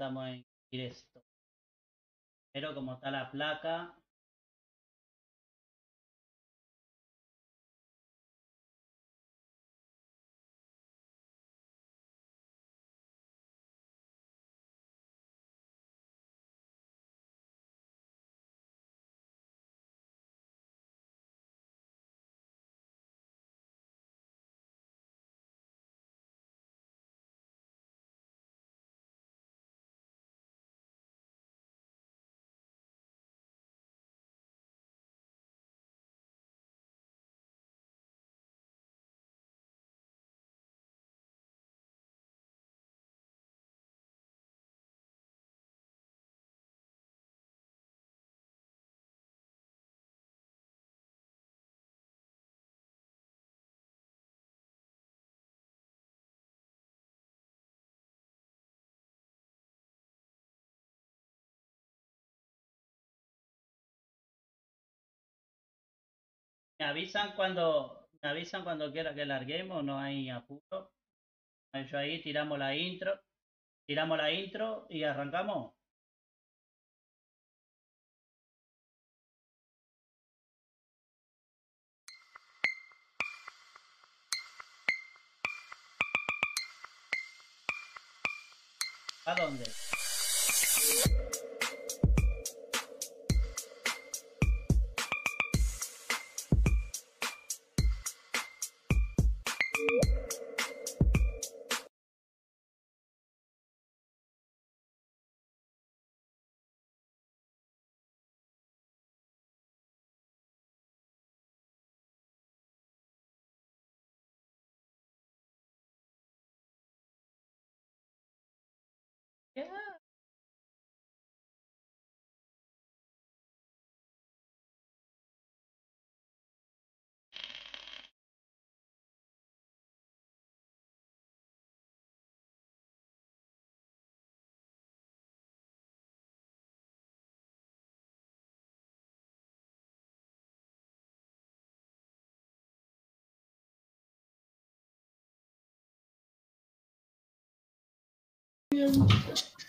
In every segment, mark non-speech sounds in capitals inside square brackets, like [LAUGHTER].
estamos en directo. Pero como está la placa, Me avisan cuando me avisan cuando quiera que larguemos, no hay apuro. Yo ahí tiramos la intro, tiramos la intro y arrancamos. ¿A dónde? Obrigada.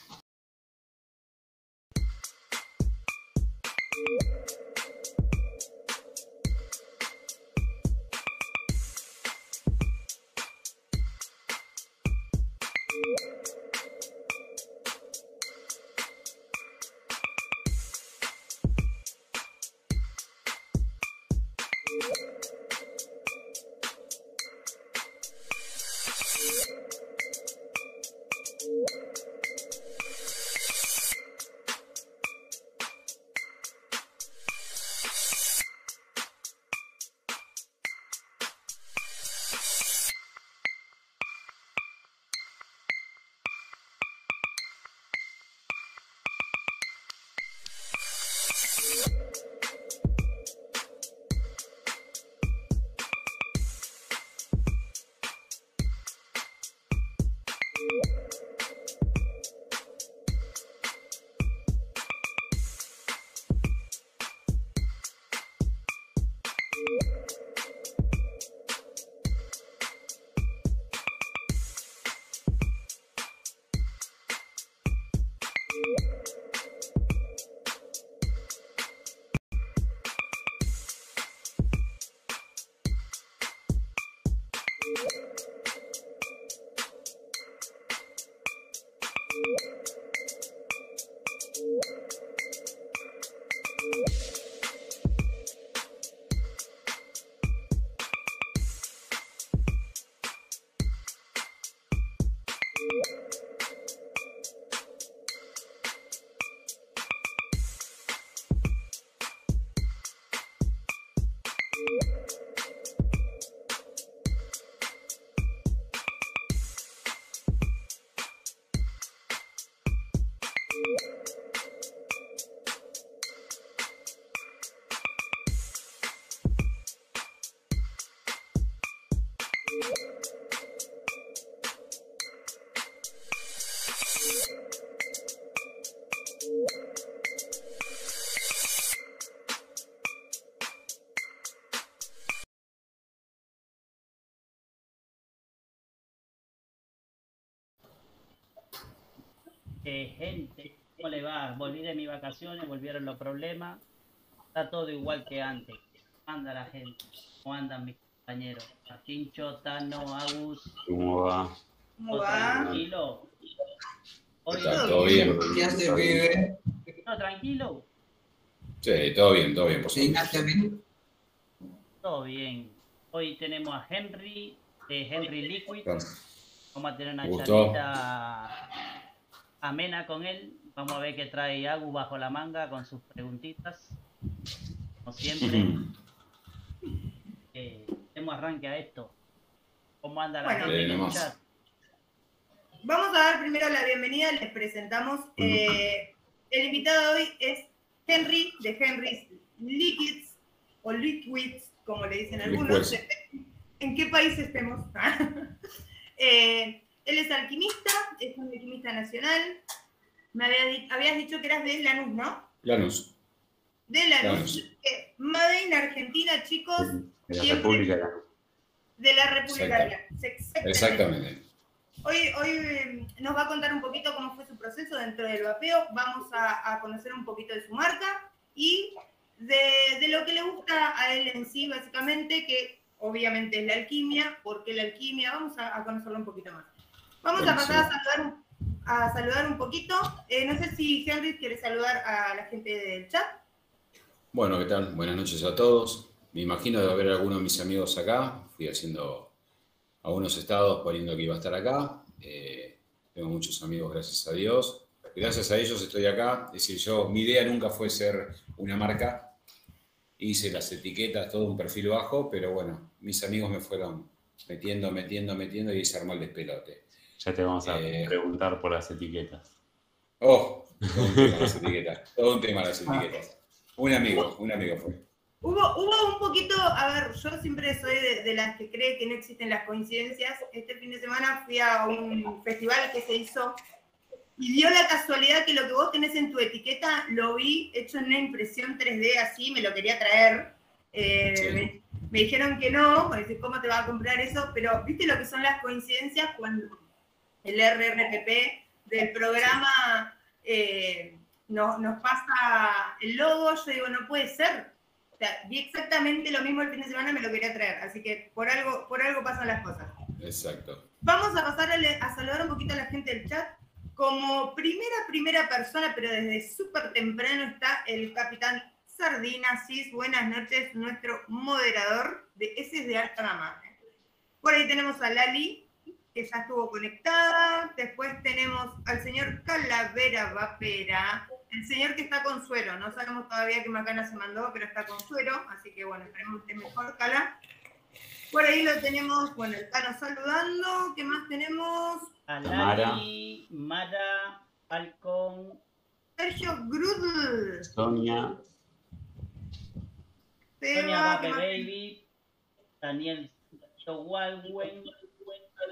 Eh, gente, ¿cómo le va? Volví de mis vacaciones, volvieron los problemas. Está todo igual que antes. ¿Cómo anda la gente? ¿Cómo andan mis compañeros? Tincho, Tano, Agus. ¿Cómo va? ¿Cómo ¿Todo va? tranquilo? Hoy- ¿Qué tal? ¿Todo bien? ¿Qué hace, pibe? ¿Todo tranquilo? Sí, todo bien, todo bien, por Sí, bien. Todo bien. Hoy tenemos a Henry, de Henry Liquid. Vamos a tener una charlita amena con él. Vamos a ver qué trae Agu bajo la manga con sus preguntitas. Como siempre. Eh, demos arranque a esto. ¿Cómo anda la Bueno. gente en el nomás. chat? Vamos a dar primero la bienvenida, les presentamos. eh, el invitado de hoy es Henry, de Henry's Liquids, o Liquids, como le dicen algunos. Liquids. ¿En qué país estemos? [LAUGHS] Eh, él es alquimista, es un alquimista nacional. Me había habías dicho que eras de Lanús, ¿no? Lanús. De Lanús. Lanús. Eh, Made in Argentina, chicos, De la. República de de la República Exacto. Argentina. Exactamente. Exactamente. Hoy, hoy eh, nos va a contar un poquito cómo fue su proceso dentro del vapeo, vamos a, a conocer un poquito de su marca y de, de lo que le gusta a él en sí, básicamente, que obviamente es la alquimia, porque la alquimia, vamos a, a conocerlo un poquito más. Vamos a pasar a saludar, un- a saludar un poquito. Eh, no sé si Henry quiere saludar a la gente del chat. Bueno, ¿qué tal? Buenas noches a todos. Me imagino de haber algunos de mis amigos acá. Fui haciendo algunos estados poniendo que iba a estar acá. Eh, tengo muchos amigos, gracias a Dios. Gracias a ellos estoy acá. Es decir, yo, mi idea nunca fue ser una marca. Hice las etiquetas, todo un perfil bajo, pero bueno, mis amigos me fueron metiendo, metiendo, metiendo y se armó el despelote. Ya te vamos a Eh. preguntar por las etiquetas. Oh, todo un tema las etiquetas. Todo un tema las etiquetas. Un amigo, un amigo fue. Hubo, hubo un poquito, a ver, yo siempre soy de, de las que cree que no existen las coincidencias. Este fin de semana fui a un festival que se hizo y dio la casualidad que lo que vos tenés en tu etiqueta lo vi hecho en una impresión 3D así, me lo quería traer. Eh, Sí. me, me dijeron que no, me dicen, ¿cómo te va a comprar eso? Pero viste lo que son las coincidencias cuando el RRPP del programa eh, no- nos pasa el logo, yo digo, no puede ser. O sea, vi exactamente lo mismo el fin de semana me lo quería traer. Así que por algo, por algo pasan las cosas. Exacto. Vamos a pasar a, a saludar un poquito a la gente del chat. Como primera, primera persona, pero desde súper temprano está el capitán Sardina. Cis, buenas noches, nuestro moderador de ese es de alta. Por ahí tenemos a Lali, que ya estuvo conectada. Después tenemos al señor Calavera Vapera, el señor que está con suero. No sabemos todavía qué macana se mandó, pero está con suero. Así que bueno, esperemos que esté mejor, Cala. Por ahí lo tenemos, bueno, el Tano saludando. ¿Qué más tenemos? Alari, Mara, Falcon, Sergio Grudl. Sonia, Sonia Seba, Vape ¿qué más? Baby, Daniel Walwen,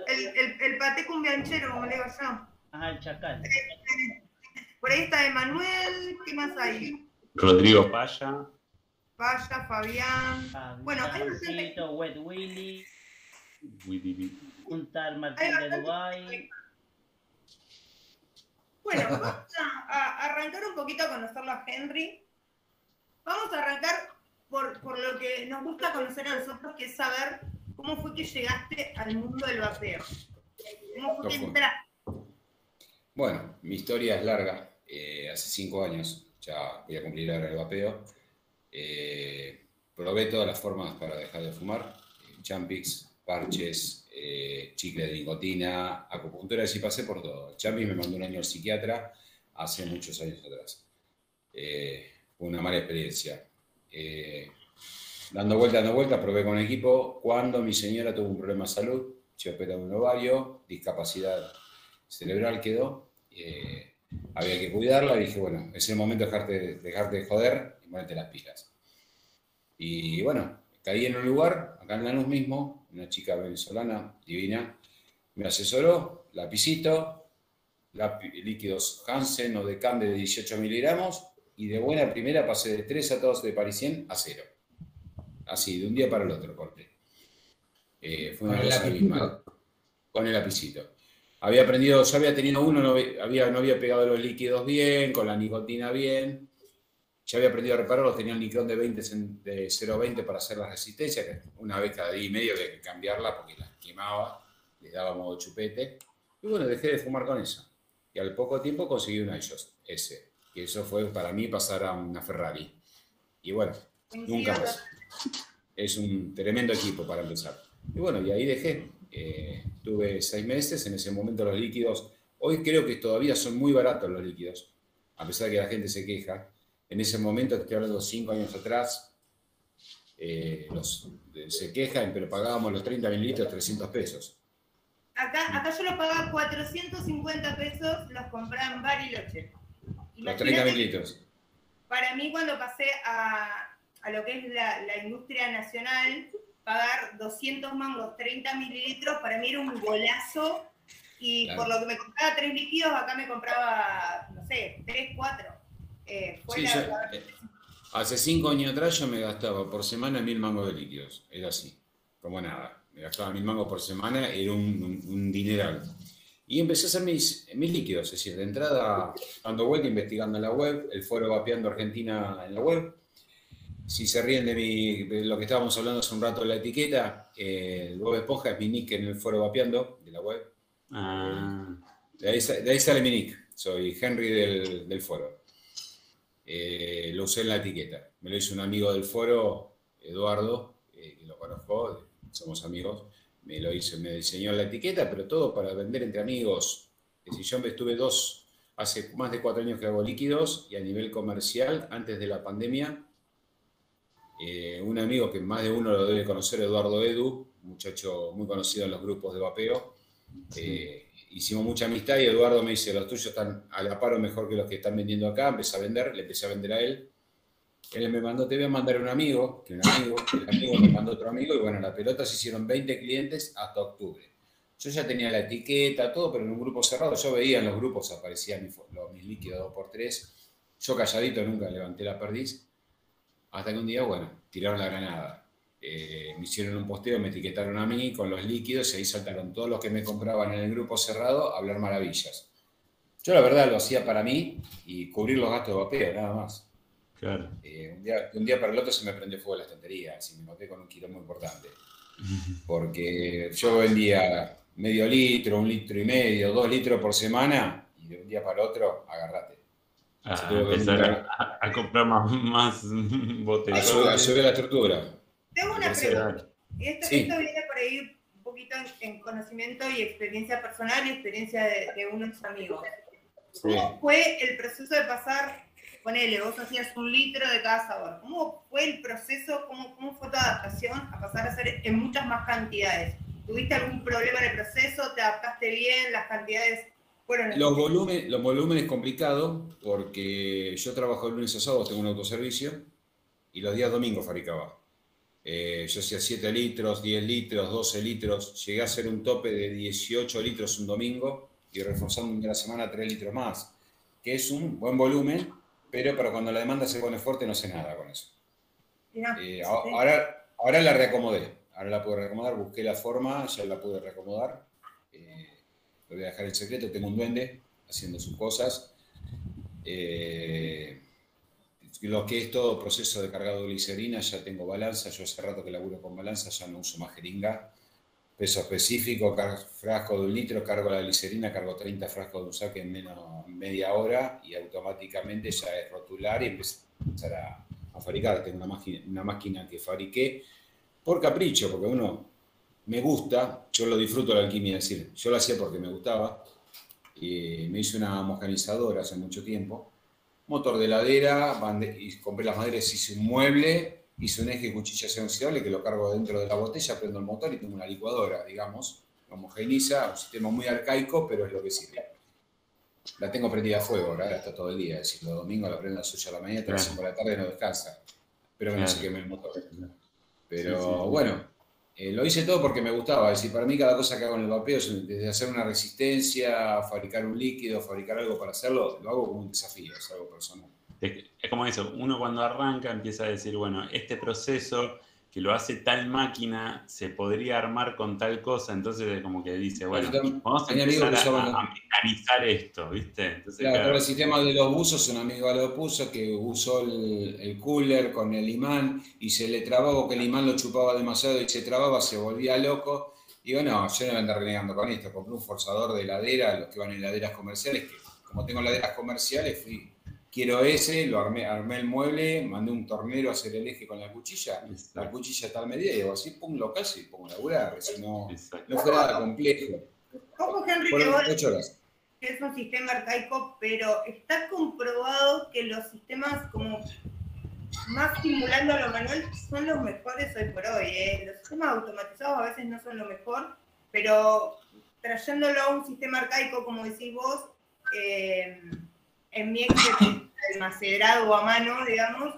el, el, el paté cumbianchero, como le digo yo. ajá, el Chacal. Por ahí está Emanuel. ¿Qué más hay? Rodrigo Paya, Vaya, Fabián. Bueno, hay bastante- Wet Willy, un tal Martín de Dubai. Bueno, [LAUGHS] vamos a, a arrancar un poquito a conocerlo a Henry. Vamos a arrancar por, por lo que nos gusta conocer a nosotros, que es saber cómo fue que llegaste al mundo del vapeo. ¿Cómo fue que entraste? Bueno, mi historia es larga. Eh, hace cinco años ya voy a cumplir ahora el vapeo. Eh, probé todas las formas para dejar de fumar. Champix, parches, eh, chicle de nicotina, acupuntura, y pasé por todo. Champix me mandó un año al psiquiatra hace muchos años atrás. Eh, fue una mala experiencia. Dando vuelta, dando vuelta, probé con equipo. Cuando mi señora tuvo un problema de salud, se operó un ovario, discapacidad cerebral quedó. eh, había que cuidarla dije, bueno, es el momento de dejarte, dejarte de joder y ponerte las pilas. Y bueno, caí en un lugar, acá en Lanús mismo, una chica venezolana divina, me asesoró, lapicito, lapi- líquidos Hansen o Decan de 18 miligramos y de buena primera pasé de 3 a 2 de parisien a 0. Así, de un día para el otro, corte. Eh, fue una cosa abismal. Con el lapicito. había aprendido, yo había tenido uno, no había, no había pegado los líquidos bien, con la nicotina bien. Ya había aprendido a repararlos, tenía un nicrón de 20 de 0,20 para hacer la resistencia, que una vez cada día y medio había que cambiarla porque las quemaba, le daba modo chupete. Y bueno, dejé de fumar con eso. Y al poco tiempo conseguí un ISOS S, que eso fue para mí pasar a una Ferrari. Y bueno, nunca más. Es un tremendo equipo para empezar. Y bueno, y ahí dejé. Eh, tuve seis meses, en ese momento los líquidos, hoy creo que todavía son muy baratos los líquidos, a pesar de que la gente se queja. En ese momento, estoy hablando cinco años atrás, eh, los, se quejan, pero pagábamos los 30 mililitros 300 pesos. Acá, acá yo los pagaba 450 pesos, los compraba en Bariloche. Los 30 mililitros. Para mí, cuando pasé a, a lo que es la, la industria nacional, pagar 200 mangos, 30 mililitros, para mí era un golazo. Y por lo que me compraba tres líquidos, acá me compraba, no sé, tres, cuatro. Eh, sí, eh, hace cinco años atrás yo me gastaba por semana mil mangos de líquidos. Era así, como nada. Me gastaba mil mangos por semana, era un, un, dineral. Y empecé a hacer mis, mis, líquidos, es decir, de entrada dando vuelta, investigando en la web, el foro Vapeando Argentina en la web, si se ríen de, lo que estábamos hablando hace un rato de la etiqueta, eh, el Bob Esponja es mi nick en el foro Vapeando de la web. Ah. De, ahí, sale mi nick, soy Henry del, foro. Eh, lo usé en la etiqueta. Me lo hizo un amigo del foro, Eduardo, eh, que lo conozco, somos amigos. Me lo hizo, me diseñó la etiqueta, pero todo para vender entre amigos. Si yo estuve dos, hace más de cuatro años que hago líquidos y a nivel comercial, antes de la pandemia, eh, un amigo que más de uno lo debe conocer, Eduardo Edu, muchacho muy conocido en los grupos de vapeo. Eh, hicimos mucha amistad y Eduardo me dice, los tuyos están a la par o mejor que los que están vendiendo acá. Empecé a vender, le empecé a vender a él. Él me mandó, te voy a mandar un amigo, que un amigo, el amigo me mandó otro amigo, y bueno, la pelota se hicieron 20 clientes hasta octubre. Yo ya tenía la etiqueta, todo, pero en un grupo cerrado, yo veía en los grupos, aparecían mis, mis líquidos 2x3, yo calladito nunca levanté la perdiz, hasta que un día, bueno, tiraron la granada. Eh, me hicieron un posteo, me etiquetaron a mí con los líquidos y ahí saltaron todos los que me compraban en el grupo cerrado a hablar maravillas. Yo la verdad lo hacía para mí y cubrir los gastos de vapeo, nada más. Claro. Eh, un, día, un, día, para el otro se me prendió fuego la estantería, así me noté con un kilo muy importante. [LAUGHS] Porque yo vendía medio litro, un litro y medio, dos litros por semana y de un día para el otro, agarrate a empezar a, comprar más, más [LAUGHS] botellas. A subir, la estructura. Tengo una pregunta. Esto, esto, viene por ahí un poquito en, conocimiento y experiencia personal y experiencia de, unos amigos. ¿Cómo fue el proceso de pasar, ponele, vos hacías un litro de cada sabor? ¿Cómo fue el proceso, cómo, cómo fue tu adaptación a pasar a hacer en muchas más cantidades? ¿Tuviste algún problema en el proceso? ¿Te adaptaste bien? ¿Las cantidades los, volúmenes, los volúmenes complicados porque yo trabajo el lunes a sábado, tengo un autoservicio y los días domingos fabricaba. Eh, yo hacía 7 litros, 10 litros, 12 litros, llegué a hacer un tope de 18 litros un domingo y reforzando un día a la semana 3 litros más, que es un buen volumen, pero para cuando la demanda se pone fuerte no sé nada con eso. Eh, ahora, ahora la reacomodé, ahora la puedo reacomodar, busqué la forma, ya la pude reacomodar lo voy a dejar en secreto, tengo un duende haciendo sus cosas. Eh, lo que es todo proceso de cargado de glicerina, ya tengo balanza, yo hace rato que laburo con balanza, ya no uso más jeringa. Peso específico, frasco de un litro, cargo la glicerina, cargo 30 frascos de un saque en menos media hora y automáticamente ya es rotular y empezar a, a fabricar. Tengo una máquina, una máquina que fabriqué por capricho, porque uno me gusta, yo lo disfruto la alquimia, es decir, yo lo hacía porque me gustaba. Me hice una moscanizadora hace mucho tiempo. Motor de ladera, y compré las maderas, hice un mueble, hice un eje de cuchilla inoxidable que lo cargo dentro de la botella, prendo el motor y tengo una licuadora, digamos, homogeniza, un sistema muy arcaico, pero es lo que sirve. La tengo prendida a fuego, ahora está todo el día, es decir, los domingos la prendo a las 8 de la mañana, a las 5 de la tarde no descansa. Pero que no se queme el motor. Pero bueno, eh, lo hice todo porque me gustaba. Es decir, para mí cada cosa que hago en el vapeo, es desde hacer una resistencia, fabricar un líquido, fabricar algo para hacerlo, lo hago como un desafío, es algo personal. Es como eso, uno cuando arranca empieza a decir, bueno, este proceso que lo hace tal máquina, se podría armar con tal cosa, entonces como que dice, bueno, vamos a empezar a, mecanizar esto, ¿viste? Entonces, claro, el sistema de los buzos, un amigo lo puso, que usó el, cooler con el imán y se le trababa, que el imán lo chupaba demasiado y se trababa, se volvía loco. Digo, no, yo no voy a andar renegando con esto, compré un forzador de heladera, los que van en heladeras comerciales, que como tengo heladeras comerciales, fui quiero ese, lo armé, armé el mueble, mandé un tornero a hacer el eje con la cuchilla, la cuchilla está tal medida, y digo así, pum, lo casi, pongo a laburar, si no, no fue nada complejo. Ojo, Henry, que, que es un sistema arcaico, pero está comprobado que los sistemas como más simulando a lo manual son los mejores hoy por hoy. ¿eh? Los sistemas automatizados a veces no son lo mejor, pero trayéndolo a un sistema arcaico, como decís vos, eh, en mi experiencia el macerado a mano, digamos,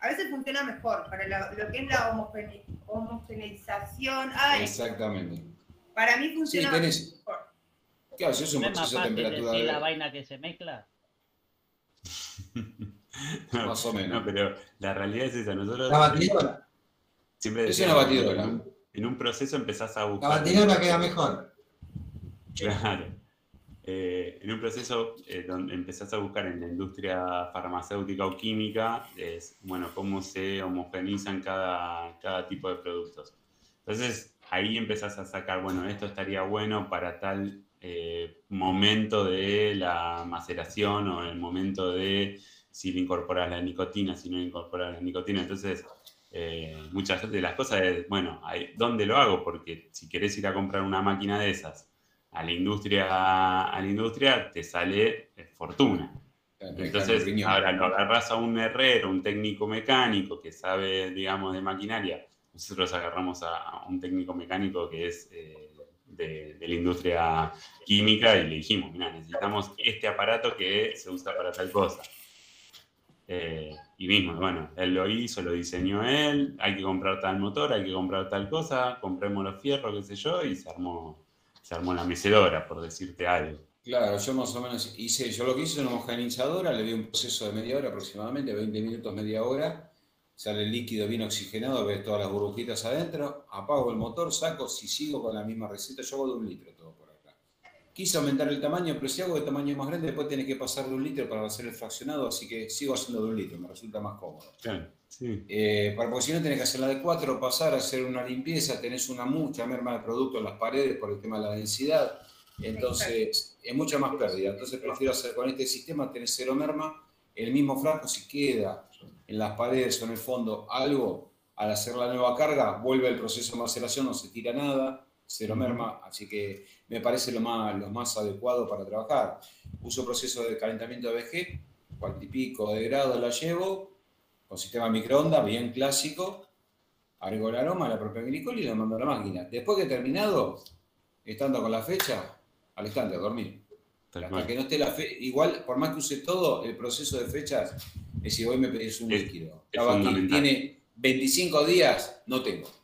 a veces funciona mejor para lo que es la homogeneización. Exactamente. Para mí funciona mejor. Claro, si es un proceso de temperatura. De... la vaina que se mezcla? [LAUGHS] Más o menos. No, pero la realidad es esa. Nosotros. La batidora. Siempre es una batidora. En un, proceso empezás a buscar. La batidora queda mejor. Claro. Eh, en un proceso eh, donde empezás a buscar en la industria farmacéutica o química, es, bueno, cómo se homogenizan cada, cada tipo de productos. Entonces, ahí empezás a sacar, bueno, esto estaría bueno para tal eh, momento de la maceración o el momento de si le incorporas la nicotina, si no le incorporas la nicotina. Entonces, muchas de las cosas es, bueno, ¿dónde lo hago? Porque si querés ir a comprar una máquina de esas a la industria, a la industria te sale eh, fortuna. Entonces, ahora lo agarras a un herrero, un técnico mecánico que sabe, digamos, de maquinaria. Nosotros agarramos a, un técnico mecánico que es eh, de, la industria química y le dijimos, mira, necesitamos este aparato que se usa para tal cosa. Eh, y mismo, bueno, él lo hizo, lo diseñó él, hay que comprar tal motor, hay que comprar tal cosa, compremos los fierros, qué sé yo, y se armó, se armó la mecedora, por decirte algo. Claro, yo más o menos hice, yo lo que hice es una homogenizadora, le di un proceso de media hora aproximadamente, 20 minutos, media hora, sale el líquido bien oxigenado, ves todas las burbujitas adentro, apago el motor, saco, si sigo con la misma receta, yo hago de un litro. Quise aumentar el tamaño, pero si hago de tamaño más grande, después tiene que pasar de un litro para hacer el fraccionado, así que sigo haciendo de un litro, me resulta más cómodo. Claro. Eh, para, porque si no tenés que hacer la de 4, pasar a hacer una limpieza, tenés una mucha merma de producto en las paredes por el tema de la densidad, entonces es mucha más pérdida. Entonces prefiero hacer con este sistema, tenés cero merma, el mismo frasco si queda en las paredes o en el fondo algo, al hacer la nueva carga, vuelve el proceso de maceración, no se tira nada, cero merma, así que me parece lo más, lo más adecuado para trabajar. Uso proceso de calentamiento de VG, cuarto y pico de grado la llevo, con sistema microondas, bien clásico, agrego el aroma, la propia glicol y lo mando a la máquina. Después que he terminado, estando con la fecha, al instante, a dormir. Hasta que no esté la fe, igual, por más que use todo, el proceso de fechas es si hoy me pedís un líquido. tiene 25 días, no tengo.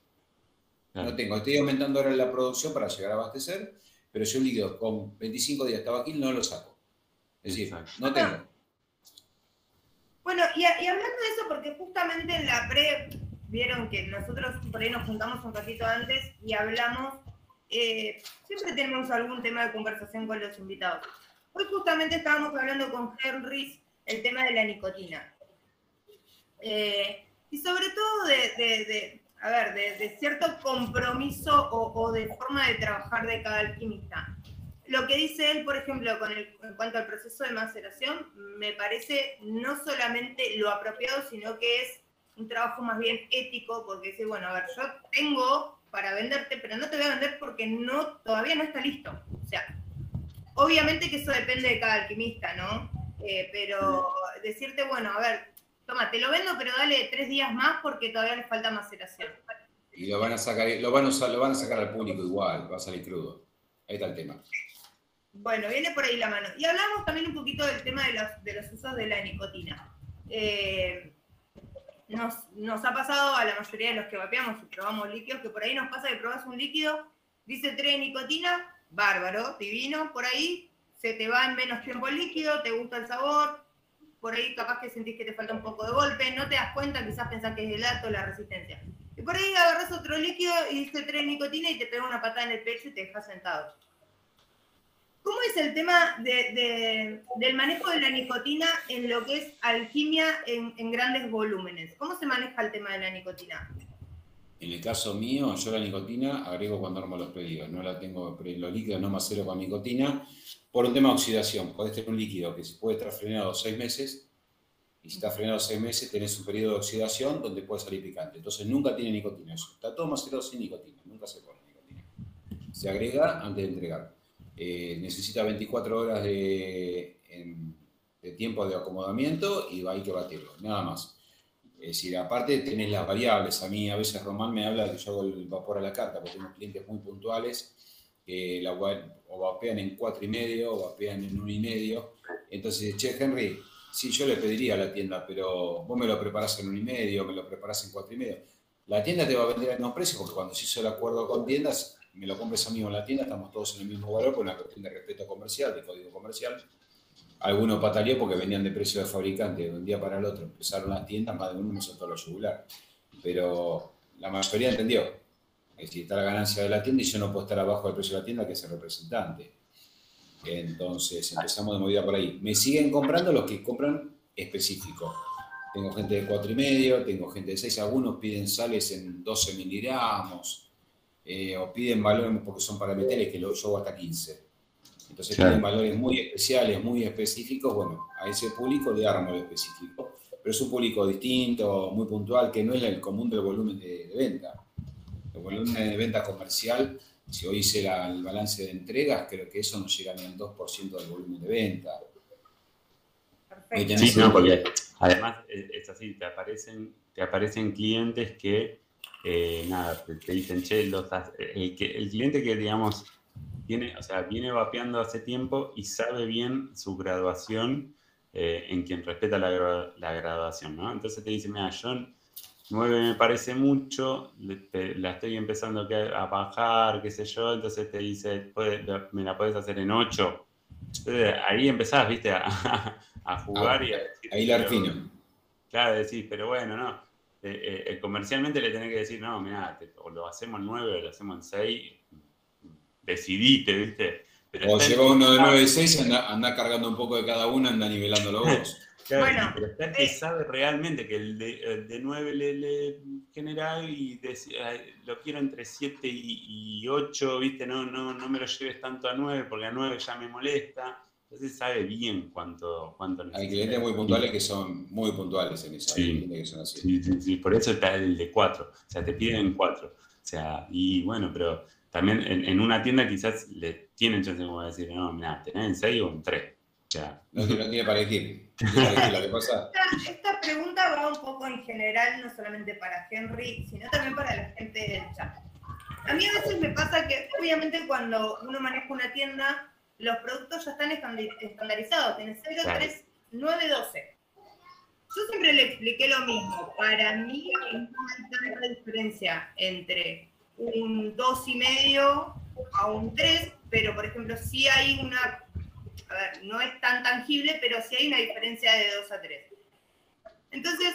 No tengo. Estoy aumentando ahora la producción para llegar a abastecer, pero yo un líquido con 25 días aquí no lo saco. Es decir, no tengo. Bueno, y, hablando de eso, porque justamente en la pre, vieron que nosotros por ahí nos juntamos un ratito antes y hablamos, eh, siempre tenemos algún tema de conversación con los invitados. Hoy justamente estábamos hablando con Henry el tema de la nicotina. Eh, y sobre todo de, a ver, de, cierto compromiso o, o, de forma de trabajar de cada alquimista lo que dice él, por ejemplo, con el, en cuanto al proceso de maceración, me parece no solamente lo apropiado, sino que es un trabajo más bien ético, porque dice, bueno, a ver, yo tengo para venderte, pero no te voy a vender porque no, todavía no está listo. O sea, obviamente que eso depende de cada alquimista, ¿no? Eh, pero decirte, bueno, a ver, toma, te lo vendo, pero dale tres días más porque todavía le falta maceración. Y lo van a sacar, lo van a, lo van a sacar al público igual, va a salir crudo. Ahí está el tema. Bueno, viene por ahí la mano. Y hablamos también un poquito del tema de los, de los usos de la nicotina. Eh, nos, ha pasado a la mayoría de los que vapeamos y probamos líquidos, que por ahí nos pasa que probas un líquido, dice 3 nicotina, bárbaro, divino, por ahí se te va en menos tiempo el líquido, te gusta el sabor, por ahí capaz que sentís que te falta un poco de golpe, no te das cuenta, quizás pensás que es el alto, la resistencia. Y por ahí agarras otro líquido y dice tres nicotina y te pega una patada en el pecho y te dejas sentado. ¿Cómo es el tema del manejo de la nicotina en lo que es alquimia en, grandes volúmenes? ¿Cómo se maneja el tema de la nicotina? En el caso mío, yo la nicotina agrego cuando armo los pedidos. No la tengo, los líquidos no macero con nicotina por un tema de oxidación. Podés tener un líquido que se puede estar frenado seis meses y si está frenado seis meses tenés un periodo de oxidación donde puede salir picante. Entonces nunca tiene nicotina. Está todo macerado sin nicotina. Nunca se pone nicotina. Se agrega antes de entregar. Eh, necesita 24 horas de, tiempo de acomodamiento y hay que batirlo, nada más. Es decir, aparte tenés las variables. A mí a veces Román me habla que yo hago el vapor a la carta, porque tengo clientes muy puntuales que la, o vapean en cuatro y medio o vapean en uno y medio. Entonces, che, Henry, sí, yo le pediría a la tienda, pero vos me lo preparás en uno y medio, me lo preparás en cuatro y medio. La tienda te va a vender a mismo precio, porque cuando se hizo el acuerdo con tiendas, me lo compres a mí en la tienda, estamos todos en el mismo valor por una cuestión de respeto comercial, de código comercial. Algunos pataleó porque venían de precio de fabricante, de un día para el otro. Empezaron las tiendas, más de uno me soltó la yugular. Pero la mayoría entendió. Es decir, está la ganancia de la tienda y yo no puedo estar abajo del precio de la tienda que es el representante. Entonces empezamos de movida por ahí. Me siguen comprando los que compran específico. Tengo gente de 4,5, tengo gente de 6, algunos piden sales en 12 miligramos, eh, o piden valores porque son para meterles que yo hago hasta 15. Entonces piden valores muy especiales, muy específicos. Bueno, a ese público le armo lo específico. Pero es un público distinto, muy puntual, que no es el común del volumen de, venta. De venta comercial, si hoy hice el balance de entregas, creo que eso no llega ni al 2% del volumen de venta. Perfecto. Sí, no, porque además es así, te aparecen, te aparecen clientes que eh, nada, te, dicen, che, el, que, el cliente que, digamos, viene, o sea, viene vapeando hace tiempo y sabe bien su graduación eh, en quien respeta la, graduación, ¿no? Entonces te dice, mira, yo 9 me parece mucho, la estoy empezando a bajar, qué sé yo, entonces te dice, me la puedes hacer en 8. Entonces ahí empezás, viste, a, jugar y a decir, Ahí la fino. Claro, decís, pero bueno, no. Eh, eh, eh, comercialmente le tenés que decir, no, mira, o lo hacemos en 9 o lo hacemos en 6, decidite, ¿viste? Pero o llega uno de 9 y 6, anda, anda, cargando un poco de cada uno, anda nivelando los dos. bueno, pero está que sabe realmente que el de, de 9 le, le, genera y lo quiero entre 7 y, 8, ¿viste? No, no, no me lo lleves tanto a 9 porque a 9 ya me molesta. Entonces sabe bien cuánto, cuánto necesita. Hay clientes muy puntuales que son muy puntuales en eso. Sí, que son así. Sí, sí, sí, por eso está el de 4. O sea, te piden 4. O sea, y bueno, pero también en, una tienda quizás le tienen chance como decir, no, mira, tenés en 6 o en 3. O sea, no, no tiene para elegir. [LAUGHS] Esta, esta pregunta va un poco en general, no solamente para Henry, sino también para la gente del chat. A mí a veces me pasa que, obviamente, cuando uno maneja una tienda, los productos ya están estandarizados, tenés 0, 3, 9, 12. Yo siempre le expliqué lo mismo. Para mí no hay tanta diferencia entre un 2,5 a un 3, pero por ejemplo sí hay una, no es tan tangible, pero sí hay una diferencia de 2 a 3. Entonces,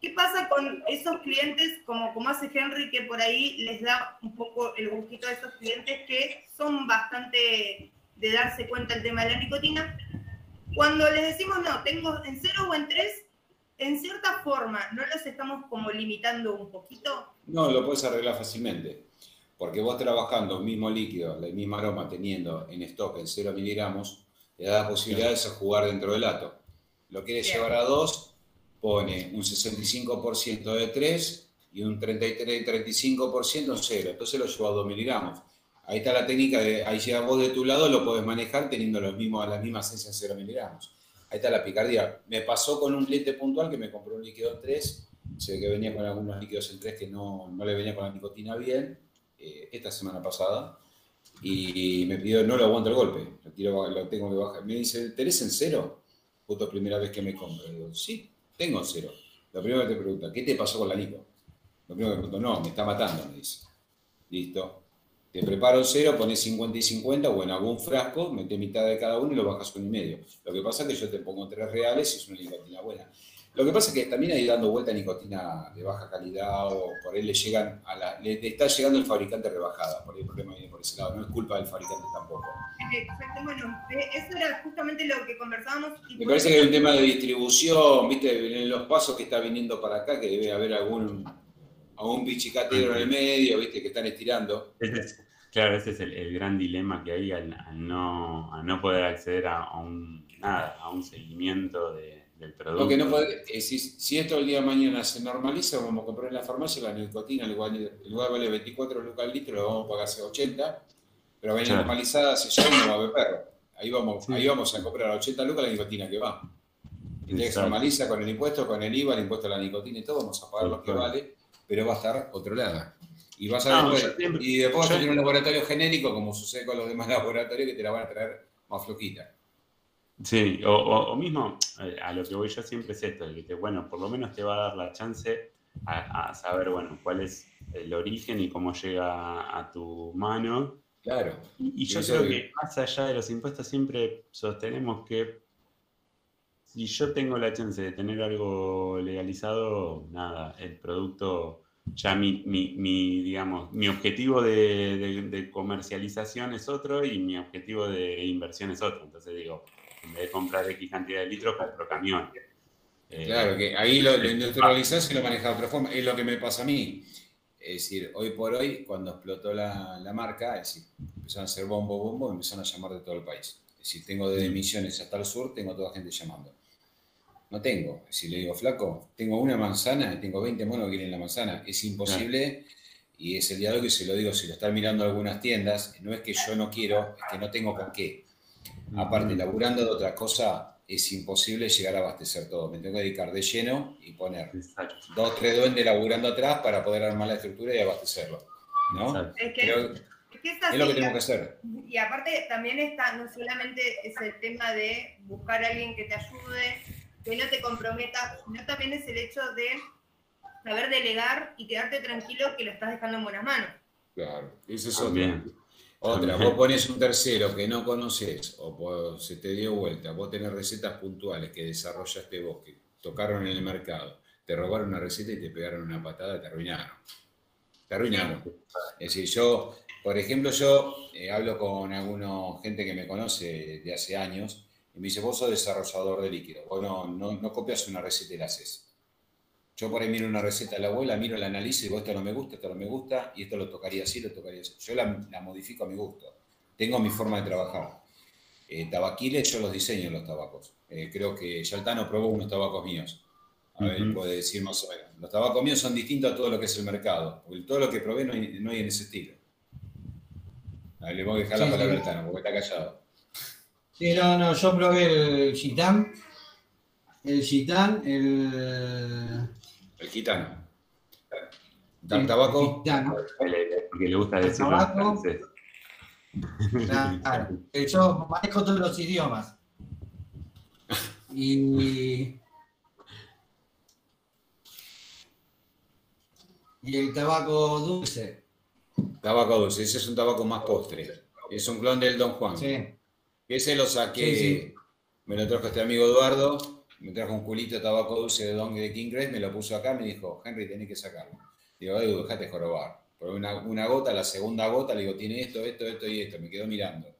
¿qué pasa con esos clientes como, como hace Henry, que por ahí les da un poco el gustito a esos clientes que son bastante de darse cuenta el tema de la nicotina. Cuando les decimos, no, tengo en 0 o en 3, en cierta forma, ¿no los estamos como limitando un poquito? No, lo puedes arreglar fácilmente. Porque vos trabajando el mismo líquido, el mismo aroma, teniendo en stock en 0 miligramos, le da posibilidades de jugar dentro del ato. Lo quieres llevar a 2, pone un 65% de 3 y un 33-35% en 0. Entonces lo lleva a 2 miligramos. Ahí está la técnica de, ahí llega vos de tu lado, lo podés manejar teniendo los mismos, las mismas esencias 0 miligramos. Ahí está la picardía. Me pasó con un cliente puntual que me compró un líquido en 3, se ve que venía con algunos líquidos en 3 que no, no le venía con la nicotina bien, eh, esta semana pasada, y me pidió, no lo aguanto el golpe, lo, quiero, lo tengo que bajar. Me dice, ¿tenés en cero? Justo primera vez que me compro. digo, sí, tengo en cero. Lo primero que te pregunta, ¿qué te pasó con la nico? Lo primero que me pregunto, no, me está matando, me dice. Listo Te preparo cero, pones 50 y 50 o en algún frasco, metes mitad de cada uno y lo bajas un y medio. Lo que pasa es que yo te pongo tres reales y es una nicotina buena. Lo que pasa es que también hay dando vuelta nicotina de baja calidad o por ahí le llegan a la, le, le está llegando el fabricante rebajada, por ahí el problema viene por ese lado, no es culpa del fabricante tampoco. Exacto, bueno, eh, eso era justamente lo que conversábamos. y Me parece que hay un tema de distribución, viste, en los pasos que está viniendo para acá, que debe haber algún, algún pichicatero en el medio, viste, que están estirando. Claro, ese es el, el gran dilema que hay al, al no, al no poder acceder a, a un, nada, a un seguimiento de- del producto. Lo que no puede, eh, si, si esto el día de mañana se normaliza, vamos a comprar en la farmacia la nicotina, en lugar, lugar vale 24 lucas al litro, lo vamos a pagar hace 80, pero va a Claro. normalizada hace ya no va a haber perro. Ahí vamos, Sí. ahí vamos a comprar a 80 lucas la nicotina que va. Que se normaliza con el impuesto, con el IVA, el impuesto a la nicotina y todo, vamos a pagar lo que vale, pero va a estar controlada. Y vas a No, después- siempre- y después vas a tener un laboratorio genérico, como sucede con los demás [LAUGHS] laboratorios, que te la van a traer más flojita. Sí, o, o- o mismo, eh, a lo que voy yo siempre es esto, de que bueno, por lo menos te va a dar la chance a, a saber, bueno, cuál es el origen y cómo llega a tu mano. Claro. Y, y yo creo que más allá de los impuestos siempre sostenemos que si yo tengo la chance de tener algo legalizado, nada, el producto, ya mi, mi, mi, digamos, mi objetivo de, de- de comercialización es otro y mi objetivo de inversión es otro. Entonces digo, en vez de comprar X cantidad de litros, compro camión. Eh, Claro, que ahí lo, lo industrializás y lo manejás de otra forma. Es lo que me pasa a mí. Es decir, hoy por hoy, cuando explotó la, la marca, es decir, empezaron a hacer bombo, bombo, empezaron a llamar de todo el país. Es decir, tengo desde Misiones hasta el sur, tengo toda gente llamando. No tengo. Si le digo, flaco, tengo una manzana y tengo 20 monos que quieren la manzana. Es imposible. Y es el hoy que se lo digo, si lo están mirando algunas tiendas, no es que yo no quiero, es que no tengo con qué. Aparte, laburando de otra cosa, es imposible llegar a abastecer todo. Me tengo que dedicar de lleno y poner Exacto. dos, tres duendes laburando atrás para poder armar la estructura y abastecerlo. ¿no? Es que, es, que es es lo que tengo que hacer. Y aparte también está, no solamente es el tema de buscar a alguien que te ayude, que no te comprometa, sino también es el hecho de saber delegar y quedarte tranquilo que lo estás dejando en buenas manos. Claro, eso es otra. Otra, vos pones un tercero que no conoces o se te dio vuelta, vos tenés recetas puntuales que desarrollaste vos, que tocaron en el mercado, te robaron una receta y te pegaron una patada, te arruinaron. Te arruinaron. Es decir, yo, por ejemplo, yo eh, hablo con alguna gente que me conoce de hace años y me dice, vos sos desarrollador de líquido, vos no, no, no copias una receta y la haces. Yo por ahí miro una receta de la abuela, miro, la analizo y digo, esto no me gusta, esto no me gusta, y esto lo tocaría así, lo tocaría así. Yo la, la modifico a mi gusto. Tengo mi forma de trabajar. Eh, tabaquiles, yo los diseño los tabacos. Eh, creo que Yaltano probó unos tabacos míos. A ver, puede decir más o menos. Los tabacos míos son distintos a todo lo que es el mercado. Porque todo lo que probé no hay, no hay en ese estilo. A ver, le voy a dejar la palabra sí. a Yaltano porque está callado. Sí, no, no, yo probé el gitán, el gitán, el... El gitano. Dar el tabaco. gitano. Que le- Porque le gusta tabaco. francés. Claro, yo manejo todos los idiomas. Y, y el tabaco dulce. Tabaco dulce. Ese es un tabaco más postre. Es un clon del Don Juan. Sí. Ese lo saqué, Sí, sí. me lo trajo este amigo Eduardo, me trajo un culito de tabaco dulce de Don de King Grace, me lo puso acá, me dijo, Henry, tenés que sacarlo. Digo, Edu, dejate jorobar. Por una, una gota, la segunda gota, le digo, tiene esto, esto, esto y esto. Me quedó mirando.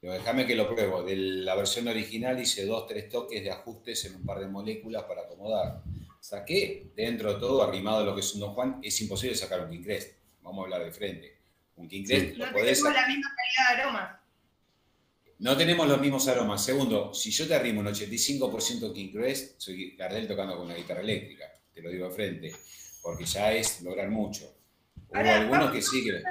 Digo, déjame que lo pruebo. De la versión original hice dos, tres toques de ajustes en un par de moléculas para acomodar. Saqué dentro de todo, arrimado a lo que es un Don Juan, es imposible sacar un King Crest. Vamos a hablar de frente. Un King Crest Sí. lo No podés la misma calidad de aromas. No tenemos los mismos aromas. Segundo, si yo te arrimo un 85% King Crest, soy Gardel tocando con una guitarra eléctrica, te lo digo de frente, porque ya es lograr mucho. Hubo Ahora, algunos vamos- que sí que...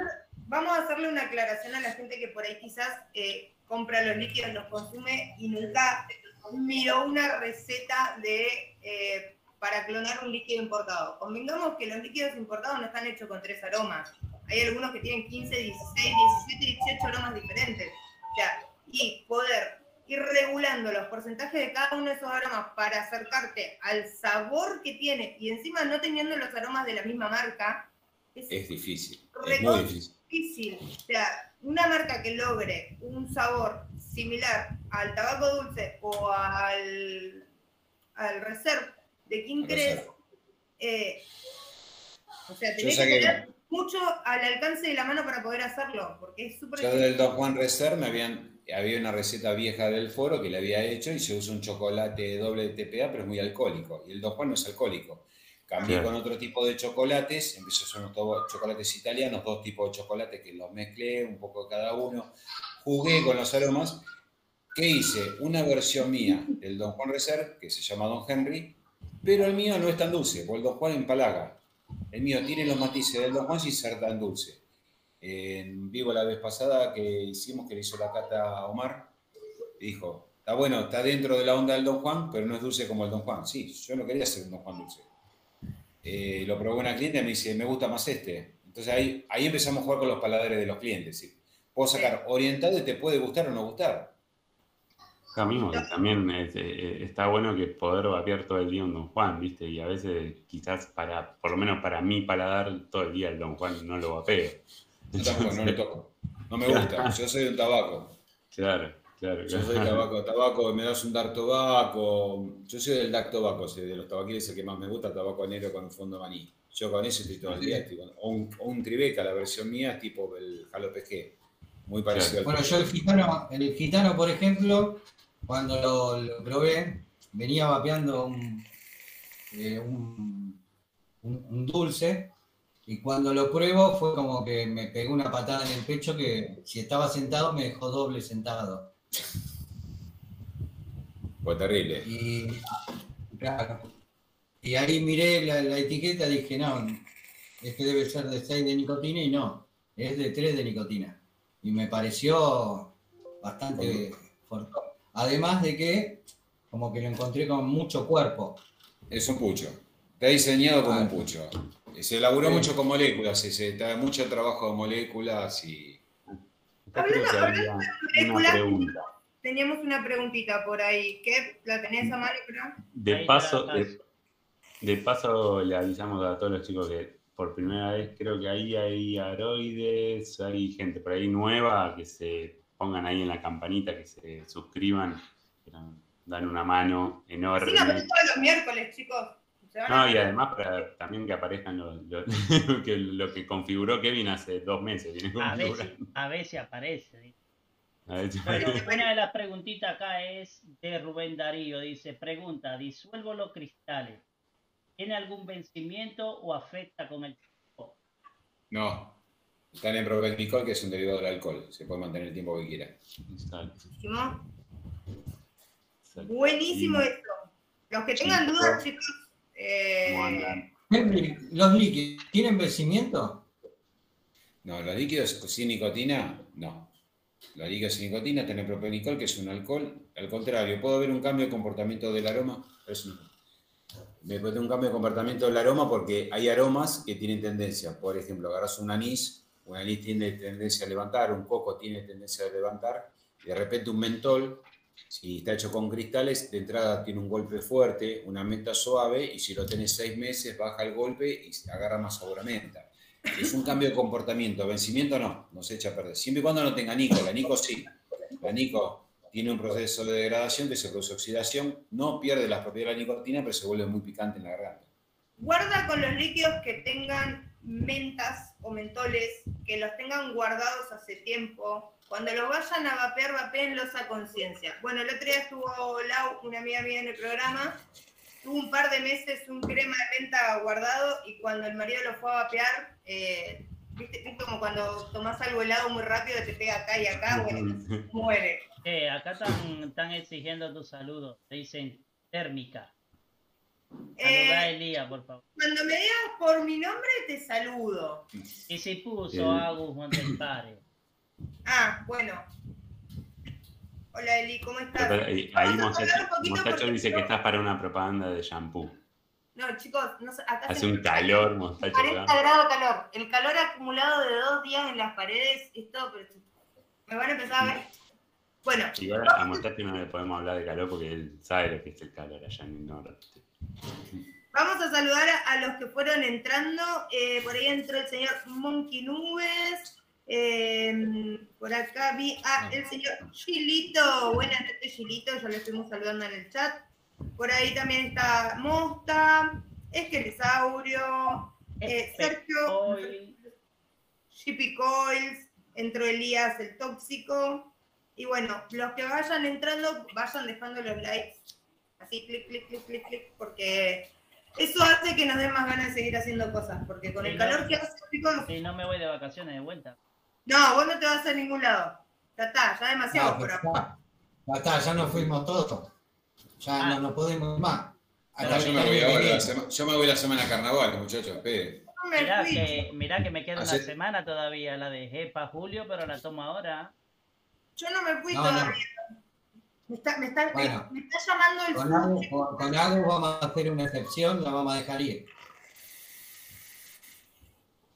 Vamos a hacerle una aclaración a la gente que por ahí quizás eh, compra los líquidos, los consume y nunca miró una receta de eh, para clonar un líquido importado. Convengamos que los líquidos importados no están hechos con tres aromas. Hay algunos que tienen 15, 16, 17, 18 aromas diferentes. O sea, y poder ir regulando los porcentajes de cada uno de esos aromas para acercarte al sabor que tiene y encima no teniendo los aromas de la misma marca, es Es difícil, es muy difícil. difícil. O sea, una marca que logre un sabor similar al tabaco dulce o al, al Reserve de King Reserve. eh, o sea, tenés que tener mucho al alcance de la mano para poder hacerlo, porque es súper Yo difícil. del Don Juan Reserve me habían, había una receta vieja del foro que le había hecho y se usa un chocolate doble TPA, pero es muy alcohólico. Y el Don Juan no es alcohólico. Cambié Claro. con otro tipo de chocolates, empecé a hacer unos chocolates italianos, dos tipos de chocolates que los mezclé, un poco de cada uno. Jugué con los aromas. ¿Qué hice? Una versión mía del Don Juan Reserve, que se llama Don Henry, pero el mío no es tan dulce, porque el Don Juan empalaga. El mío tiene los matices del Don Juan sin ser tan dulce. En vivo la vez pasada que hicimos, que le hizo la cata a Omar, dijo, está bueno, está dentro de la onda del Don Juan, pero no es dulce como el Don Juan. Sí, yo no quería hacer un Don Juan dulce. Eh, lo probó una cliente y me dice, me gusta más este. Entonces ahí, ahí empezamos a jugar con los paladares de los clientes. ¿sí? Puedo sacar orientado y te puede gustar o no gustar. Acá mismo, que también es, eh, está bueno que poder vapear todo el día un Don Juan, ¿viste? Y a veces, quizás para, por lo menos para mí paladar, todo el día el Don Juan no lo vapeo. Yo tampoco, no le toco. No me gusta. [LAUGHS] Yo soy un tabaco. Claro, claro, Yo claro. soy tabaco, tabaco, me das un dark tobacco. Yo soy del dark tobacco, sí, de los tabaquiles el que más me gusta, tabaco negro con fondo maní. Yo con eso estoy todo el día. estoy con- o, un, o un Tribeca, la versión mía, tipo el Jalo PG. Muy parecido Bueno, al yo el gitano, el gitano, por ejemplo, cuando lo, lo probé, venía vapeando un, eh, un, un- un dulce y cuando lo pruebo fue como que me pegó una patada en el pecho que si estaba sentado me dejó doble sentado. Fue terrible. Y, claro, y ahí miré la, la etiqueta y dije, no, este debe ser de 6 de nicotina y no, es de 3 de nicotina. Y me pareció bastante fuerte. Además de que como que lo encontré con mucho cuerpo. Es un pucho. Está diseñado como un pucho. Se elaboró Sí. mucho con moléculas, se, se da mucho trabajo de moléculas y. Acá creo que había una moléculas, pregunta. Teníamos una preguntita por ahí, que la tenés a mano, creo. De paso, de, de paso le avisamos a todos los chicos que por primera vez creo que ahí hay aroides, hay gente por ahí nueva que se pongan ahí en la campanita, que se suscriban, dan una mano enorme. Síganos todos los miércoles, chicos. No, y además para también que aparezcan los- los- [LAUGHS] que lo que configuró Kevin hace dos meses. A veces, a veces aparece. A veces- Bueno, una de las preguntitas acá es de Rubén Darío. Dice, pregunta, ¿disuelvo los cristales? ¿Tiene algún vencimiento o afecta con el tiempo? No. Están en Propenicol, que es un derivado del alcohol. Se puede mantener el tiempo que quiera. Exacto, Buenísimo. Buenísimo esto. Los que tengan dudas, chicos, eh, ¿Cómo andan? Henry, ¿Los líquidos tienen vencimiento? No, los líquidos sin nicotina, no. Los líquidos sin nicotina tienen propenicol, que es un alcohol. Al contrario, puede haber un cambio de comportamiento del aroma. eso no. Me puede un cambio de comportamiento del aroma porque hay aromas que tienen tendencia. Por ejemplo, agarras un anís, un anís tiene tendencia a levantar, un coco tiene tendencia a levantar, y de repente un mentol, si está hecho con cristales, de entrada tiene un golpe fuerte, una menta suave, y si lo tenés seis meses, baja el golpe y agarra más sabor a menta. Es un cambio de comportamiento. Vencimiento no, no se echa a perder. Siempre y cuando no tenga nico. La nico sí. La nico tiene un proceso de degradación que se produce oxidación. No pierde las propiedades de la nicotina, pero se vuelve muy picante en la garganta. guarda con los líquidos que tengan mentas o mentoles, que los tengan guardados hace tiempo. Cuando los vayan a vapear, vapeenlos a conciencia. Bueno, el otro día estuvo Lau, una amiga mía en el programa, tuvo un par de meses un crema de menta guardado y cuando el marido lo fue a vapear, eh, ¿viste, viste como cuando tomás algo helado muy rápido te pega acá y acá, bueno, [LAUGHS] muere. Eh, acá están, están exigiendo tu saludo. Te dicen térmica. Eh, Elías, por favor. cuando me digas por mi nombre, te saludo. Y se puso Bien. Agus Montempare. Ah, bueno. Hola Eli, ¿cómo estás? Pero ahí Vamos a Mostacho, dice yo- que estás para una propaganda de shampoo. No, chicos, no sé, acá Hace se- un calor, Mostacho. 40 acá. grados de calor. El calor acumulado de dos días en las paredes, esto, pero me van a empezar a ver. Bueno, Igual a Mostacho no le podemos hablar de calor porque él sabe lo que es el calor allá en el norte. Vamos a saludar a, los que fueron entrando. Eh, por ahí entró el señor Monkey Nubes. Eh, por acá vi a el señor Chilito. Buenas noches, Chilito. Ya lo estuvimos saludando en el chat. Por ahí también está Mosta, Esquelesaurio, eh, Sergio, Shippy Coils, entró Elías el tóxico. Y bueno, los que vayan entrando, vayan dejando los likes. Así, clic, clic, clic, clic, clic, porque eso hace que nos den más ganas de seguir haciendo cosas. Porque con el Sí, calor no. que hace, chicos, si no me voy de vacaciones de vuelta. no, vos no te vas a ningún lado. Ya está, ya demasiado No, por ya, ya está, ya nos fuimos todos. Ya Ah. no, no podemos más. No, yo, me voy ahora la sema- yo me voy la semana de carnaval, muchachos, Mirá que, mirá que me queda una semana todavía, la dejé para julio, pero la tomo ahora. Yo no me fui No, no. todavía. Me está, me, está, Bueno. me está llamando el Con. Agus, con, con Agus vamos a hacer una excepción, la vamos a dejar ir.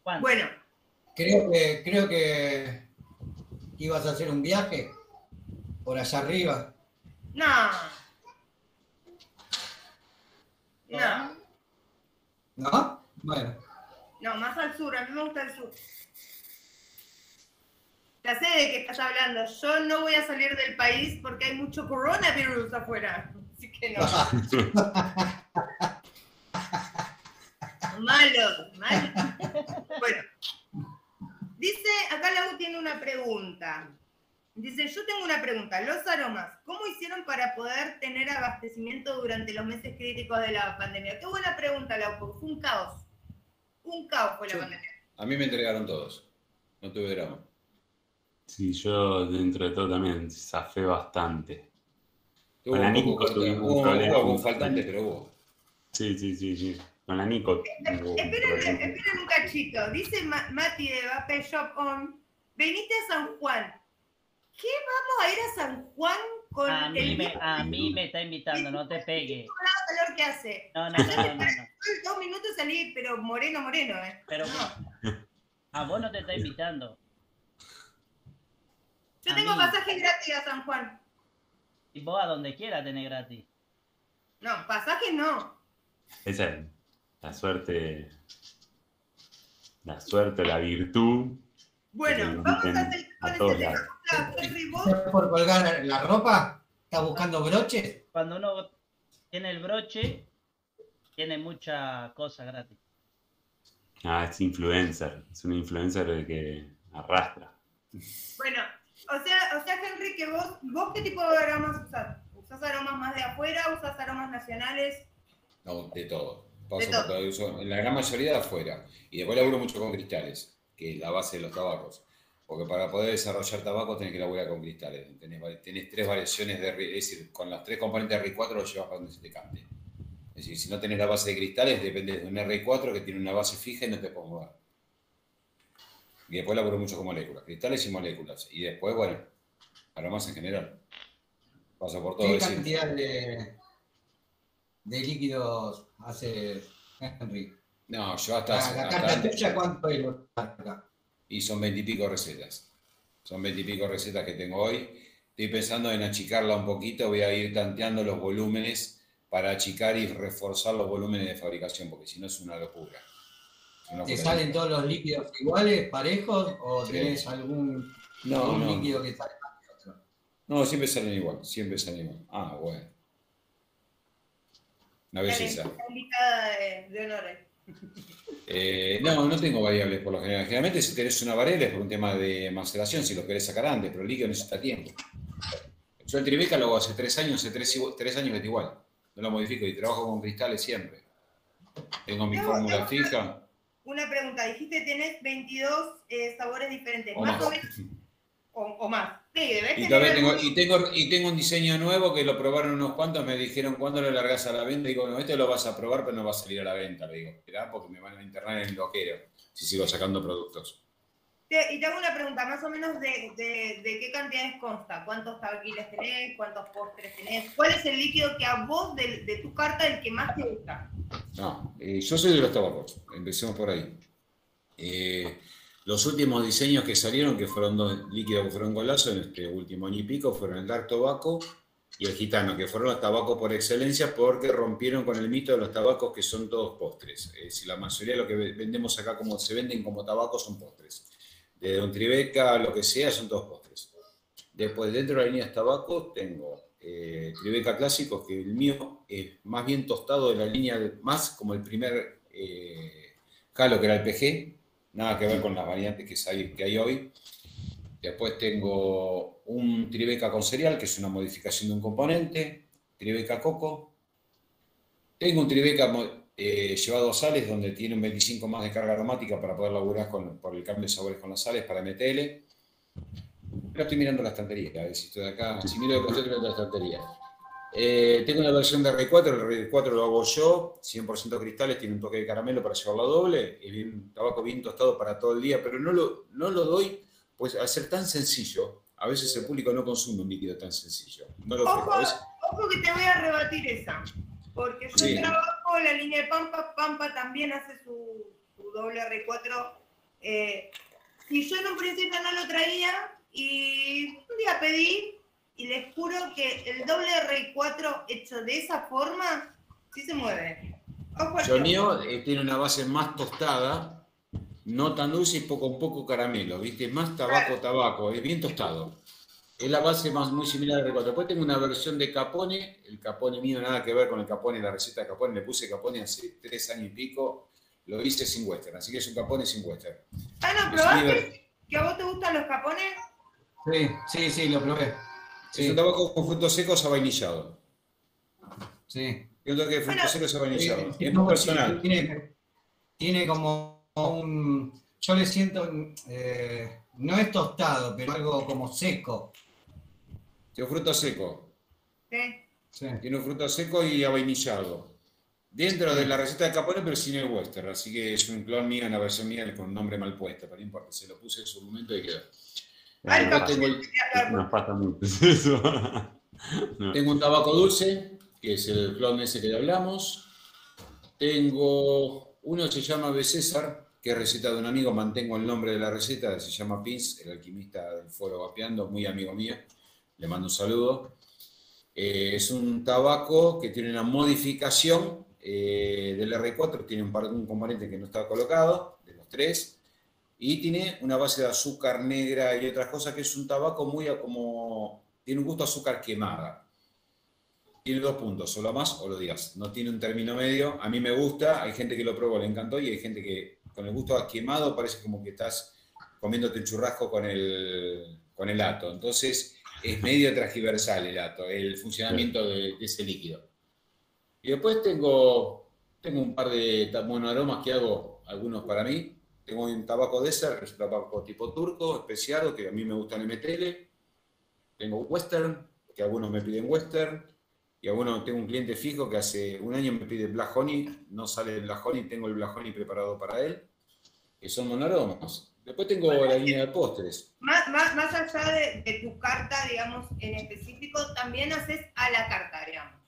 ¿Cuándo? Bueno, Creo que, creo que ibas a hacer un viaje por allá arriba. no. No, ¿No? Bueno, no, más al sur, a mí me gusta el sur. Ya sé de qué estás hablando. Yo no voy a salir del país porque hay mucho coronavirus afuera. [LAUGHS] Así que no. [LAUGHS] malo, malo. Bueno. Dice, acá Lau tiene una pregunta. Dice, yo tengo una pregunta. Los aromas, ¿cómo hicieron para poder tener abastecimiento durante los meses críticos de la pandemia? Qué buena pregunta, Lau, porque fue un caos. Un caos fue la Sí. pandemia. A mí me entregaron todos. No tuve drama. Sí, yo dentro de todo también zafé bastante. Con la Nico tuvimos un problema con- faltante, pero hubo. Sí, sí, sí, sí. Con la Nico Esperen, un cachito. Dice Ma- Mati de Vape Shop On, venite a San Juan. ¿Qué vamos a ir a San Juan con A mí, el me, a mí me está invitando, no te pegue. calor que hace? No, no, no, no, dos minutos salí, pero moreno, moreno, ¿eh? Pero No. a vos no te está [LAUGHS] invitando. Yo a tengo mí. pasajes gratis a San Juan. Y vos a donde quiera tenés gratis. No, pasajes no. Esa es la suerte, la suerte, la virtud. Bueno, vamos a hacer con este tema. lados. Ah, Henry, vos, ¿estás por colgar la ropa? ¿Estás buscando broches? Cuando uno tiene el broche, tiene muchas cosas gratis. Ah, es influencer, es un influencer que arrastra. Bueno, o sea, o sea, Henry, que vos, vos qué tipo de aromas usás? ¿Usás aromas más de afuera? ¿Usás aromas nacionales? No, de todo. Paso De por todo. todo. Uso- la gran mayoría de afuera. Y después laburo mucho con cristales, que es la base de los tabacos. Porque para poder desarrollar tabaco tenés que laburar con cristales. Tenés, tres variaciones de es decir, con las tres componentes de RI4 lo llevas para donde se te cante. Es decir, si no tenés la base de cristales, depende de un RI4 que tiene una base fija y no te puedes mover. Y después laburo mucho con moléculas, cristales y moléculas. Y después, bueno, aromas en general. Paso por todo. ¿Qué cantidad de, de líquidos hace [LAUGHS] Henry? no, yo hasta, La, la hasta carta antes- tuya, ¿cuánto es y son veintipico recetas. Son veintipico recetas que tengo hoy. Estoy pensando en achicarla un poquito, voy a ir tanteando los volúmenes para achicar y reforzar los volúmenes de fabricación, porque si no es una locura. Es ¿Te salen todos los líquidos iguales, parejos, o Sí. tenés algún, No, algún no, líquido que sale más que otro? no, siempre salen igual, siempre salen igual. Ah, bueno. Una de, de honores. Eh, no, no tengo variables por lo general. Generalmente si tenés una variable es por un tema de maceración, si lo querés sacar antes, pero el líquido necesita tiempo. Yo el Tribeca lo hago hace tres años, hace tres, tres años que está igual. No lo modifico y trabajo con cristales siempre. Tengo mi fórmula fija Una pregunta, dijiste tenés 22 eh, sabores diferentes, o más, más. o menos, o, o más. Sí, Y, tener tengo, y, tengo, y tengo un diseño nuevo que lo probaron unos cuantos, me dijeron, ¿cuándo lo largas a la venta? Digo, no, este lo vas a probar, pero no va a salir a la venta. Le digo, esperá porque me van a internar en el loquero si sigo sacando productos. Y te hago una pregunta, más o menos de, de- de qué cantidades consta, cuántos tabaquiles tenés, cuántos postres tenés, cuál es el líquido que a vos de, de tu carta el que más te gusta. No, eh, yo soy de los tabacos, empecemos por ahí. Eh, los últimos diseños que salieron, que fueron dos líquidos que fueron golazo en este último año y pico, fueron el Dark Tobacco y el Gitano, que fueron los tabacos por excelencia porque rompieron con el mito de los tabacos que son todos postres. Es decir, la mayoría de lo que ve- vendemos acá como se venden como tabacos son postres. Desde un tribeca, lo que sea, son todos postres. Después, dentro de la línea de tabaco, tengo eh, tribeca clásico, que el mío es más bien tostado de la línea, más como el primer eh, que era el PG, nada que ver con las variantes que hay, que hay hoy. Después tengo un tribeca con cereal, que es una modificación de un componente, tribeca coco. Tengo un tribeca eh, llevado a sales, donde tiene un 25 más de carga aromática para poder laburar con, por el cambio de sabores con las sales para MTL. Pero estoy mirando la estantería, a ver si estoy acá. Si miro de costado, la estantería. Eh, tengo una versión de R4, el R4 lo hago yo, 100% cristales, tiene un toque de caramelo para llevarlo a doble, es bien, tabaco bien tostado para todo el día, pero no lo, no lo doy, pues al ser tan sencillo, a veces el público no consume un líquido tan sencillo. No lo ojo, ojo que te voy a rebatir esa, porque yo trabajo la línea de Pampa, Pampa también hace su, doble R4. Eh, y yo en un principio no lo traía y un día pedí y les juro que el doble R4 hecho de esa forma sí se mueve. Ojo eh, tiene una base más tostada, no tan dulce y poco a poco caramelo, ¿viste? Más tabaco, tabaco, es bien tostado. Es la base más muy similar al R4. Después tengo una versión de Capone, el Capone mío nada que ver con el Capone, la receta de Capone, le puse Capone hace tres años y pico, lo hice sin western, así que es un Capone sin western. Ah, no, ¿probaste que a vos te gustan los Capones? Sí, sí, sí, lo probé. Es un tabaco con frutos secos avainillado. Sí. Yo creo que frutos secos avainillado. es muy personal. Tiene, como un. Yo le siento. Eh, no es tostado, pero algo como seco. Tiene un fruto seco. Sí. Tiene un fruto seco y avainillado. Dentro de la receta de Capone, pero sin el western. Así que es un clon mío, una versión mía con un nombre mal puesto, pero no importa. Se lo puse en su momento y quedó. Nos pasa mucho [LAUGHS] eso. Tengo un tabaco dulce, que es el clon ese que hablamos. Tengo uno que se llama B. César, que es receta de un amigo, mantengo el nombre de la receta, se llama Pins, el alquimista del foro vapeando, muy amigo mío. Le mando un saludo. Eh, es un tabaco que tiene una modificación eh, del R4, tiene un, par, un componente que no estaba colocado, de los tres y tiene una base de azúcar negra y otras cosas que es un tabaco muy como tiene un gusto a azúcar quemada. Tiene dos puntos, o lo más o lo digas. No tiene un término medio. A mí me gusta, hay gente que lo probó, le encantó y hay gente que con el gusto a quemado parece como que estás comiéndote un churrasco con el, con el ato. Entonces es medio transversal el ato, el funcionamiento de, ese líquido. Y después tengo, tengo un par de aromas que hago, algunos para mí, tengo un tabaco de ese, es un tabaco tipo turco, especiado, que a mí me gusta el MTL. Tengo western, que algunos me piden western. Y algunos tengo un cliente fijo que hace un año me pide Black Honey, no sale el Black Honey, tengo el Black Honey preparado para él, que son monaromas. Después tengo la línea de postres. Más, más, más allá de, de, tu carta, digamos, en específico, también haces a la carta, digamos.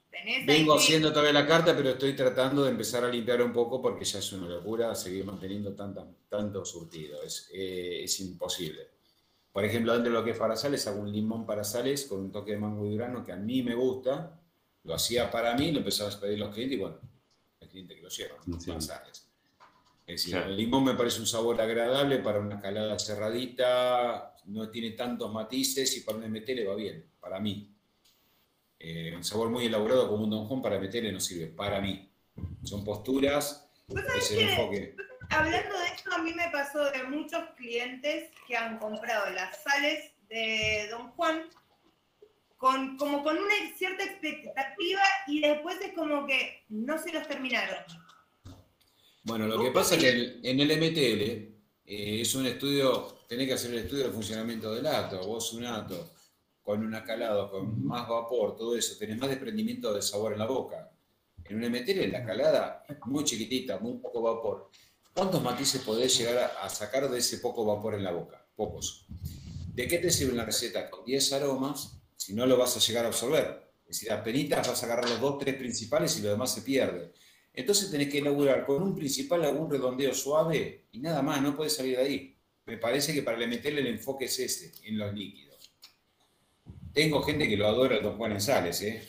Vengo haciendo todavía la carta, pero estoy tratando de empezar a limpiar un poco porque ya es una locura seguir manteniendo tanta, tanto surtido. Es, eh, es imposible. Por ejemplo, dentro de lo que es para sales, hago un limón para sales con un toque de mango y grano que a mí me gusta. Lo hacía para mí, lo empezaba a pedir los clientes y bueno, el cliente que lo lleva, sí. sales. Es decir, el limón me parece un sabor agradable para una calada cerradita, no tiene tantos matices y para un MT le va bien, para mí. Eh, un sabor muy elaborado como un Don Juan para meterle no sirve, para mí. Son posturas, es el enfoque. Hablando de esto, a mí me pasó de muchos clientes que han comprado las sales de Don Juan con, como con una cierta expectativa y después es como que no se los terminaron. Bueno, lo que pasa es que en el MTL eh, es un estudio, tenés que hacer el estudio del funcionamiento del ato, vos un ato con un acalado, con más vapor, todo eso, tenés más desprendimiento de sabor en la boca. En un MTL la calada muy chiquitita, muy poco vapor. ¿Cuántos matices podés llegar a, sacar de ese poco vapor en la boca? Pocos. ¿De qué te sirve una receta con 10 aromas si no lo vas a llegar a absorber? Es decir, apenas vas a agarrar los dos, tres principales y lo demás se pierde. Entonces tenés que elaborar con un principal algún redondeo suave y nada más, no puedes salir de ahí. Me parece que para el MTL el enfoque es ese, en los líquidos. Tengo gente que lo adora Don Juan en Sales, ¿eh?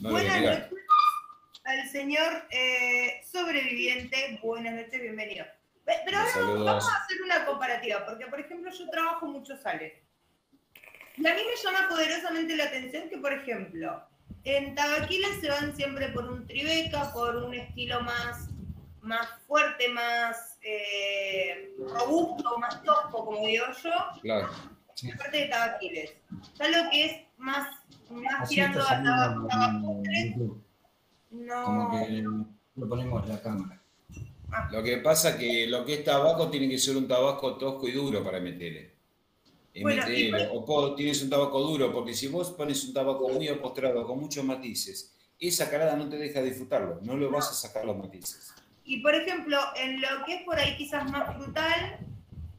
No Buenas noches al señor eh, sobreviviente. Buenas noches, bienvenido. Pe- Pero ahora vamos a hacer una comparativa, porque por ejemplo yo trabajo muchos sales. Y a mí me llama poderosamente la atención que, por ejemplo, en Tabaquiles se van siempre por un tribeca, por un estilo más, más fuerte, más eh, robusto, más tosco, como digo yo, Claro. Parte de Tabaquiles. Ya lo que es más, más Así tirando está a tabaco, tabaco YouTube, Como no. que lo ponemos la cámara. Lo que pasa que lo que es tabaco tiene que ser un tabaco tosco y duro para meterle. Bueno, y MTL. O tienes un tabaco duro, porque si vos pones un tabaco muy apostrado, con muchos matices, esa calada no te deja disfrutarlo, no lo vas a sacar los matices. Y por ejemplo, en lo que es por ahí quizás más frutal,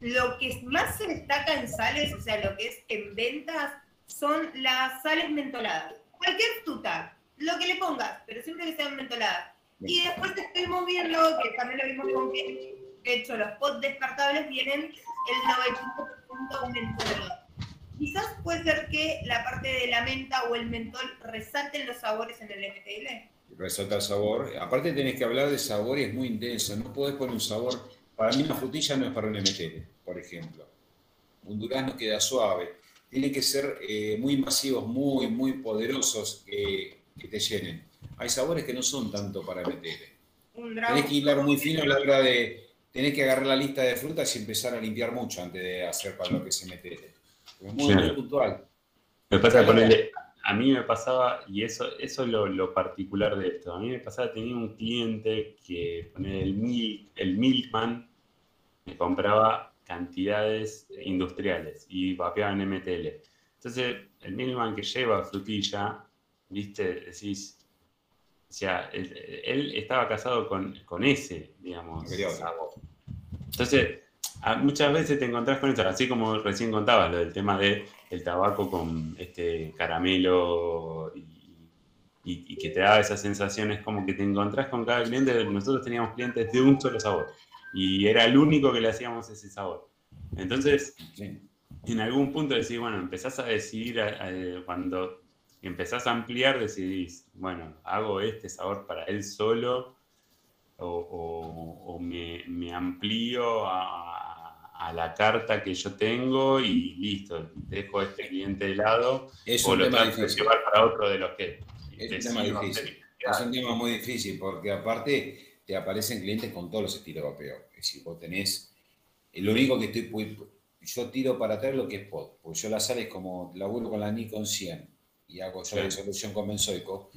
lo que más se destaca en sales, o sea, lo que es en ventas, son las sales mentoladas. Cualquier fruta, lo que le pongas, pero siempre que sean mentoladas. Y después estuvimos viendo, que también lo vimos con que, de hecho, los pots descartables vienen el 95% mentolado. Quizás puede ser que la parte de la menta o el mentol resalten los sabores en el MTL. Resalta el sabor. Aparte tenés que hablar de sabores muy intensos, no podés poner un sabor, para mí una frutilla no es para un MTL, por ejemplo. Un durazno queda suave. Tienen que ser eh, muy masivos, muy, muy poderosos que, que te llenen. Hay sabores que no son tanto para MTL. Un Tenés que hilar muy fino a la hora de. Tenés que agarrar la lista de frutas y empezar a limpiar mucho antes de hacer para lo que se mete. Es muy, puntual. Me pasa con el, a mí me pasaba, y eso, eso es lo, lo particular de esto, a mí me pasaba, tenía un cliente que ponía el, mil, el Milkman, me compraba cantidades industriales y vapeaba en MTL. Entonces, el Milkman que lleva frutilla, viste, decís, o sea, él, él estaba casado con, con ese, digamos. Entonces, muchas veces te encontrás con eso, así como recién contabas, lo del tema de el tabaco con este caramelo y, y- y que te da esas sensaciones como que te encontrás con cada cliente. Nosotros teníamos clientes de un solo sabor y era el único que le hacíamos ese sabor. Entonces, Sí. en algún punto decís, bueno, empezás a decidir, a- a- cuando empezás a ampliar, decidís, bueno, hago este sabor para él solo o, o- o me, me amplío a, a la carta que yo tengo y listo, dejo a este cliente de lado Es o un lo tema trato de llevar para otro de los que Es un tema difícil. Es un tema muy difícil porque aparte te aparecen clientes con todos los estilos vapeo. Es decir, vos tenés, lo único que estoy, yo tiro para atrás lo que es pod, porque yo las sales como laburo con la Nikon 100 y hago yo la resolución con benzoico,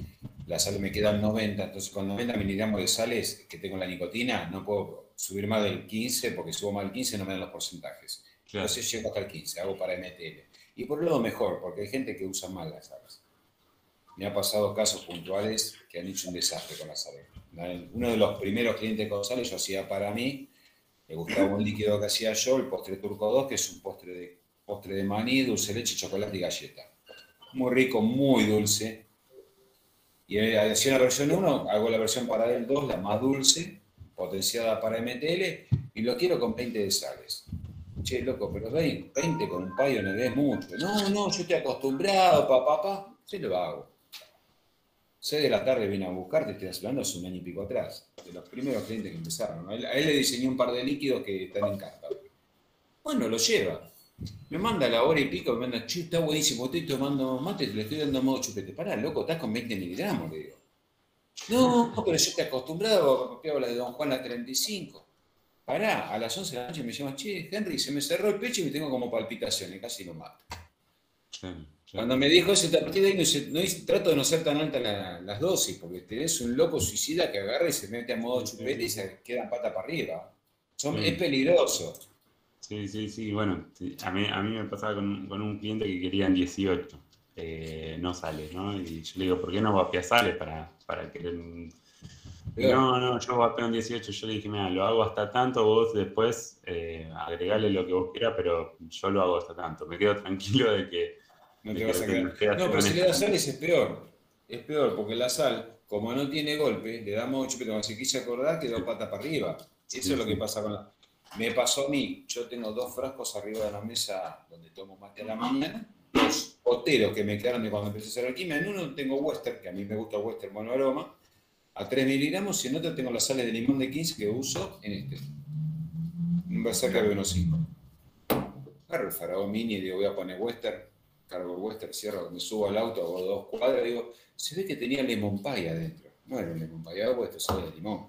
las sales me quedan 90, entonces con 90 miligramos de sales que tengo en la nicotina no puedo subir más del 15 porque subo más del 15 no me dan los porcentajes. Claro. Entonces llego hasta el 15, hago para MTL. Y por un lado mejor, porque hay gente que usa mal las sales. Me ha pasado casos puntuales que han hecho un desastre con la sales. Uno de los primeros clientes con sales yo hacía para mí, le gustaba un líquido que hacía yo, el postre Turco 2, que es un postre de, postre de maní, dulce leche, chocolate y galleta. Muy rico, muy dulce. Y eh, hacía la versión 1, hago la versión para el 2, la más dulce, potenciada para MTL, y lo quiero con 20 de sales. Che, loco, pero 20, 20 con un no ves mucho. No, no, yo estoy acostumbrado, papá, papá. Sí lo hago. 6 de la tarde vine a buscarte, estoy hablando hace un año y pico atrás. De los primeros clientes que empezaron. A él, a él le diseñé un par de líquidos que están en carta. Bueno, lo lleva. Me manda a la hora y pico, me manda, che, está buenísimo, estoy tomando mate, le estoy dando modo chupete. Pará, loco, estás con 20 miligramos, le digo. No, pero yo estoy acostumbrado a copiar la de Don Juan la 35. Pará, a las 11 de la noche me llama, che, Henry, se me cerró el pecho y me tengo como palpitaciones, casi lo mato. Cuando me dijo eso, a partir de ahí no, hice- trato de no ser tan alta la- las dosis, porque tenés un loco suicida que agarra y se mete a modo chupete y se queda pata para arriba. Son-. Es peligroso. Sí, sí, sí, bueno, a mí, a mí me pasaba con, un- con un cliente que querían 18, eh, no sale, ¿no? Y yo le digo, ¿por qué no vapeas sales para, para que... No, no, yo en 18, yo le dije, mira, lo hago hasta tanto, vos después eh, agregale lo que vos quieras, pero yo lo hago hasta tanto, me quedo tranquilo de que... No te vas a quedar. No, pero si le das sales es peor. Es peor, porque la sal, como no tiene golpe, le damos chupete. Cuando se quise acordar, quedó pata para arriba. Eso Sí, es lo que pasa con la. Me pasó a mí. Yo tengo dos frascos arriba de la mesa donde tomo mate a la mañana. Dos poteros que me quedaron de cuando empecé a hacer alquimia. En uno tengo Western, que a mí me gusta Western monoaroma, a 3 miligramos. Y en otro tengo las sales de limón de 15 que uso en este. un berserker de unos 5. Agarro el faraón mini digo, voy a poner western, cargo western, cierro, me subo al auto, hago dos cuadras, digo, se ve que tenía lemon pie adentro. No era un lemon pie, hago esto sabe de limón.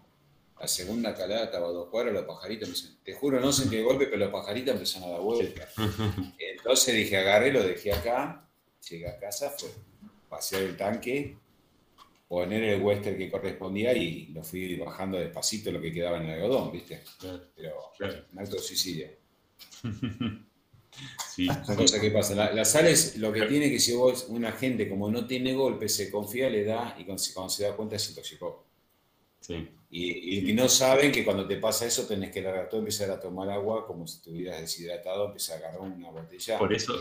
La segunda calada estaba dos cuadras, los pajaritos me dicen, te juro, no qué golpe, pero los pajaritos empezaron a dar vuelta. [LAUGHS] Entonces dije, agarré, lo dejé acá, llegué a casa, fue pasear el tanque, poner el western que correspondía y lo fui bajando despacito lo que quedaba en el algodón, ¿viste? Pero un acto de suicidio. [LAUGHS] Sí. Son cosas que pasan. La, la sal es lo que tiene que si vos, una gente como no tiene golpe, se confía, le da y cuando, se- cuando se da cuenta se intoxicó. Sí. Y, y no saben que cuando te pasa eso tenés que largar todo, empezar a tomar agua como si estuvieras deshidratado, empezar a agarrar una botella. Por eso-.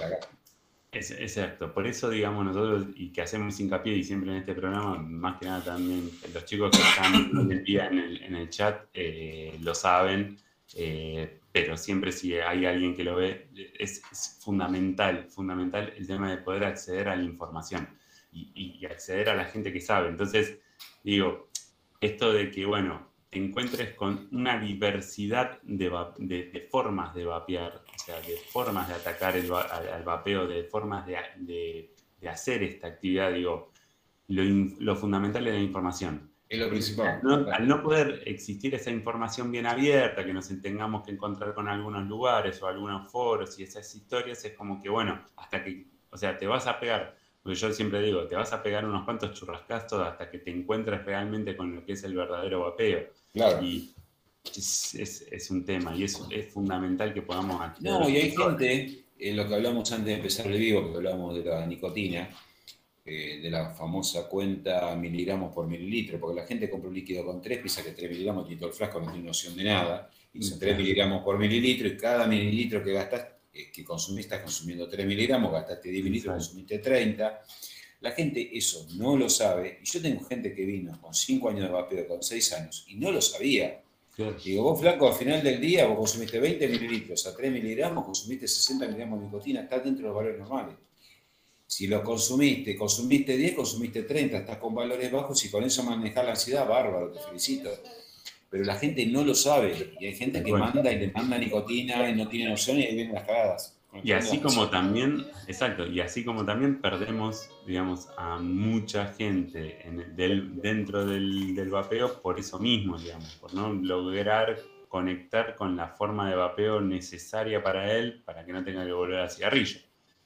Es, exacto, por eso digamos nosotros y que hacemos hincapié y siempre en este programa, más que nada también los chicos que están [COUGHS] en día en el, en el chat eh, lo saben, eh, pero siempre si hay alguien que lo ve, es, es fundamental, fundamental el tema de poder acceder a la información y- y acceder a la gente que sabe. Entonces, digo, esto de que, bueno, te encuentres con una diversidad de, de- de formas de vapear, o sea, de formas de atacar el, al, al vapeo, de formas de, de- hacer esta actividad, digo, lo, in- lo fundamental es la información. Es lo principal. Al no, al no poder existir esa información bien abierta, que nos tengamos que encontrar con algunos lugares o algunos foros y esas historias, es como que, bueno, hasta que, o sea, te vas a pegar, porque yo siempre digo, te vas a pegar unos cuantos churrascazos hasta que te encuentres realmente con lo que es el verdadero vapeo. Claro. Y es, es- es un tema y es, es fundamental que podamos No, y hay gente, en lo que hablamos antes de empezar el vivo, que hablamos de la nicotina, eh, de la famosa cuenta miligramos por mililitro, porque la gente compra un líquido con 3, piensa que 3 miligramos tiene todo el frasco, no tiene noción de nada, y son 3 miligramos por mililitro, y cada mililitro que gastas, eh, que consumiste, estás consumiendo 3 miligramos, gastaste 10 mililitros, consumiste 30. La gente eso no lo sabe, y yo tengo gente que vino con 5 años de vapeo, con 6 años, y no lo sabía. Claro. Digo, vos flaco, al final del día vos consumiste 20 mililitros a 3 miligramos, consumiste 60 miligramos de nicotina, estás dentro de los valores normales. Si lo consumiste, consumiste 10, consumiste 30, estás con valores bajos y con eso manejar la ansiedad, bárbaro, te felicito. Pero la gente no lo sabe y hay gente que Bueno. manda y le manda nicotina y no tiene noción y ahí vienen las cagadas. Y así como también, exacto, y así como también perdemos, digamos, a mucha gente en- del- dentro del, del vapeo por eso mismo, digamos, por no lograr conectar con la forma de vapeo necesaria para él para que no tenga que volver al cigarrillo.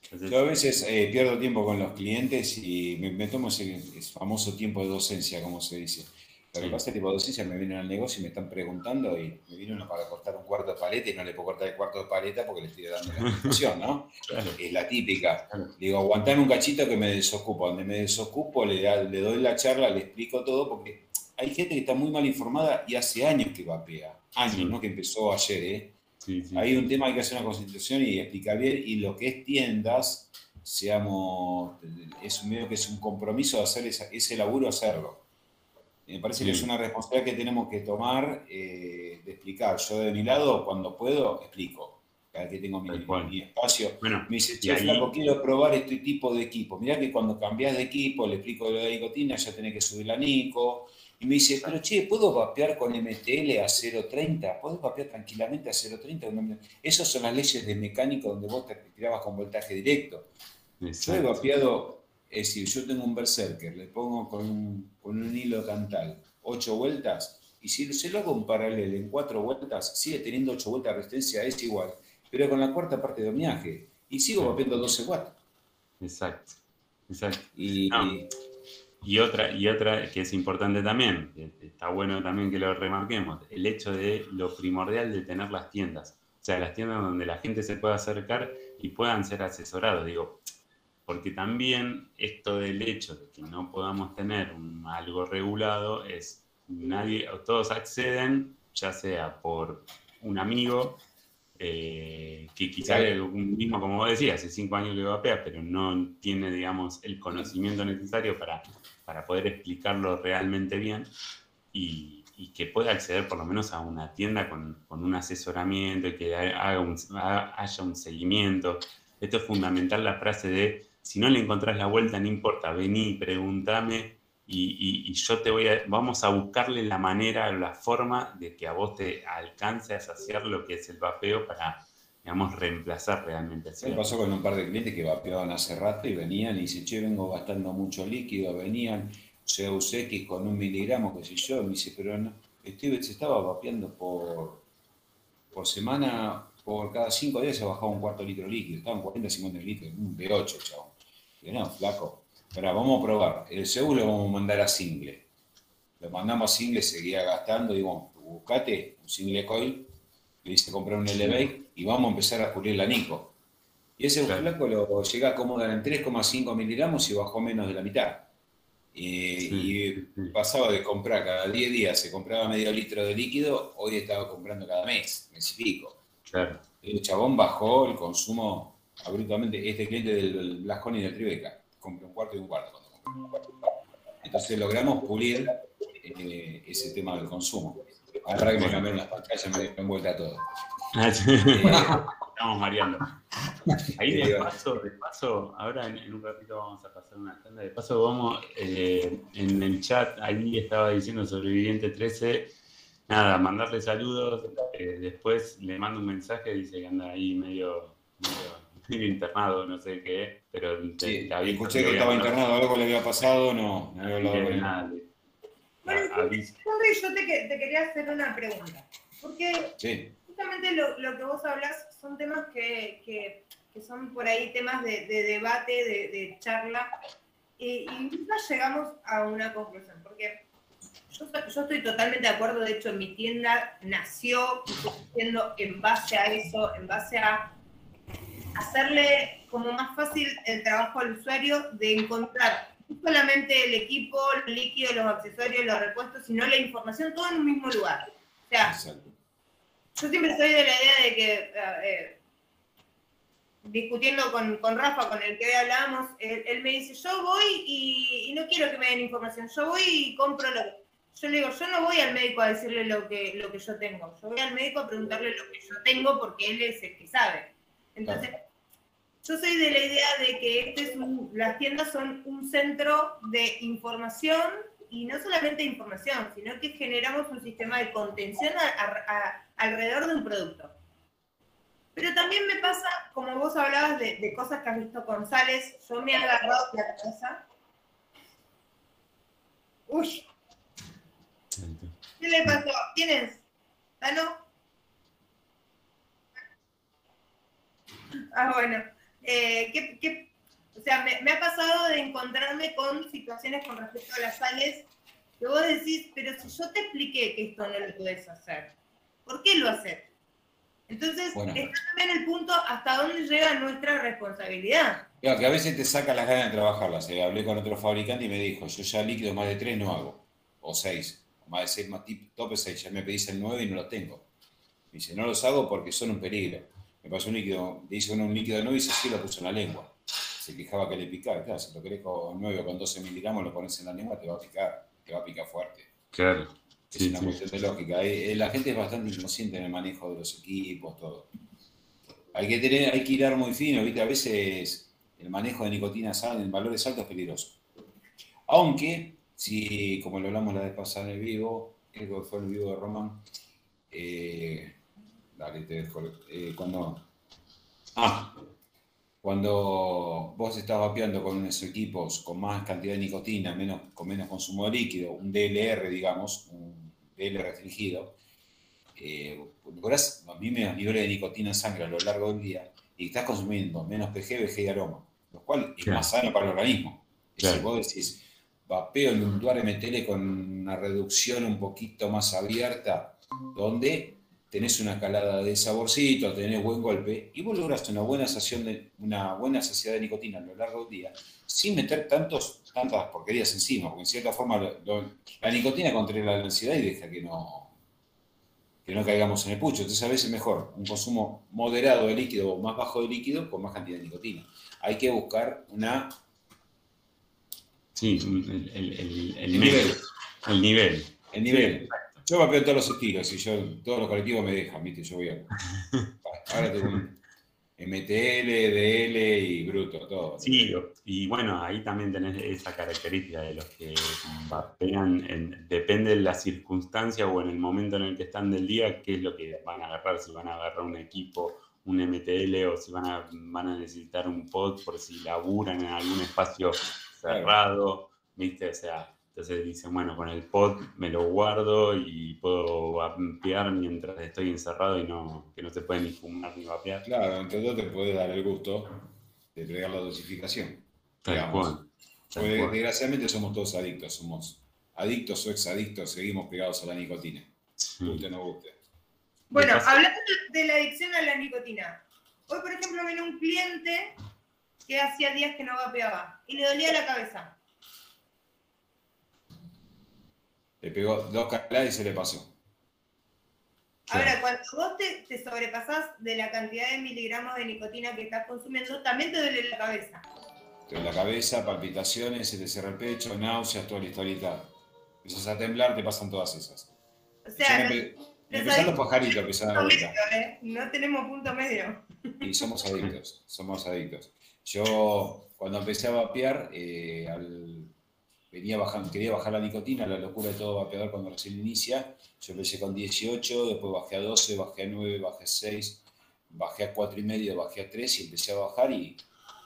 Entonces, Yo a veces eh, pierdo tiempo con los clientes y me, me tomo ese, ese famoso tiempo de docencia, como se dice. Lo que Sí. pasa es que tipo docencia me vienen al negocio y me están preguntando y me viene uno para cortar un cuarto de paleta y no le puedo cortar el cuarto de paleta porque le estoy dando la [LAUGHS] explicación, ¿no? claro, Es la típica. Claro. Digo, aguantame un cachito que me desocupo. Donde me desocupo le, le doy la charla, le explico todo porque hay gente que está muy mal informada y hace años que vapea. Años, Sí. no que empezó ayer, ¿eh? sí. Hay un tema, hay que hacer una concentración y explicar bien. Y lo que es tiendas, seamos, es un medio que es un compromiso de hacer esa- ese laburo, hacerlo. Me parece que es una responsabilidad que tenemos que tomar, eh, de explicar. Yo de mi lado, cuando puedo, explico. Cada que tengo mi, espacio. Bueno, Me dice, che, ahí- flaco, quiero probar este tipo de equipo. Mirá que cuando cambiás de equipo, le explico lo de la nicotina, ya tenés que subir la nico. Y me dice, pero che, ¿puedo vapear con MTL a 0.30? ¿Podés vapear tranquilamente a 0.30? Esas son las leyes de mecánico donde vos te tirabas con voltaje directo. Yo he vapeado, es decir, yo tengo un berserker, le pongo con un, con un hilo cantal 8 vueltas, y si se lo hago en paralelo en 4 vueltas, sigue teniendo 8 vueltas de resistencia, es igual, pero con la cuarta parte de dominaje, y sigo Sí. vapeando 12 watts. Exacto, exacto. Y, No. y- Y otra, y otra que es importante también, que está bueno también que lo remarquemos, el hecho de lo primordial de tener las tiendas. O sea, las tiendas donde la gente se pueda acercar y puedan ser asesorados. Digo, porque también esto del hecho de que no podamos tener un- algo regulado es nadie, todos acceden, ya sea por un amigo, eh, que quizá Claro. es un mismo, como vos decías, hace cinco años que vapea, pero no tiene, digamos, el conocimiento necesario para, para poder explicarlo realmente bien y, y que pueda acceder por lo menos a una tienda con, con un asesoramiento y que haga un- ha- haya un seguimiento. Esto es fundamental, la frase de, si no le encontrás la vuelta, no importa, vení, pregúntame, y, yo te voy a, vamos a buscarle la manera, la forma de que a vos te alcance a saciar lo que es el vapeo para, digamos, reemplazar realmente Me pasó con un par de clientes que vapeaban hace rato y venían y dicen, che, vengo gastando mucho líquido, venían, CUX con un miligramo, qué sé yo, me dice, pero no, Steve se estaba vapeando por, por semana, por cada cinco días se bajaba un cuarto litro líquido, estaban 40, 50 litros, un B8, chabón. No, flaco, pero vamos a probar. El seguro lo vamos a mandar a single. Lo mandamos a single, seguía gastando. Digo, buscate un single coil, le hice comprar un elevate y vamos a empezar a cubrir la Nico. Y ese flaco lo llega a acomodar en 3,5 miligramos y bajó menos de la mitad. Y, pasaba de comprar cada 10 días, se compraba medio litro de líquido, hoy estaba comprando cada mes, mes y pico. Claro. El chabón bajó el consumo abruptamente. Este cliente del Blasconi y del Tribeca compré un cuarto y un cuarto. Entonces logramos pulir eh, ese tema del consumo. Ahora que me cambiaron las pantallas, me dieron vuelta todo. [LAUGHS] Eh, Estamos mareando. Ahí de paso, de paso, ahora en, un ratito vamos a pasar una tanda. De paso, vamos eh, en el chat, ahí estaba diciendo Sobreviviente 13. Nada, mandarle saludos. después le mando un mensaje, dice que anda ahí medio internado, no sé qué, pero sí, escuché que estaba internado, algo le había pasado, no, no había hablado con nada. Bueno, yo te, te, quería hacer una pregunta, porque justamente lo, lo, que vos hablas son temas que, que, que son por ahí temas de, de debate, de, de charla, y, y, nunca llegamos a una conclusión, porque yo, yo, estoy totalmente de acuerdo, de hecho mi tienda nació siendo en base a eso, en base a hacerle como más fácil el trabajo al usuario de encontrar no solamente el equipo, los líquidos, los accesorios, los repuestos, sino la información todo en un mismo lugar. O sea, yo siempre soy de la idea de que, eh, eh, discutiendo con, con, Rafa, con el que hoy hablábamos, él, me dice, yo voy y, no quiero que me den información, yo voy y compro lo que... Yo le digo, yo no voy al médico a decirle lo que, lo que yo tengo, yo voy al médico a preguntarle lo que yo tengo porque él es el que sabe. Entonces, yo soy de la idea de que este es las tiendas son un centro de información y no solamente información, sino que generamos un sistema de contención alrededor de un producto. Pero también me pasa, como vos hablabas de, cosas que has visto con Sales, yo me he agarrado la casa. Uy. ¿Qué le pasó? ¿Quién es? ¿Tano? [LAUGHS] Ah, bueno. Eh, ¿qué, o sea, me, ha pasado de encontrarme con situaciones con respecto a las sales que vos decís, pero si yo te expliqué que esto no lo puedes hacer, ¿por qué lo haces? Entonces, está también el punto hasta dónde llega nuestra responsabilidad. Claro, que a veces te saca las ganas de trabajarlas. Eh, hablé con otro fabricante y me dijo, yo ya líquido más de 3 no hago, o 6, o más de 6, más tope 6, ya me pedís el 9 y no lo tengo. Me dice, no los hago porque son un peligro. Me pasó un líquido, le hice un líquido de 9 y se sí lo puso en la lengua. Se quejaba que le picaba. Claro, si lo querés con 9 o con 12 miligramos, lo pones en la lengua, te va a picar, te va a picar fuerte. Claro. Es una cuestión de lógica. Eh, la gente es bastante inconsciente en el manejo de los equipos, todo. Hay que, tener, hay que hilar muy fino, ¿viste? A veces el manejo de nicotina en valores altos es peligroso. Aunque, si, como lo hablamos la vez pasada en el vivo, creo que fue el vivo de Roman, eh, Dale, te dejo. Eh, cuando. Ah, cuando vos estás vapeando con unos equipos con más cantidad de nicotina, menos, con menos consumo de líquido, un DLR, digamos, un DLR restringido, eh, lográs los mismos niveles de nicotina en sangre a lo largo del día y estás consumiendo menos PG, VG y aroma, lo cual es más sano para el organismo. Si vos decís, vapeo en un MTL con una reducción un poquito más abierta, donde tenés una calada de saborcito, tenés buen golpe, y vos logras una buena, de, una buena saciedad de nicotina a lo largo del día, sin meter tantos, tantas porquerías encima, porque en cierta forma la nicotina controla la ansiedad y deja que no, que no caigamos en el pucho. Entonces a veces es mejor un consumo moderado de líquido o más bajo de líquido con más cantidad de nicotina. Hay que buscar una... Sí, el, nivel. El nivel. El nivel. Yo vapeo todos los estilos y yo, todos los colectivos me dejan, ¿viste? Yo voy a. [LAUGHS] Ahora tengo MTL, DL y bruto, todo. Sí, y bueno, ahí también tenés esa característica de los que vapean, en- depende de la circunstancia o en el momento en el que están del día, qué es lo que van a agarrar, si van a agarrar un equipo, un MTL o si van a, van a necesitar un pod por si laburan en algún espacio cerrado, ¿viste? O sea, entonces dicen, bueno, con el pod me lo guardo y puedo vapear mientras estoy encerrado y no, que no se puede ni fumar ni vapear. Claro, entre todo te puede dar el gusto de pegar la dosificación. Tal cual. tal Pues, cual. desgraciadamente somos todos adictos, somos adictos o exadictos, seguimos pegados a la nicotina. Sí. Guste o no guste. Bueno, hablando de la adicción a la nicotina. Hoy, por ejemplo, vino un cliente que hacía días que no vapeaba y le dolía la cabeza. Le pegó dos caladas y se le pasó. Ahora, cuando vos te, te sobrepasás de la cantidad de miligramos de nicotina que estás consumiendo, también te duele la cabeza. Te la cabeza, palpitaciones, se te cierra el pecho, náuseas, toda la historieta. Empiezas a temblar, te pasan todas esas. O sea, me no, empe- me empezaron los pajaritos, empezaron a vuelta. ¿eh? no tenemos punto medio. Y somos adictos, somos adictos. Yo, cuando empecé a vapear, eh, al- venía quería bajar la nicotina, la locura de todo vapeador cuando recién inicia. Yo empecé con 18, después bajé a 12, bajé a 9, bajé a 6, bajé a 4 y medio, bajé a 3 y empecé a bajar y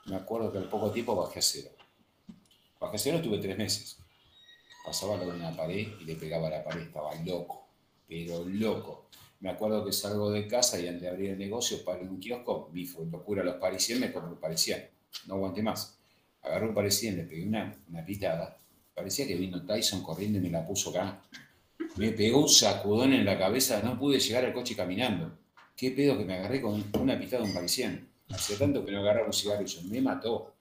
me acuerdo que al poco tiempo bajé a 0. Bajé a 0 estuve 3 meses. Pasaba lo de una pared y le pegaba a la pared, estaba loco, pero loco. Me acuerdo que salgo de casa y antes de abrir el negocio, paro en un kiosco, vi locura los parisien, me compré un parisien. No aguanté más. Agarré un parisien, le pegué una, una pitada. Parecía que vino Tyson corriendo y me la puso acá. Me pegó un sacudón en la cabeza, no pude llegar al coche caminando. Qué pedo que me agarré con una pitada de un parisien. Hace tanto que no agarraba un cigarrillo, me mató.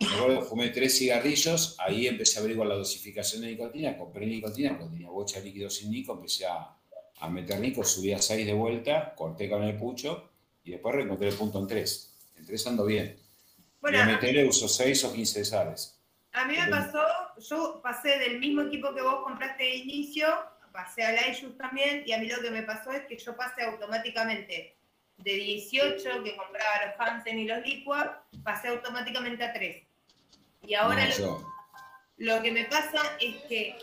Me acuerdo, fumé tres cigarrillos, ahí empecé a averiguar la dosificación de nicotina, compré nicotina, porque tenía bocha de líquido sin nico, empecé a, a meter nico, subí a 6 de vuelta, corté con el pucho y después reencontré el punto en 3. En 3 ando bien. Bueno, y a meterle uso 6 o 15 de sales. A mí me pasó, yo pasé del mismo equipo que vos compraste de inicio, pasé al iShoes también, y a mí lo que me pasó es que yo pasé automáticamente de 18 que compraba los Hansen y los Liquid, pasé automáticamente a 3. Y ahora No, lo, que me pasa es que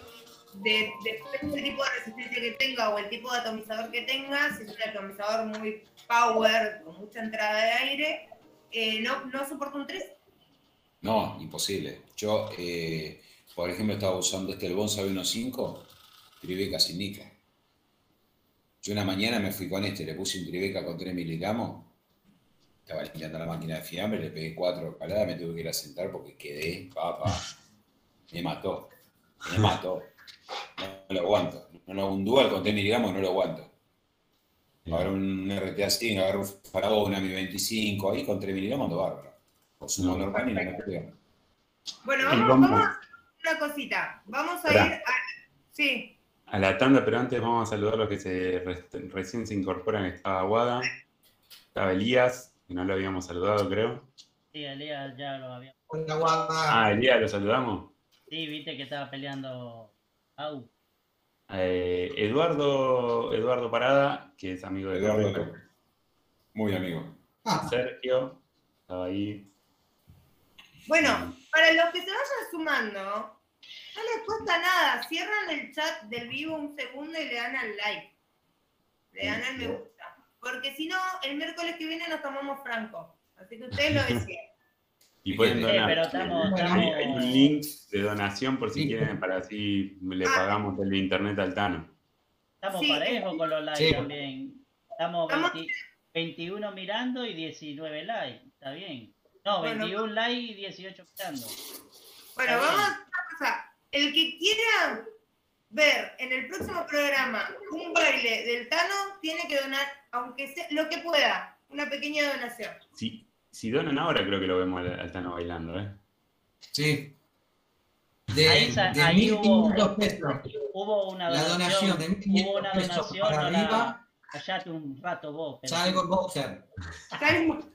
de- depende del tipo de resistencia que tenga o el tipo de atomizador que tenga, si es un atomizador muy power, con mucha entrada de aire, eh, no, no soporto un 3. No, imposible. Yo, eh, por ejemplo, estaba usando este el Bonsa 1.5, Tribeca sin nica. Yo una mañana me fui con este, le puse un Tribeca con 3 miligramos, estaba limpiando la máquina de fiambre, le pegué cuatro caladas, me tuve que ir a sentar porque quedé, papá, me mató, me mató. No, lo aguanto. No, un dual con 3 miligramos no lo aguanto. Agarro un RTA 100, agarro un Faraón, una Mi 25, ahí con 3 miligramos ando bárbaro. No. Bueno, vamos, vamos- vamos a hacer una cosita. Vamos a ir a. Sí, A la tanda, pero antes vamos a saludar a los que se re- recién se incorporan. Estaba Guada, estaba Elías, que no lo habíamos saludado, creo. Sí, Elías ya lo había. Hola, guapa. Ah, Elías, lo saludamos. Sí, viste que estaba peleando. Au. Eh, Eduardo, Eduardo Parada, que es amigo de Eduardo. Muy amigo. Ah, Sergio, estaba ahí. Bueno, para los que se vayan sumando, no les cuesta nada. Cierran el chat del vivo un segundo y le dan al like. Le dan al me gusta. Porque si no, el miércoles que viene nos tomamos franco. Así que ustedes lo [LAUGHS] decían. Y pueden Sí, donar. pero estamos. Hay, estamos- hay un link de donación por si Sí. quieren, para así le Ah. pagamos el internet al Tano. Estamos Sí. parejos con los likes Sí. también. Estamos Estamos- 20 21 mirando y 19 likes. Está bien. No, Bueno. 21 likes y 18 mirando. Bueno, Está vamos bien. a una cosa. El que quiera ver en el próximo programa un baile del Tano, tiene que donar, aunque sea lo que pueda, una pequeña donación. Si, si donan ahora, creo que lo vemos al, al Tano bailando, ¿eh? sí. De, Ahí de ahí hubo- 1.500 pesos. Hubo una La donación. donación de hubo una 1.500 pesos donación. para no la- arriba, Callate un rato vos. pero- salgo en boxer.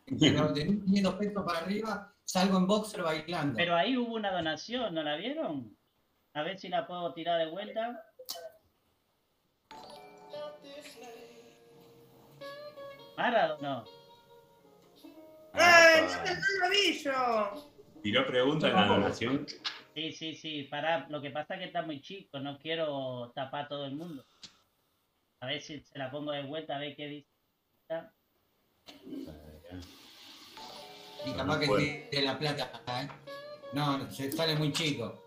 1.500 pesos para arriba, salgo en boxer bailando. Pero ahí hubo una donación, ¿no la vieron? A ver si la puedo tirar de vuelta. ¿Mara o no? ¡Eh! Ah, ¡No te el novillo! ¿Tiró pregunta en la donación? Sí, sí, sí, para, lo que pasa es que está muy chico, no quiero tapar a todo el mundo. A ver si se la pongo de vuelta, a ver qué dice. Y capaz que Bueno. sí de la plata, ¿eh? No, se sale muy chico.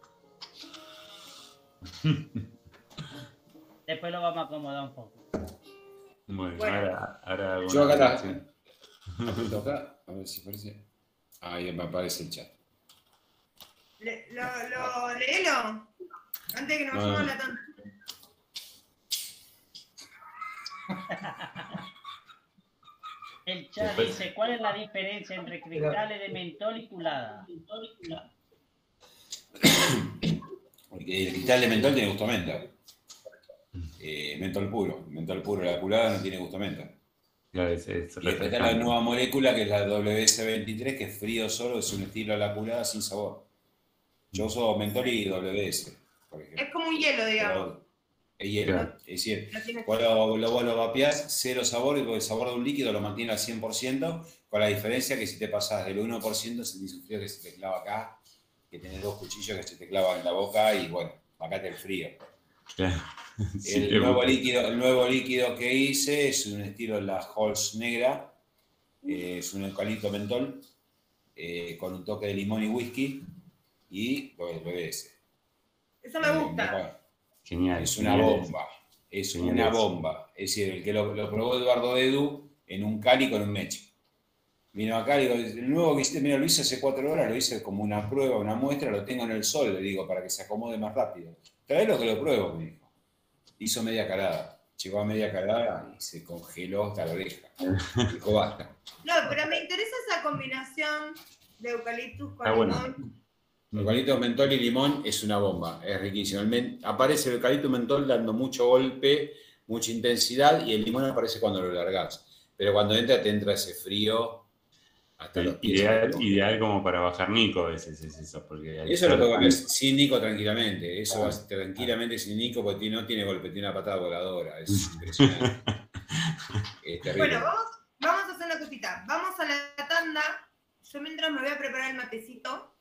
[LAUGHS] Después lo vamos a acomodar un poco. Bueno, Bueno. ahora, ahora Yo acá la- acá, a ver si aparece. Ahí me aparece el chat. Le- lo, lo, léelo. Antes que nos No. vayamos a la tanda. [LAUGHS] El chat Después- dice, ¿cuál es la diferencia entre cristales de mentol y culada? Porque el cristal de mentol tiene gusto a menta. Eh, mentol puro. Mentol puro. La culada no tiene gusto a menta. Claro, es, es Y está la nueva molécula que es la WS23, que es frío solo, es un estilo a la culada sin sabor. Yo uso mentol y WS, por ejemplo. Es como un hielo, digamos. Pero es hielo. Claro. Es decir, Cuando lo, vos lo vapeás, cero sabor, y el sabor de un líquido lo mantiene al 100%, con la diferencia que si te pasas del 1%, sentís un frío que se te clava acá, que tenés dos cuchillos que se te clavan en la boca, y bueno, acá el frío. Claro. [LAUGHS] Sí, el, nuevo líquido, el nuevo líquido que hice es un estilo la Halls negra, eh, es un eucalipto mentol, eh, con un toque de limón y whisky, y lo BBS. Eso me Eh, gusta. Genial. es una genial. bomba, es Genial una bomba. Es decir, el que lo, lo probó Eduardo Edu en un cali con un meche. Vino acá y digo, el nuevo que hiciste, mira, lo hice hace cuatro horas, lo hice como una prueba, una muestra, lo tengo en el sol, le digo, para que se acomode más rápido. Trae lo que lo pruebo, me dijo. Hizo media calada. Llegó a media calada y se congeló hasta la oreja. [LAUGHS] Dijo, basta. No, pero me interesa esa combinación de eucaliptus con Ah, bueno. limón. Eucalipto mentol y limón es una bomba, es riquísimo. El men- aparece el eucalipto mentol dando mucho golpe, mucha intensidad, y el limón aparece cuando lo largas. Pero cuando entra, te entra ese frío hasta los pies. Ideal, ideal como para bajar Nico a veces es eso. Porque Eso lo puedo sin Nico tranquilamente. Eso va tranquilamente sin Nico porque tiene- no tiene golpe, tiene una patada voladora. Es [LAUGHS] impresionante. es terrible. Bueno, vamos, vamos a hacer una cosita. Vamos a la tanda. Yo mientras me voy a preparar el matecito.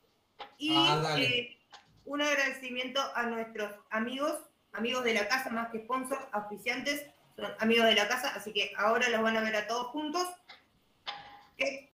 Y Ah, eh, un agradecimiento a nuestros amigos, amigos de la casa, más que sponsors, auspiciantes, son amigos de la casa, así que ahora los van a ver a todos juntos. Que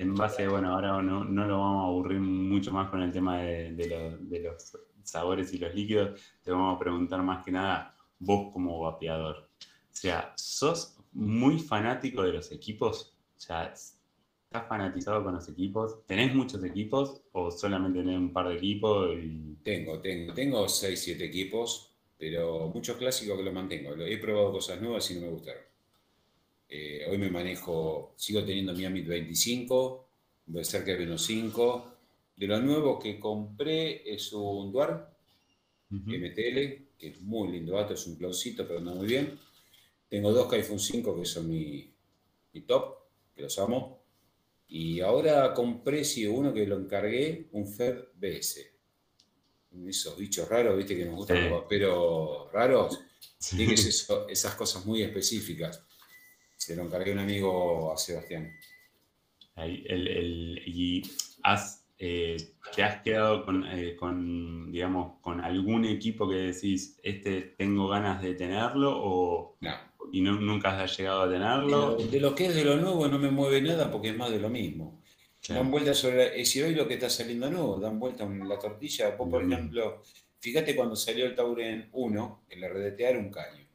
en, base, bueno, ahora no, no lo vamos a aburrir mucho más con el tema de, de lo- de los sabores y los líquidos. Te vamos a preguntar más que nada, vos como vapeador. O sea, ¿sos muy fanático de los equipos? O sea, ¿estás fanatizado con los equipos? ¿Tenés muchos equipos o solamente tenés un par de equipos? Tengo, tengo, tengo 6, 7 equipos, pero muchos clásicos que los mantengo. He probado cosas nuevas y no me gustaron. Eh, hoy me manejo, sigo teniendo mi Amit 25, voy a ser que menos 5. De lo nuevo que compré es un Duar. MTL, que es muy lindo dato, es un cloncito, pero anda muy bien. Tengo dos iPhone 5 que son mi, mi top, que los amo. Y ahora compré, sí, uno que lo encargué, un Fed BS. Esos bichos raros, viste, que nos gustan Sí. los vaperos raros. Sí. Tiene que ser [LAUGHS] eso- esas cosas muy específicas. Se lo encargué a un amigo a Sebastián. Ahí, el- el- y has, eh, te has quedado con, eh, con, digamos, con algún equipo que decís, este tengo ganas de tenerlo o, No. y no- nunca has llegado a De tenerlo. lo, de lo que es de lo nuevo no me mueve nada porque es más de lo mismo. Claro. Dan vueltas sobre. si hoy lo que está saliendo nuevo, dan vuelta en la tortilla. Vos, por Mm. ejemplo, fíjate cuando salió el Tauren 1, el RDTA era un caño.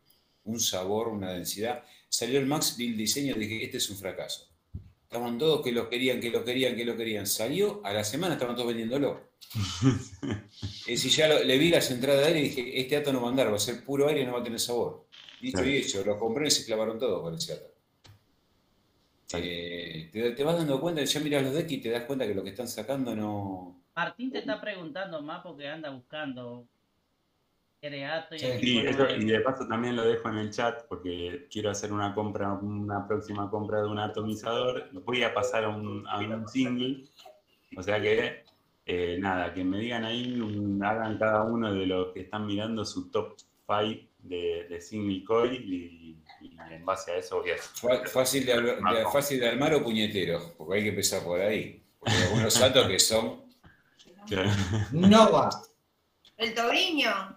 Un sabor, una densidad. Salió el Max, vi el diseño y dije, este es un fracaso. Estaban todos que lo querían, que lo querían, que lo querían. Salió, a la semana estaban todos vendiéndolo. [LAUGHS] Es decir, ya lo- le vi las entradas de aire y dije, este ato no va a andar, va a ser puro aire y no va a tener sabor. Dicho Claro. y hecho, lo compré y se clavaron todos con ese ato. Eh, te, te vas dando cuenta, ya miras los decks y te das cuenta que lo que están sacando no. Martín te está preguntando más porque anda buscando Creato y Sí. eso- y de paso también lo dejo en el chat porque quiero hacer una compra, una próxima compra de un atomizador. Voy a pasar a un, a un single. O sea que, eh, nada, que me digan ahí, un- hagan cada uno de los que están mirando su top 5 de, de single coil y, y en base a eso voy a hacer. Fácil de, de- fácil de armar o puñetero, porque hay que empezar por ahí. Porque hay algunos atos que son. Nova. El Tauriño.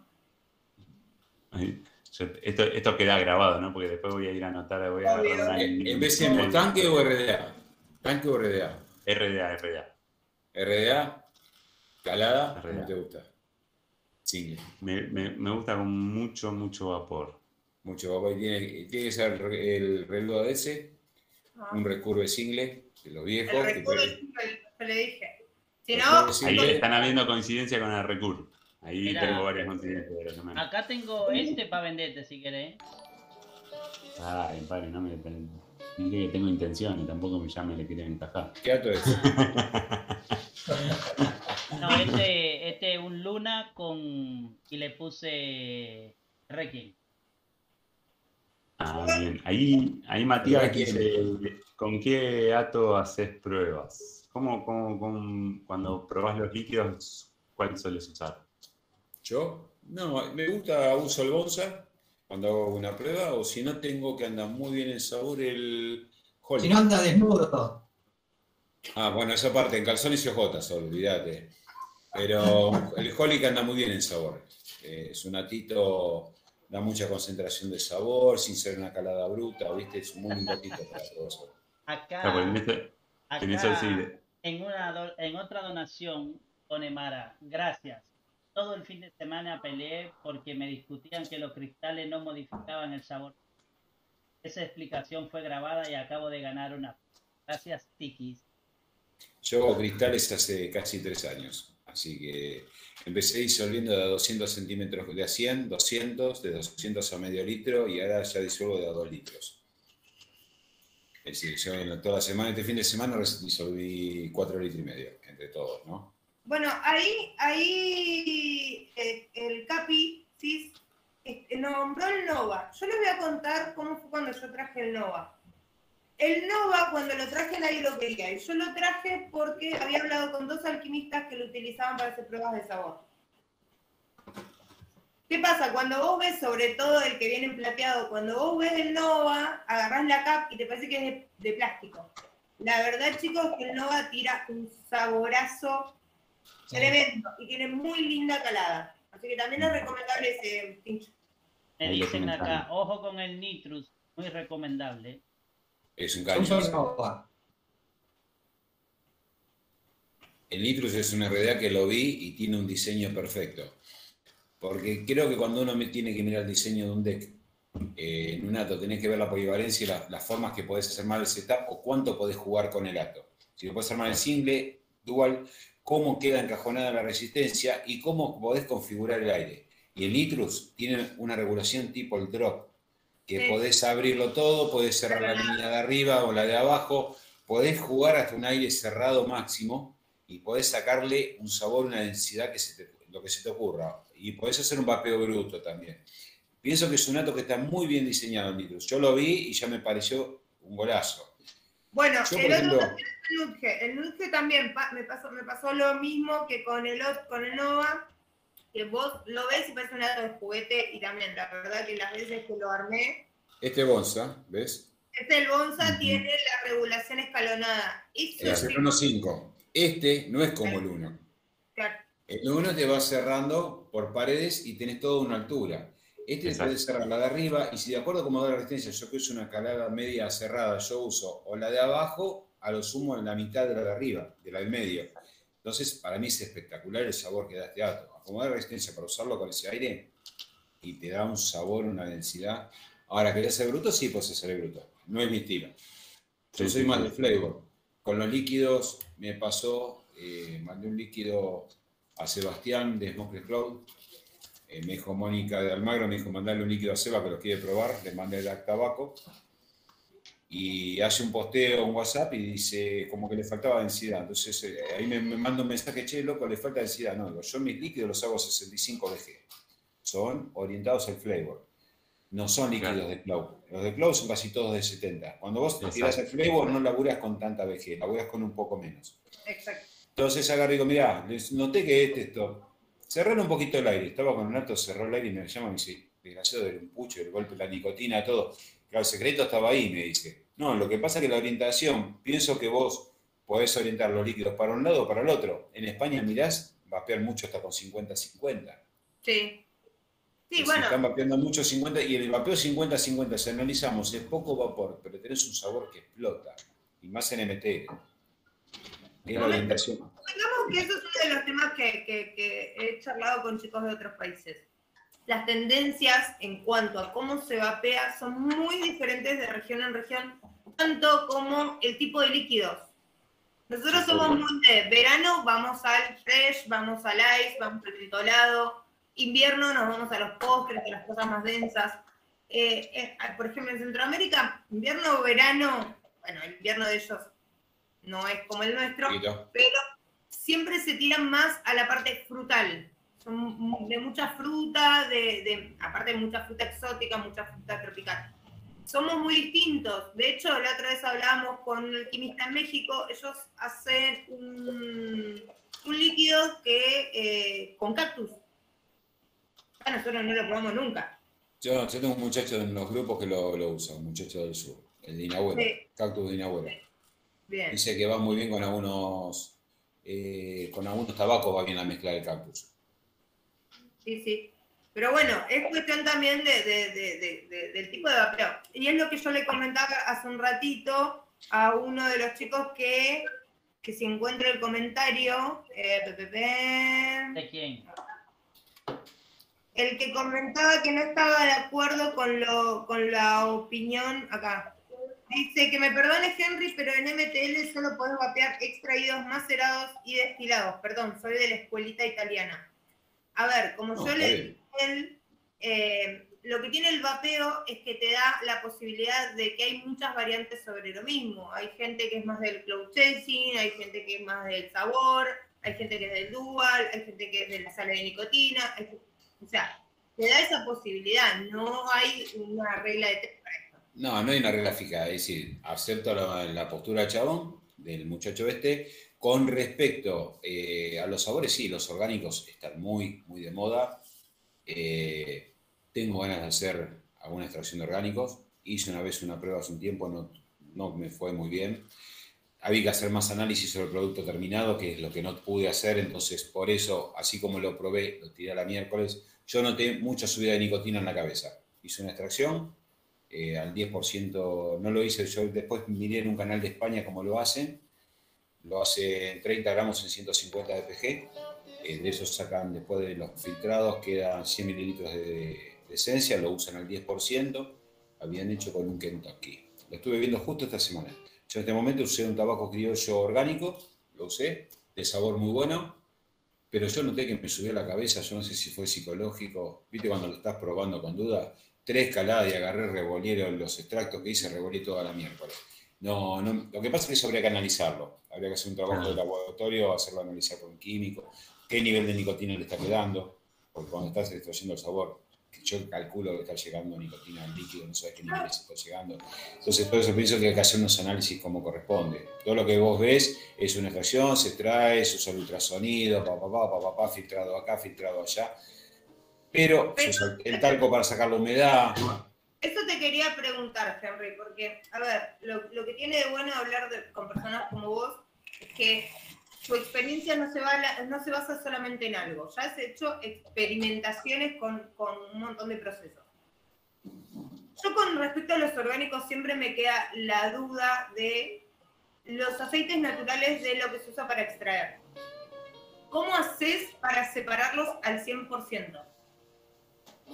Yo- esto, esto queda grabado, ¿no? Porque después voy a ir a anotar, voy a Obvio. agarrar una- En en vez de tanque o RDA. Tanque o RDA. RDA, RDA. RDA, calada, RDA. ¿cómo te gusta? Single. Me, me- me gusta con mucho, mucho vapor. Mucho papá. y Tiene, tiene que ser el, el reloj de ese, Ah. un recurve single, de los viejos. El te- que le dije. Si no. Ahí están habiendo coincidencia con el recurso. Ahí Mira. tengo varias coincidencias de lo que me- Acá tengo este para venderte si querés. Ay, padre, no me. Dije que tengo intenciones, tampoco me llame le quería encajar. ¿Qué ato es? [LAUGHS] No, este, este es un Luna con. y le puse Requiem. Ah, bien. Ahí, ahí Matías dice: ¿con qué ato haces pruebas? ¿Cómo, cómo, cómo- cuando probás los líquidos, cuál sueles usar? Yo, no, me gusta, uso el Bonza cuando hago una prueba, o si no tengo que anda muy bien en sabor el. Si no anda desnudo. Ah, bueno, esa parte, en calzones y ojotas, olvídate. Pero el Holly que anda muy bien en sabor. Eh, es un atito, da mucha concentración de sabor, sin ser una calada bruta, ¿viste? Es un muy atito para todo eso. Acá, porque en acá una, en otra donación pone Mara, gracias. Todo el fin de semana peleé porque me discutían que los cristales no modificaban el sabor. Esa explicación fue grabada y acabo de ganar una. Gracias, Tikis. Yo hago cristales hace casi tres años, así que empecé disolviendo de a 200 centímetros, de a 100, 200, de 200 a medio litro y ahora ya disuelvo de a 2 litros. Es decir, yo toda la semana, este fin de semana disolví 4 litros y medio, entre todos, ¿no? Bueno, ahí, ahí eh, el Capi Cis este, nombró el Nova. Yo les voy a contar cómo fue cuando yo traje el Nova. El Nova, cuando lo traje, nadie lo quería. Y yo lo traje porque había hablado con dos alquimistas que lo utilizaban para hacer pruebas de sabor. ¿Qué pasa? Cuando vos ves, sobre todo el que viene en plateado, cuando vos ves el Nova, agarrás la cap y te parece que es de, de plástico. La verdad, chicos, que el Nova tira un saborazo Tremendo. Y tiene muy linda calada. Así que también es recomendable ese pincho. Me dicen acá, ojo con el Nitrus, muy recomendable. Es un caño. El Nitrus es una RDA que lo vi y tiene un diseño perfecto. Porque creo que cuando uno me tiene que mirar el diseño de un deck, eh, en un ato tenés que ver la polivalencia y la- las formas que podés hacer mal el setup o cuánto podés jugar con el ato. Si lo podés armar en single, dual, cómo queda encajonada la resistencia y cómo podés configurar el aire. Y el Nitrus tiene una regulación tipo el drop, que Sí. podés abrirlo todo, podés cerrar la línea de arriba o la de abajo, podés jugar hasta un aire cerrado máximo y podés sacarle un sabor, una densidad que se te- lo que se te ocurra. Y podés hacer un vapeo bruto también. Pienso que es un ato que está muy bien diseñado el Nitrus. Yo lo vi y ya me pareció un golazo. Bueno, Yo, el otro ejemplo- también es el Nudge. El Nudge también pa- me, pasó, me pasó lo mismo que con el, con el Nova, que vos lo ves y parece un auto de juguete y también, la verdad que las veces que lo armé, Este Bonza, ¿ves? este el Bonza tiene la regulación escalonada. Eso Es el sí, 1.5. Este no es como el 1. claro, El 1 te va cerrando por paredes y tenés toda una altura. Este Exacto. puede cerrar la de arriba y si de acuerdo como da la resistencia, yo que uso una calada media cerrada, yo uso o la de abajo, a lo sumo en la mitad de la de arriba, de la del medio. Entonces, para mí es espectacular el sabor que da este auto. Acomodar resistencia para usarlo con ese aire y te da un sabor, una densidad. Ahora, ¿querés ser bruto? Sí, pues ser bruto. No es mi estilo. Yo Sí, soy sí, más sí. de flavor. Con los líquidos me pasó, eh, mandé un líquido a Sebastián de Smokeless Cloud. Eh, me dijo Mónica de Almagro, me dijo mandarle un líquido a Seba que lo quiere probar. Le mandé el tabaco. Y hace un posteo, un WhatsApp y dice como que le faltaba densidad. Entonces eh, ahí me, me manda un mensaje, che, loco, le falta densidad. No, digo, yo mis líquidos los hago a 65 VG. Son orientados al flavor. No son líquidos Claro. de cloud. Los de cloud son casi todos de 70. Cuando vos Exacto. tirás el flavor no laburas con tanta VG, laburas con un poco menos. exacto. Entonces agarré y digo, mirá, les noté que este esto. Cerraron un poquito el aire. Estaba con un alto, cerró el aire y me llama y me dice, desgraciado del un pucho, el golpe, la nicotina, todo. Claro, el secreto estaba ahí, me dice. No, lo que pasa es que la orientación, pienso que vos podés orientar los líquidos para un lado o para el otro. En España, mirás, vapear mucho hasta con 50-50. Sí. Sí, bueno, Están vapeando mucho 50 y el vapeo 50-50, si analizamos, es poco vapor, pero tenés un sabor que explota. Y más en MT. Es la orientación. Digamos que eso es uno de los temas que, que- que he charlado con chicos de otros países. Las tendencias en cuanto a cómo se vapea son muy diferentes de región en región, tanto como el tipo de líquidos. Nosotros somos muy de verano, vamos al fresh, vamos al ice, vamos al tritolado. Invierno nos vamos a los postres, a las cosas más densas. Eh, eh, por ejemplo, en Centroamérica, invierno o verano, bueno, el invierno de ellos no es como el nuestro, pero siempre se tiran más a la parte frutal. Son de mucha fruta, de, de- aparte de mucha fruta exótica, mucha fruta tropical. Somos muy distintos. De hecho, la otra vez hablábamos con un alquimista en México. Ellos hacen un, un líquido que eh, con cactus. Nosotros no lo probamos nunca. Yo, yo tengo un muchacho en los grupos que lo, lo usa, un muchacho del sur, el de Inabuela, Sí. cactus de Inabuela. Bien. Dice que va muy bien con algunos, eh, con algunos tabacos, va bien la mezcla del cactus. Sí, sí. Pero bueno, es cuestión también de, de- de- de- de- del tipo de vapeo. Y es lo que yo le comentaba hace un ratito a uno de los chicos que, que si encuentra el comentario, eh, pe, pe, pe, ¿De quién? el que comentaba que no estaba de acuerdo con, lo, con la opinión acá. Dice que me perdone Henry, pero en MTL solo podés vapear extraídos, macerados y destilados. Perdón, soy de la escuelita italiana. A ver, como No, yo le dije él, eh, lo que tiene el vapeo es que te da la posibilidad de que hay muchas variantes sobre lo mismo. Hay gente que es más del cloud chasing, hay gente que es más del sabor, hay gente que es del dual, hay gente que es de la sala de nicotina. hay o sea, te da esa posibilidad, no hay una regla de tres para. No, no hay una regla fija, es decir, acepto la, postura del chabón, del muchacho este, con respecto eh, a los sabores, sí, los orgánicos están muy, muy de moda. Eh, tengo ganas de hacer alguna extracción de orgánicos. Hice una vez una prueba hace un tiempo, no, no me fue muy bien. Había que hacer más análisis sobre el producto terminado, que es lo que no pude hacer, entonces por eso, así como lo probé, lo tiré a la miércoles, yo noté mucha subida de nicotina en la cabeza. Hice una extracción, eh, al 10%, no lo hice yo, después miré en un canal de España cómo lo hacen, lo hacen 30 gramos en 150 de PG, eh, de esos sacan después de los filtrados, quedan 100 mililitros de, de esencia, lo usan al 10%, habían hecho con un Kentucky. Lo estuve viendo justo esta semana. Yo en este momento usé un tabaco criollo orgánico, lo usé, de sabor muy bueno, pero yo noté que me subió la cabeza, yo no sé si fue psicológico, viste cuando lo estás probando con duda, tres caladas y agarré, revolieron los extractos que hice, revolí toda la miércoles. No, no, lo que pasa es que eso habría que analizarlo, habría que hacer un trabajo de laboratorio, hacerlo analizar con un químico, qué nivel de nicotina le está quedando, porque cuando estás extrayendo el sabor, yo calculo que está llegando nicotina al líquido, no sabes qué niveles está llegando. Entonces, por eso pienso que hay que hacer unos análisis como corresponde. Todo lo que vos ves es una extracción, se trae, se usa el ultrasonido, papá, papá, papá, filtrado acá, filtrado allá. Pero usa el talco para sacar la humedad. Eso te quería preguntar, Henry, porque, a ver, lo, lo que tiene de bueno hablar de- con personas como vos es que tu experiencia no se, va no se basa solamente en algo, ya has hecho experimentaciones con, con un montón de procesos. Yo con respecto a los orgánicos siempre me queda la duda de los aceites naturales de lo que se usa para extraer. ¿Cómo haces para separarlos al 100%?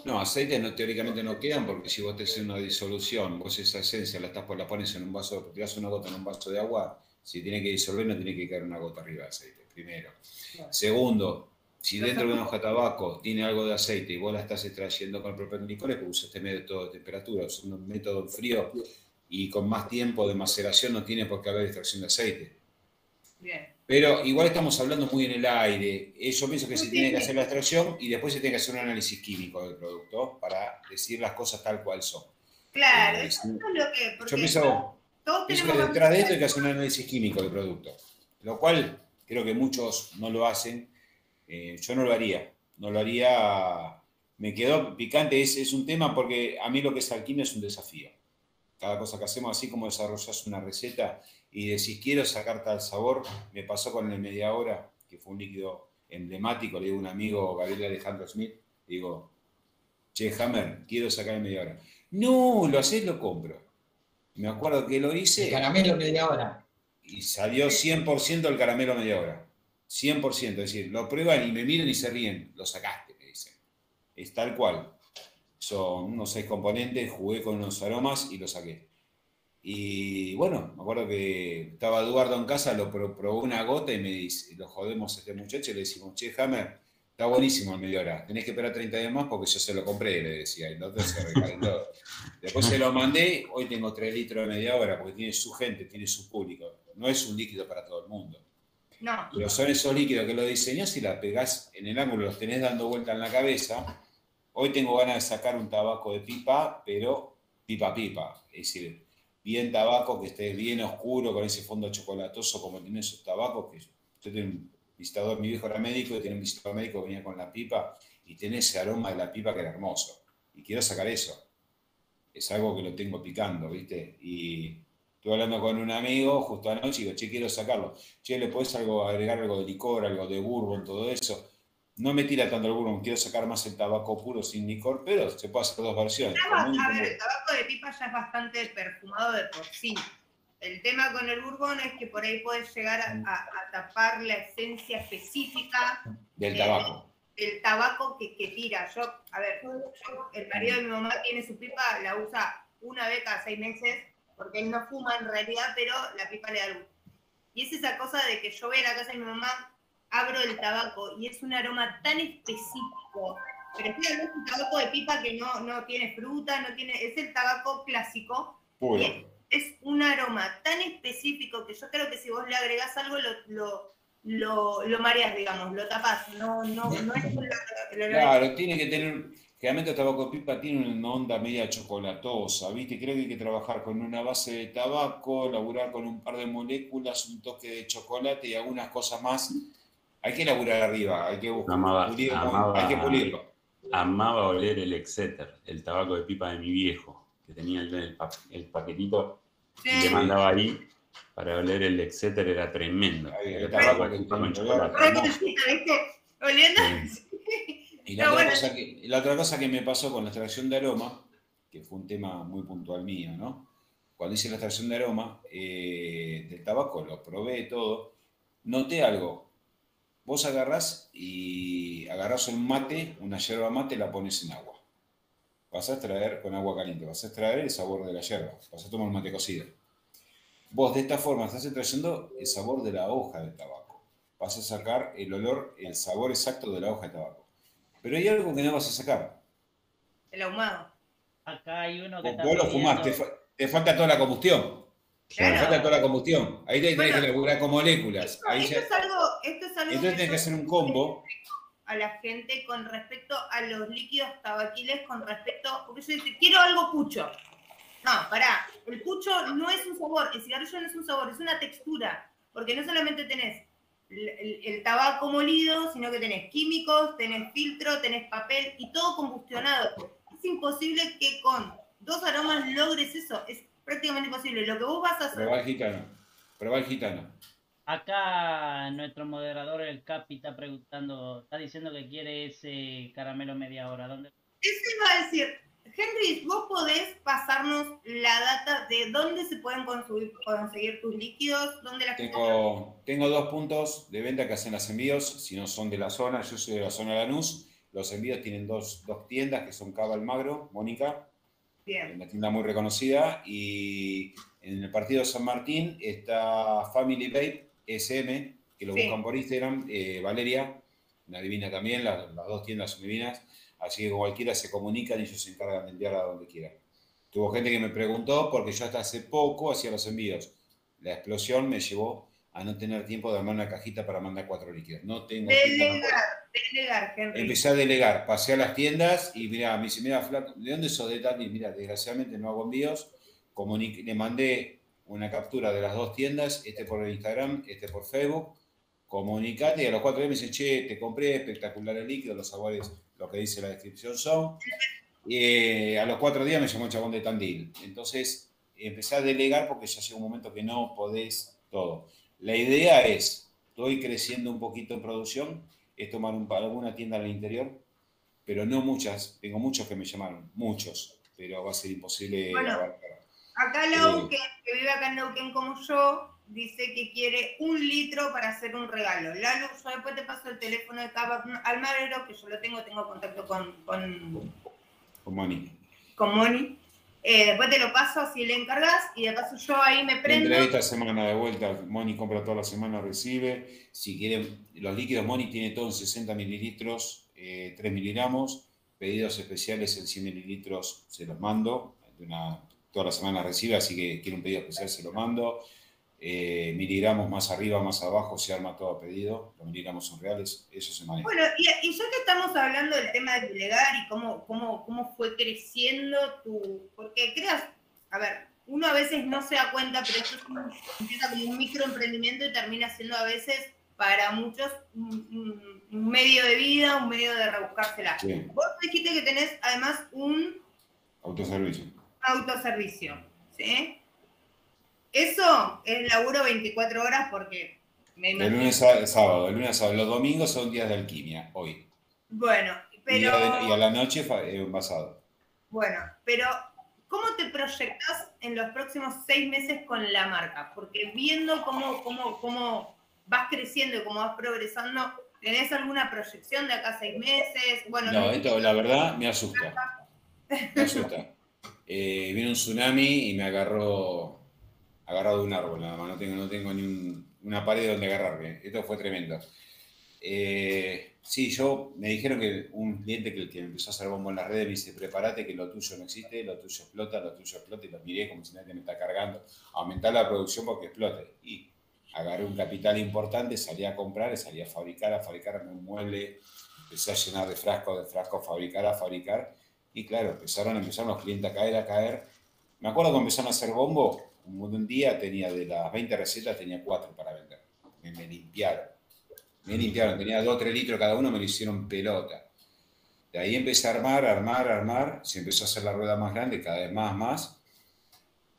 No, aceites no, teóricamente no quedan porque si vos te haces una disolución, vos esa esencia la, estás, la pones en un vaso, tiras una gota en un vaso de agua, si tiene que disolver no tiene que caer una gota arriba de aceite, primero. Claro. Segundo, si dentro de una hoja de tabaco tiene algo de aceite y vos la estás extrayendo con el propio es que usa este método de temperatura, es un método en frío y con más tiempo de maceración no tiene por qué haber extracción de aceite. Bien. Pero igual estamos hablando muy en el aire. Eh, Yo pienso que se tiene que hacer la extracción y después se tiene que hacer un análisis químico del producto para decir las cosas tal cual son. Claro, Eh, eso es lo que... Yo pienso, todos pienso que detrás de esto hay que hacer un análisis químico del producto, lo cual creo que muchos no lo hacen. Eh, yo no lo haría, no lo haría. Me quedó picante, es, es un tema porque a mí lo que es alquimia es un desafío. Cada cosa que hacemos, así como desarrollas una receta y decís quiero sacar tal sabor, me pasó con el media hora, que fue un líquido emblemático, le digo a un amigo, Gabriel Alejandro Smith, digo, che, Hammer, quiero sacar el media hora. No, lo haces, lo compro. Me acuerdo que lo El hice caramelo media hora. y salió 100% el caramelo media hora. 100%, es decir, lo prueban y me miran y se ríen. Lo sacaste, me dicen. Es tal cual. Son unos seis componentes, jugué con unos aromas y lo saqué. Y bueno, me acuerdo que estaba Eduardo en casa, lo pro- probó una gota y me dice, lo jodemos a este muchacho y le decimos, che, Hammer, está buenísimo el media hora, tenés que esperar 30 días más porque yo se lo compré, le decía, y el otro se recalentó. [LAUGHS] Después se lo mandé, hoy tengo 3 litros de media hora porque tiene su gente, tiene su público. No es un líquido para todo el mundo. No, Pero son esos líquidos que lo diseñás y la pegás en el ángulo, los tenés dando vuelta en la cabeza. Hoy tengo ganas de sacar un tabaco de pipa, pero pipa pipa. Es decir, bien tabaco que esté bien oscuro, con ese fondo chocolatoso como tienen esos tabacos. Que yo tengo un visitador, mi viejo era médico y tiene un visitador médico que venía con la pipa y tiene ese aroma de la pipa que era hermoso. Y quiero sacar eso. Es algo que lo tengo picando, ¿viste? Y estuve hablando con un amigo justo anoche y digo, che, quiero sacarlo che, le podés algo, agregar algo de licor, algo de bourbon, todo eso. No me tira tanto el bourbon, quiero sacar más el tabaco puro sin licor, pero se puede hacer dos versiones. Va- común y a ver, el tabaco de pipa ya es bastante perfumado de por sí. El tema con el bourbon es que por ahí puedes llegar a, a- a tapar la esencia específica Del eh, tabaco. del tabaco que, que tira. Yo, a ver, yo- el marido de mi mamá tiene su pipa, la usa una vez cada seis meses, porque él no fuma en realidad, pero la pipa le da luz. Y es esa cosa de que yo voy a la casa de mi mamá, abro el tabaco y es un aroma tan específico. Pero estoy hablando de un tabaco de pipa que no, no tiene fruta, no tiene, es el tabaco clásico. Puro. y es un aroma tan específico que yo creo que si vos le agregás algo lo, lo, lo, lo mareas, digamos, lo tapás. No, no, no es olor- [LAUGHS] Claro, tiene que tener. Generalmente el tabaco de pipa tiene una onda media chocolatosa, ¿viste? Creo que hay que trabajar con una base de tabaco, laburar con un par de moléculas, un toque de chocolate y algunas cosas más. Hay que laburar arriba, hay que buscar, Amaba- pulirlo, amaba- hay que pulirlo. Amaba oler el Exeter, el tabaco de pipa de mi viejo, que tenía el, el pa- el paquetito y le mandaba ahí para oler el Exeter, era tremendo. El tabaco que con chocolate. Oliendo. Y la, No, otra bueno. cosa que, y la otra cosa que me pasó con la extracción de aroma, que fue un tema muy puntual mío, ¿no? Cuando hice la extracción de aroma eh, del tabaco, lo probé todo, noté algo. Vos agarrás y agarrás un mate, una yerba mate, la pones en agua. Vas a extraer con agua caliente, vas a extraer el sabor de la yerba, vas a tomar un mate cocido. Vos de esta forma estás extrayendo el sabor de la hoja del tabaco. Vas a sacar el olor, el sabor exacto de la hoja de tabaco. Pero hay algo que no vas a sacar. El ahumado. Acá hay uno que Vos, está vos lo fumás, te, pidiendo- fa- te falta toda la combustión. Claro. falta toda la combustión. Ahí te tenés Bueno. que laburar con moléculas. Esto, Ahí esto ya- es algo, esto es algo entonces tenés que hacer un combo. a la gente con respecto a los líquidos tabaquiles, con respecto, porque yo dice, quiero algo pucho. No, pará, el pucho no es un sabor, el cigarrillo no es un sabor, es una textura, porque no solamente tenés el, el tabaco molido, sino que tenés químicos, tenés filtro, tenés papel y todo combustionado. Es imposible que con dos aromas logres eso, es prácticamente imposible. Lo que vos vas a hacer... Prueba el gitano, prueba el gitano. Acá nuestro moderador, el Capi, está preguntando, está diciendo que quiere ese caramelo media hora. ¿Dónde? Eso iba a decir, Henry, vos podés pasarnos la data de dónde se pueden consumir- conseguir tus líquidos, dónde la gente... Tengo, tengo dos puntos de venta que hacen los envíos, si no son de la zona, yo soy de la zona de Lanús. Los envíos tienen dos, dos tiendas que son Cava Almagro, Mónica, Bien, una tienda muy reconocida, y en el partido San Martín está Family Babe SM, que lo Sí. buscan por Instagram, eh, Valeria, una divina también, las, las dos tiendas son divinas, así que cualquiera se comunican y ellos se encargan de enviar a donde quieran. Tuvo gente que me preguntó porque yo hasta hace poco hacía los envíos. La explosión me llevó a no tener tiempo de armar una cajita para mandar cuatro líquidos. No tengo tiempo. no puedo. delegar, delegar. Empecé a delegar, pasé a las tiendas y mira, me dice, mira, flaco, ¿de dónde sos de Tandil? Mira, desgraciadamente no hago envíos. Comuniqué- le mandé una captura de las dos tiendas, este por Instagram, este por Facebook. Comunicate y a los cuatro días me dice, che, te compré, espectacular el líquido, los sabores, lo que dice la descripción son. Y eh, a los cuatro días me llamó el chabón de Tandil. Entonces empecé a delegar porque ya llega un momento que no podés todo. La idea es, estoy creciendo un poquito en producción, es tomar un, alguna tienda en el interior, pero no muchas. Tengo muchos que me llamaron, muchos, pero va a ser imposible Bueno. abarcar. Acá Lau, Sí. que, vive acá en Neuquén como yo, dice que quiere un litro para hacer un regalo. Lalo, yo después te paso el teléfono de Cava Almagro, que yo lo tengo, tengo contacto con, con, Con Moni. con Moni. Eh, después te lo paso, así le encargas, y de paso yo ahí me prendo. Entre esta semana de vuelta, Moni compra toda la semana, recibe. Si quieren, los líquidos Moni tiene todo en 60 mililitros, eh, 3 miligramos. Pedidos especiales en 100 mililitros se los mando. Una, toda la semana recibe, así que quiere un pedido especial, se lo mando. Eh, miligramos más arriba, más abajo, se arma todo a pedido. Los miligramos son reales, eso se maneja. Bueno, y, y ya que estamos hablando del tema de delegar y cómo, cómo, cómo fue creciendo tu... Porque creas, a ver, uno a veces no se da cuenta, pero esto es empieza como un microemprendimiento y termina siendo a veces para muchos un medio de vida, un medio de rebuscársela. Sí, Vos dijiste que tenés además un autoservicio. autoservicio, ¿sí? Eso es laburo 24 horas porque me imagino... lunes a sábado, de lunes sábado. Los domingos son días de alquimia, hoy. Bueno, Y, pero... a, y a la noche fa- eh, envasado. Bueno, pero ¿cómo te proyectas en los próximos seis meses con la marca? Porque viendo cómo, cómo, cómo vas creciendo y cómo vas progresando, ¿tenés alguna proyección de acá a seis meses? Bueno, No, esto la verdad me asusta. Me asusta. [LAUGHS] Eh, vino un tsunami y me agarró agarrado de un árbol nada más. No tengo, no tengo ni un- una pared donde agarrarme. Esto fue tremendo. Eh, sí, yo me dijeron que un cliente que, que empezó a hacer bombo en las redes me dice, prepárate que lo tuyo no existe, lo tuyo explota, lo tuyo explota, y lo miré como si nadie me está cargando. Aumentar la producción porque explote. Y agarré un capital importante, salí a comprar, salí a fabricar, a fabricar un mueble, empecé a llenar de frascos, de frascos, a fabricar, a fabricar. Y claro, empezaron, empezaron los clientes a caer, a caer. Me acuerdo cuando empezaron a hacer bombo, un, día tenía de las 20 recetas, tenía 4 para vender. Me, me limpiaron. Me limpiaron, tenía 2 o 3 litros cada uno, me lo hicieron pelota. De ahí empecé a armar, armar, armar. Se empezó a hacer la rueda más grande, cada vez más, más.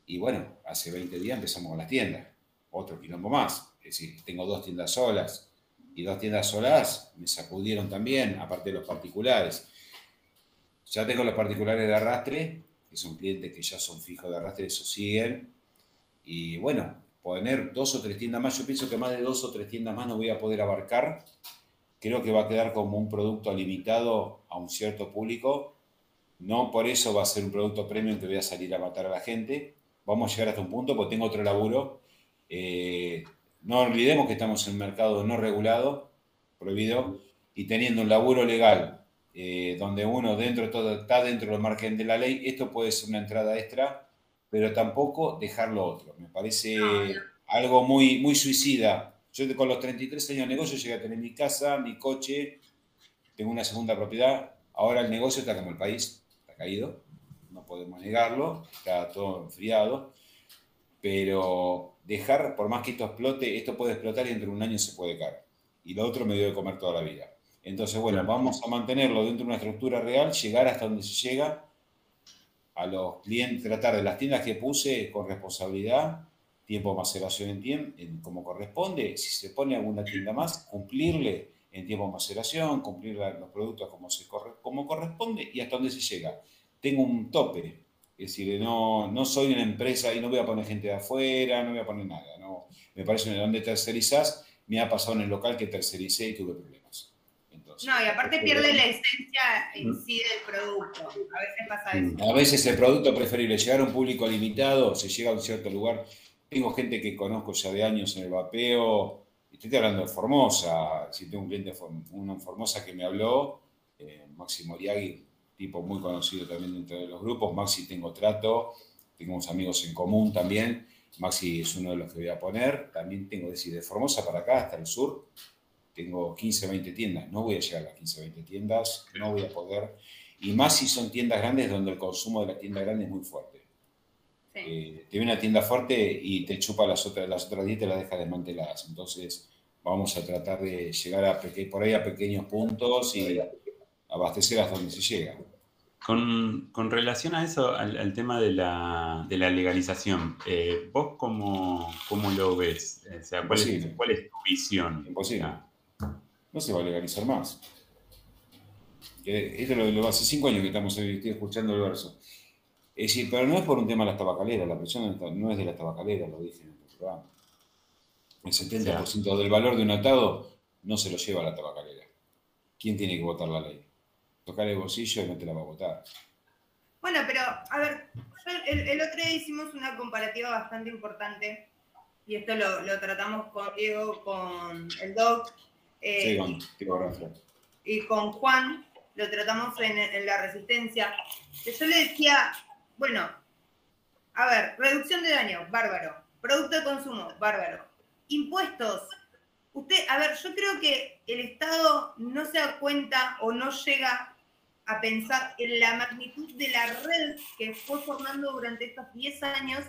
Y bueno, hace 20 días empezamos con las tiendas. Otro quilombo más. Es decir, tengo dos tiendas solas. Y dos tiendas solas me sacudieron también, aparte de los particulares. Ya tengo los particulares de arrastre, que son clientes que ya son fijos de arrastre, eso siguen. Y bueno, poner dos o tres tiendas más, yo pienso que más de dos o tres tiendas más no voy a poder abarcar. Creo que va a quedar como un producto limitado a un cierto público. No por eso va a ser un producto premium que voy a salir a matar a la gente. Vamos a llegar hasta un punto, porque tengo otro laburo. Eh, no olvidemos que estamos en un mercado no regulado, prohibido, y teniendo un laburo legal eh, donde uno dentro de todo está dentro del margen de la ley, esto puede ser una entrada extra, pero tampoco dejar lo otro. Me parece No, no. algo muy, muy suicida. Yo con los 33 años de negocio llegué a tener mi casa, mi coche, tengo una segunda propiedad, ahora el negocio está como el país, está caído, no podemos negarlo, está todo enfriado, pero dejar, por más que esto explote, esto puede explotar y dentro de un año se puede caer. Y lo otro me dio de comer toda la vida. Entonces, bueno, vamos a mantenerlo dentro de una estructura real, llegar hasta donde se llega, a los clientes, tratar de las tiendas que puse con responsabilidad, tiempo de maceración en tiempo, como corresponde, si se pone alguna tienda más, cumplirle en tiempo de maceración, cumplir los productos como, se como corresponde y hasta donde se llega. Tengo un tope, es decir, no, no soy una empresa y no voy a poner gente de afuera, no voy a poner nada. No. Me parece donde tercerizás, me ha pasado en el local que tercericé y tuve problemas no, y aparte pierde la esencia en mm. sí del producto. A veces pasa mm. eso. A veces el producto preferible, llegar a un público limitado, se llega a un cierto lugar. Tengo gente que conozco ya de años en el vapeo, estoy hablando de Formosa, si tengo un cliente, uno en Formosa que me habló, eh, Maxi Moriagui, tipo muy conocido también dentro de los grupos, Maxi tengo trato, tengo unos amigos en común también, Maxi es uno de los que voy a poner, también tengo, decir, de Formosa para acá, hasta el sur, tengo 15, 20 tiendas, no voy a llegar a las 15, 20 tiendas, no voy a poder, y más si son tiendas grandes donde el consumo de la tienda grande es muy fuerte. Sí. Eh, te una tienda fuerte y te chupa las otras, las otras 10 y te las deja desmanteladas. Entonces, vamos a tratar de llegar a por ahí a pequeños puntos y abastecer hasta donde se llega. Con, con relación a eso, al, tema de la, de la legalización, eh, ¿vos cómo, cómo, lo ves? O sea, ¿cuál, es, ¿cuál, es, tu visión? Imposible no se va a legalizar más. Esto lo, hace cinco años que estamos escuchando el verso. Es decir, pero no es por un tema de las tabacaleras, la presión no es de las tabacaleras, lo dije en el programa. El 70% del valor de un atado no se lo lleva a la tabacalera. ¿Quién tiene que votar la ley? Tocar el bolsillo y no te la va a votar. Bueno, pero a ver, el, otro día hicimos una comparativa bastante importante y esto lo, lo tratamos con Diego, con el Doc eh, y con Juan lo tratamos en, la resistencia. Que yo le decía, bueno, a ver, reducción de daño, bárbaro. Producto de consumo, bárbaro. Impuestos. Usted, a ver, yo creo que el Estado no se da cuenta o no llega a pensar en la magnitud de la red que fue formando durante estos 10 años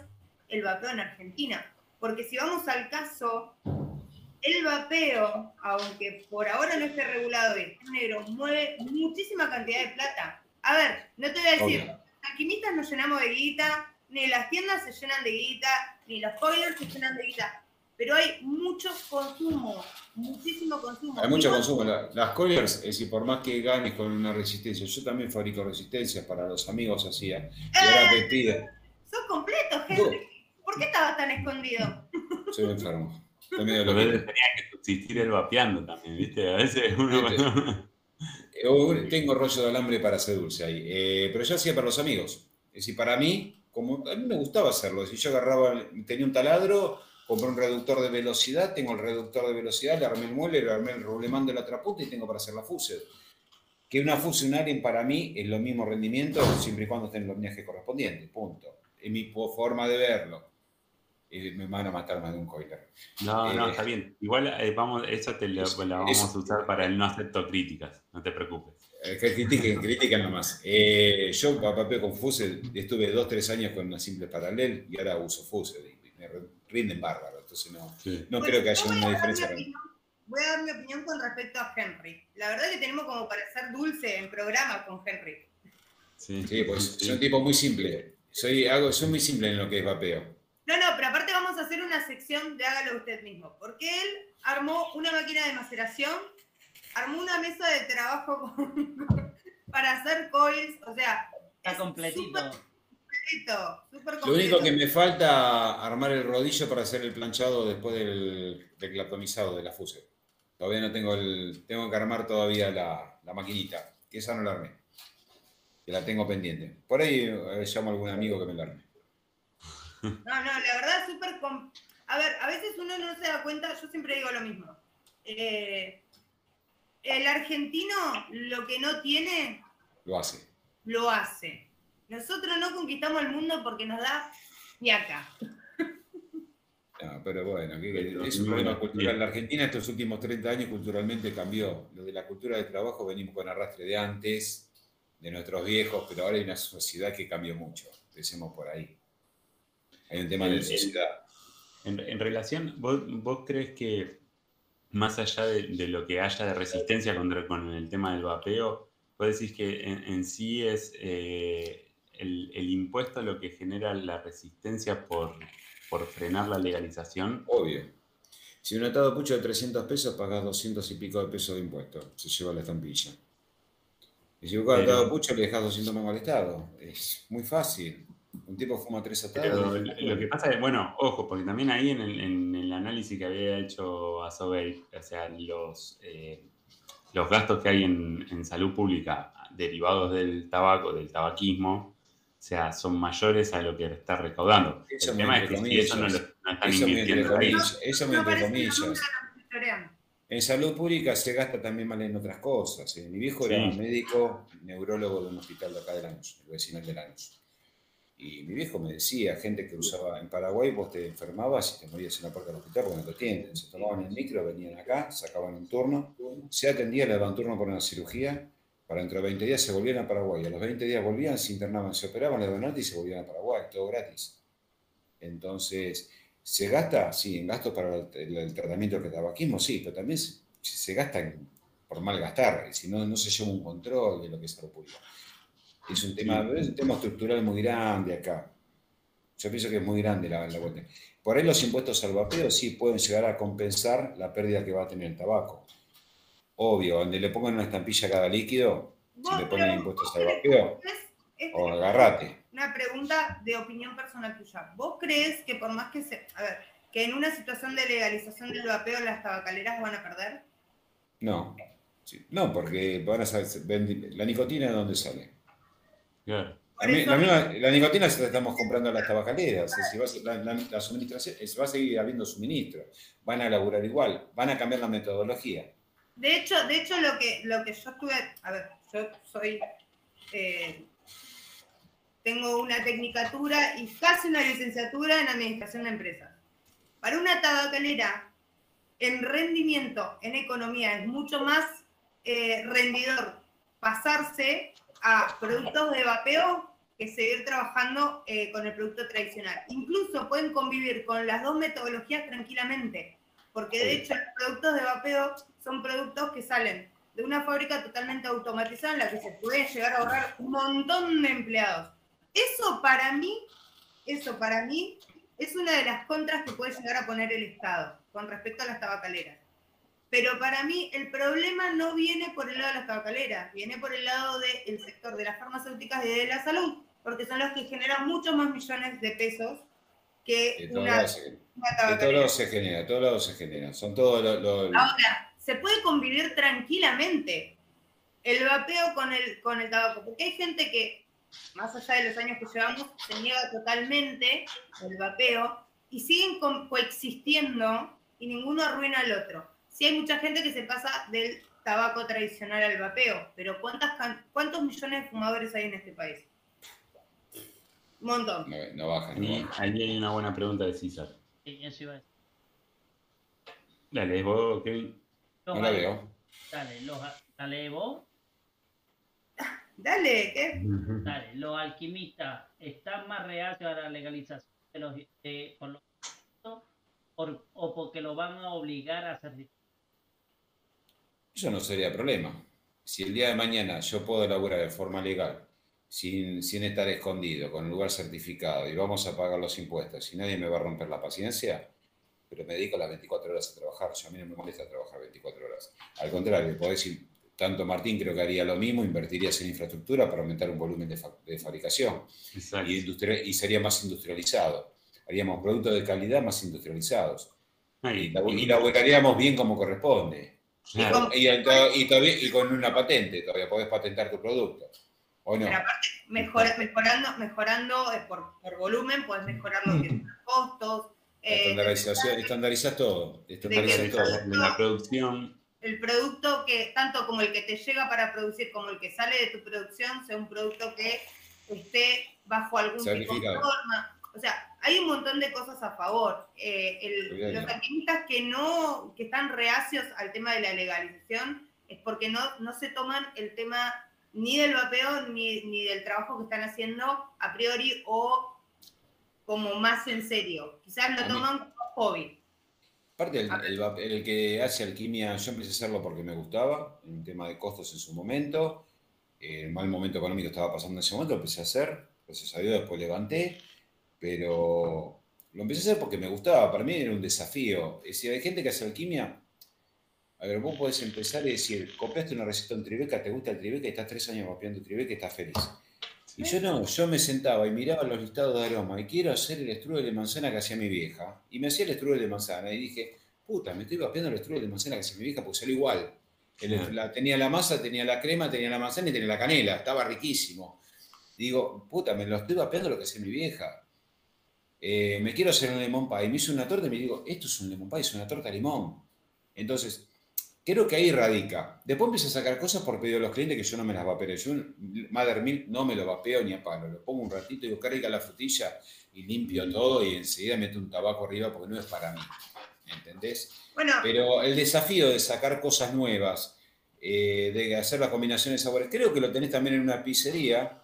el vapeo en Argentina. Porque si vamos al caso el vapeo, aunque por ahora no esté regulado y negro, mueve muchísima cantidad de plata. A ver, no te voy a decir, las quimitas nos llenamos de guita, ni las tiendas se llenan de guita, ni los coilers se llenan de guita. Pero hay mucho consumo, muchísimo consumo. Hay mucho consumo. las coilers, es decir, por más que ganes con una resistencia, yo también fabrico resistencias para los amigos hacía. Y ahora te pide. Sos completo, Henry. ¿Por qué estabas tan escondido? Soy enfermo. También lo tenía que subsistir el vapeando también, ¿viste? A veces uno... Eh, [LAUGHS] tengo rollo de alambre para hacer dulce ahí, eh, pero yo hacía para los amigos. Es decir, para mí, como a mí me gustaba hacerlo, si yo agarraba, tenía un taladro, compré un reductor de velocidad, tengo el reductor de velocidad, le armé el mueble, le armé el rulemán de la traputa y tengo para hacer la fuse. Que una fuse, un alien para mí es lo mismo rendimiento siempre y cuando estén los viajes correspondientes, punto. Es mi forma de verlo me van a matar más de un coiler. No, no, eh, está bien. Igual eh, vamos, eso te lo, la vamos a usar para el no acepto críticas, no te preocupes. Eh, que critiquen, critiquen nomás. yo papel con Fuse estuve dos, tres años con una simple paralel y ahora uso Fuse y me rinden bárbaro. Entonces no, no creo que haya una diferencia. Voy a dar mi opinión con respecto a Henry. La verdad que tenemos como para ser dulce en programa con Henry. Sí, sí pues soy un tipo muy simple. Soy, hago, soy muy simple en lo que es vapeo no, no, pero aparte vamos a hacer una sección de hágalo usted mismo, porque él armó una máquina de maceración, armó una mesa de trabajo [LAUGHS] para hacer coils, o sea... Está completito. completito, completo. Lo único que me falta armar el rodillo para hacer el planchado después del declatonizado de la fuse. Todavía no tengo el... Tengo que armar todavía la, la maquinita, que esa no la armé. Que la tengo pendiente. Por ahí eh, llamo a algún amigo que me la arme. No, no, la verdad súper... A ver, a veces uno no se da cuenta, yo siempre digo lo mismo. Eh, el argentino lo que no tiene... Lo hace. Lo hace. Nosotros no conquistamos el mundo porque nos da fiaca. [LAUGHS] Bueno, pero bueno, ¿qué- qué- Pero, es un problema cultural. La Argentina estos últimos 30 años culturalmente cambió. Lo de la cultura del trabajo venimos con arrastre de antes, de nuestros viejos, pero ahora hay una sociedad que cambió mucho. Empecemos por ahí. Hay un tema El- de el- sociedad. En, en relación, ¿vos, vos crees que más allá de, de lo que haya de resistencia contra, con el tema del vapeo, vos decís que en, en sí es eh, el, el impuesto lo que genera la resistencia por, por frenar la legalización? Obvio. Si un atado pucho de 300 pesos, pagas 200 y pico de pesos de impuestos. Se lleva la estampilla. Y si Pero- atado pucho le dejas 200 mangos al Estado. Es muy fácil. Un tipo fuma tres atados. Lo que pasa es, bueno, ojo, porque también ahí en el, en el análisis que había hecho Asobey, o sea, los, eh, los gastos que hay en, en salud pública derivados del tabaco, del tabaquismo, o sea, son mayores a lo que está recaudando. Eso el tema es que si eso no lo no están Eso invirtiendo ahí. Eso No entre comillas. En salud pública se gasta también mal en otras cosas. ¿eh? Mi viejo Sí. era médico, neurólogo de un hospital de acá de Lanús, el vecinal de Lanús. Y mi viejo me decía, gente que usaba en Paraguay, vos te enfermabas y te morías en la puerta del hospital porque no te atienden. Se tomaban el micro, venían acá, sacaban un turno, se atendía, le daban turno por una cirugía, para dentro de 20 días se volvían a Paraguay. A los 20 días volvían, se internaban, se operaban, le daban y se volvían a Paraguay, todo gratis. Entonces, ¿se gasta? Sí, en gastos para el, el- el tratamiento del tabaquismo, sí, pero también se, gasta en- por mal gastar, si no, no se lleva un control de lo que es salud pública. Es un tema, es un tema estructural muy grande acá. Yo pienso que es muy grande la, la vuelta. Por ahí los impuestos al vapeo sí pueden llegar a compensar la pérdida que va a tener el tabaco. Obvio, donde le pongan una estampilla a cada líquido, si le ponen impuestos ¿vos al vapeo, o agarrate. Una pregunta de opinión personal tuya. ¿Vos crees que por más que se... A ver, que en una situación de legalización del vapeo las tabacaleras van a perder? No, sí. no, porque van a saber- la nicotina de dónde sale. Claro. La, misma- nicotina se la estamos comprando a las tabacaleras. decir, va la, la- la suministración, va a seguir habiendo suministro. Van a laburar igual. Van a cambiar la metodología. De hecho, de hecho lo que lo que yo estuve, a ver, yo soy eh, tengo una tecnicatura y casi una licenciatura en administración de empresas. Para una tabacalera, en rendimiento, en economía, es mucho más eh, rendidor pasarse a productos de vapeo que seguir trabajando eh, con el producto tradicional. Incluso pueden convivir con las dos metodologías tranquilamente, porque de hecho los productos de vapeo son productos que salen de una fábrica totalmente automatizada en la que se puede llegar a ahorrar un montón de empleados. Eso para mí, eso para mí es una de las contras que puede llegar a poner el Estado con respecto a las tabacaleras. Pero para mí el problema no viene por el lado de las tabacaleras, viene por el lado del sector de las farmacéuticas y de la salud, porque son los que generan muchos más millones de pesos que una, se, una de todos tabacalera. lados se genera, de todos lados se genera. Son todos los. Ahora, se puede convivir tranquilamente el vapeo con el, con el tabaco, porque hay gente que, más allá de los años que llevamos, se niega totalmente el vapeo y siguen co- coexistiendo y ninguno arruina al otro. Sí hay mucha gente que se pasa del tabaco tradicional al vapeo, pero ¿cuántas, ¿cuántos millones de fumadores hay en este país? Un montón. no, no bajan. ahí hay una buena pregunta de César. Sí, eso iba a decir. Dale, vos, Kevin. Los No la veo. Dale, los, dale vos. Dale, ¿qué? Dale, los alquimistas están más reacios a la legalización de los, de- por los por- o porque lo van a obligar a hacer Eso no sería problema. Si el día de mañana yo puedo laburar de forma legal, sin, sin estar escondido, con un lugar certificado, y vamos a pagar los impuestos, y nadie me va a romper la paciencia, pero me dedico las 24 horas a trabajar. Yo a mí no me molesta trabajar 24 horas. Al contrario, podés ir, tanto Martín creo que haría lo mismo, invertirías en infraestructura para aumentar un volumen de, fa- de fabricación Exacto. y, y sería más industrializado. Haríamos productos de calidad más industrializados. Y, labu- y laburaríamos bien como corresponde. Claro. Y, y to- y todavía- y con una patente, todavía podés patentar tu producto. ¿O no? Pero aparte, mejor- mejorando, mejorando eh, por, por volumen, puedes mejorar los los costos. Eh, estandarización, estandarizás todo. Estandarizás todo. la producción. el producto que, tanto como el que te llega para producir, como el que sale de tu producción, sea un producto que esté bajo algún tipo de norma. O sea, hay un montón de cosas a favor. Eh, los alquimistas que no, que están reacios al tema de la legalización es porque no, no se toman el tema ni del vapeo ni, ni del trabajo que están haciendo a priori o como más en serio. Quizás lo toman como hobby. Aparte, el, el, que hace alquimia, yo empecé a hacerlo porque me gustaba, en un tema de costos en su momento. El mal momento económico estaba pasando en ese momento, lo empecé a hacer. Gracias a Dios, después levanté pero lo empecé a hacer porque me gustaba, para mí era un desafío. Es decir, hay gente que hace alquimia, a ver, vos podés empezar y decir, copiaste una receta en Tribeca, te gusta el Tribeca y estás tres años copiando Tribeca y estás feliz. Y yo no, yo me sentaba y miraba los listados de aroma y quiero hacer el strudel de manzana que hacía mi vieja. Y me hacía el strudel de manzana y dije, puta, me estoy copiando el strudel de manzana que hacía mi vieja porque salió igual. tenía la masa, tenía la crema, tenía la manzana y tenía la canela, estaba riquísimo. Digo, puta, me lo estoy vapeando lo que hacía mi vieja. Eh, me quiero hacer un lemon pie, y me hizo una torta y me digo, esto es un lemon pie, es una torta de limón. Entonces, creo que ahí radica. Después empiezo a sacar cosas por pedido de los clientes que yo no me las vapeo. Yo Mother Milk no me lo vapeo ni a palo. Lo pongo un ratito y digo, carga la frutilla y limpio todo y enseguida meto un tabaco arriba porque no es para mí. ¿Entendés? Bueno. Pero el desafío de sacar cosas nuevas, eh, de hacer las combinaciones de sabores, creo que lo tenés también en una pizzería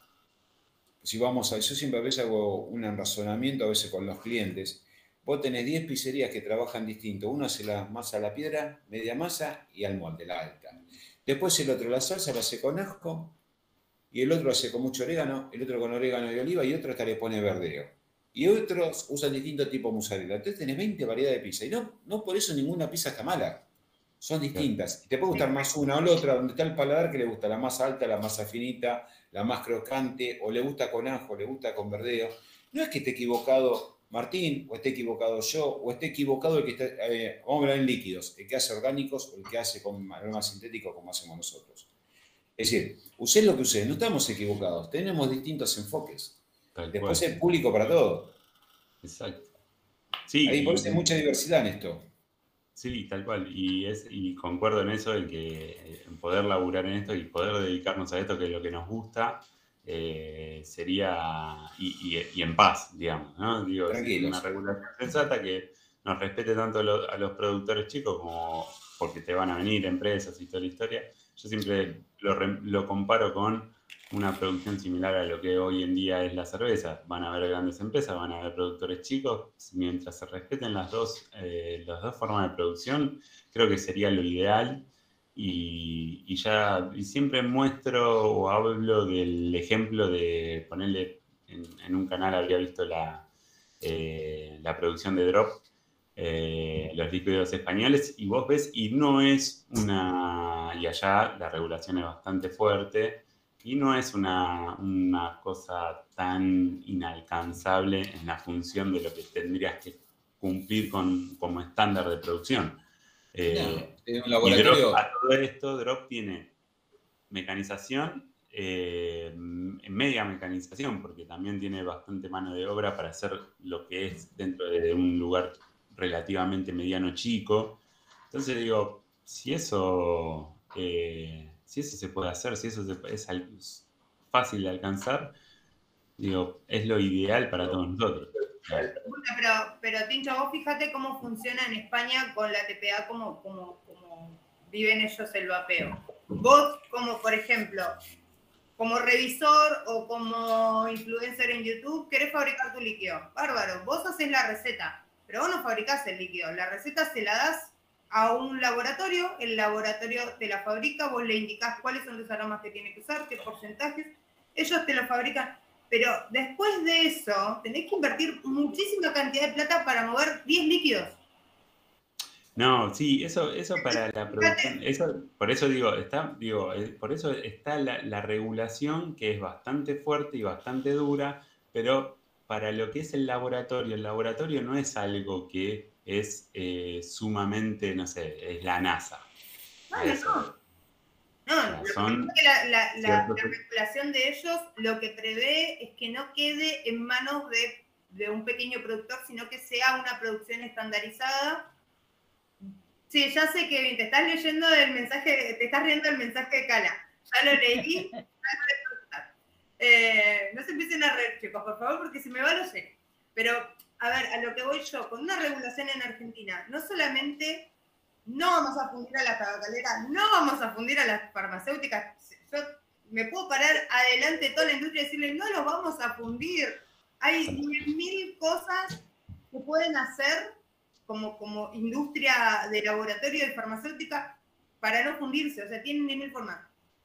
si vamos a, yo siempre a veces hago un razonamiento a veces con los clientes. Vos tenés 10 pizzerías que trabajan distinto. Uno hace la masa a la piedra, media masa y al molde, la alta. Después el otro la salsa la hace con asco y el otro hace con mucho orégano, el otro con orégano y oliva y otro hasta le pone verdeo. Y otros usan distintos tipos de mozzarella. Entonces tenés 20 variedades de pizza. Y no, no por eso ninguna pizza está mala. Son distintas. Te puede gustar más una o la otra, donde está el paladar que le gusta la más alta, la más finita, la más crocante, o le gusta con ajo, le gusta con verdeo. No es que esté equivocado Martín, o esté equivocado yo, o esté equivocado el que está, eh, vamos a hablar en líquidos, el que hace orgánicos o el que hace con aromas sintéticos como hacemos nosotros. Es decir, usted lo que usted, no estamos equivocados, tenemos distintos enfoques. Después es público para todo. Exacto. Sí, Hay mucha diversidad en esto. Sí, tal cual. Y, es, y concuerdo en eso, en que poder laburar en esto y poder dedicarnos a esto, que es lo que nos gusta, eh, sería, y, en paz, digamos, ¿no? Digo, una regulación sensata que nos respete tanto a los productores chicos como porque te van a venir empresas y toda la historia. Yo siempre lo, lo comparo con una producción similar a lo que hoy en día es la cerveza. Van a haber grandes empresas, van a haber productores chicos. Mientras se respeten las dos, eh, las dos formas de producción, creo que sería lo ideal. Y, ya y siempre muestro o hablo del ejemplo de ponerle en, un canal, habría visto la, eh, la producción de Drop, eh, los líquidos españoles, y vos ves, y no es una, y allá la regulación es bastante fuerte, y no es una, cosa tan inalcanzable en la función de lo que tendrías que cumplir con, como estándar de producción. Eh, un laboratorio. a todo esto, Drop tiene mecanización, eh, media mecanización, porque también tiene bastante mano de obra para hacer lo que es dentro de un lugar relativamente mediano chico. Entonces digo, si eso eh, si eso se puede hacer, si eso es fácil de alcanzar, digo, es lo ideal para todos nosotros. Pero, pero Tincho, vos fíjate cómo funciona en España con la TPA, como, como, como viven ellos el vapeo. Vos, como por ejemplo, como revisor o como influencer en YouTube, querés fabricar tu líquido. Bárbaro, vos haces la receta, pero vos no fabricás el líquido. La receta se la das a un laboratorio, el laboratorio te la fabrica, vos le indicás cuáles son los aromas que tiene que usar, qué porcentajes, ellos te lo fabrican. Pero después de eso, tenés que invertir muchísima cantidad de plata para mover 10 líquidos. No, sí, eso, eso para la producción, eso, por eso digo, está, digo, eh, por eso está la, la regulación que es bastante fuerte y bastante dura, pero para lo que es el laboratorio, el laboratorio no es algo que es eh, sumamente, no sé, es la NASA. No, no. No, la, la, regulación de ellos lo que prevé es que no quede en manos de, un pequeño productor, sino que sea una producción estandarizada. Sí, ya sé que te estás leyendo el mensaje, te estás riendo el mensaje de Cala. Ya lo leí. eh, no se empiecen a reír, chicos, por favor, porque si me va lo sé. Pero, a ver, a lo que voy yo, con una regulación en Argentina, no solamente no vamos a fundir a las tabacaleras, no vamos a fundir a las farmacéuticas. Yo me puedo parar adelante de toda la industria y decirle, no los vamos a fundir. Hay mil cosas que pueden hacer como, como industria de laboratorio de farmacéutica para no fundirse, o sea, tienen mil formas.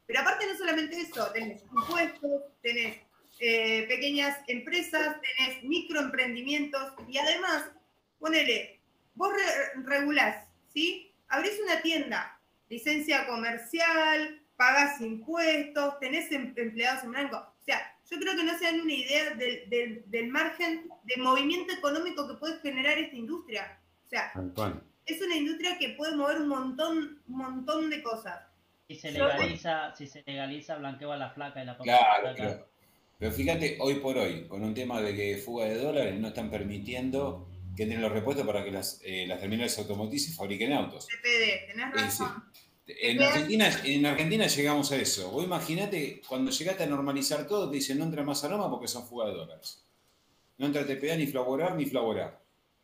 Pero aparte no solamente eso, tenés impuestos, tenés eh, pequeñas empresas, tenés microemprendimientos y además, ponele, vos regulás, ¿sí? Abrís una tienda, licencia comercial, pagas impuestos, tenés em, empleados en blanco. O sea, yo creo que no se dan una idea del, del margen de movimiento económico que puede generar esta industria. O sea, es una industria que puede mover un montón, un montón de cosas. Si se legaliza, si se legaliza, blanqueo a la flaca y la Claro, claro. Pero fíjate, hoy por hoy, con un tema de que fuga de dólares, no están permitiendo que den los repuestos para que las, eh, las terminales automotrices fabriquen autos. TPD, tenés razón. En Argentina, en Argentina llegamos a eso. Vos imagínate, cuando llegaste a normalizar todo, te dicen no entra más aroma porque son fuga de dólares. No entra TPA ni flavorar ni flavorar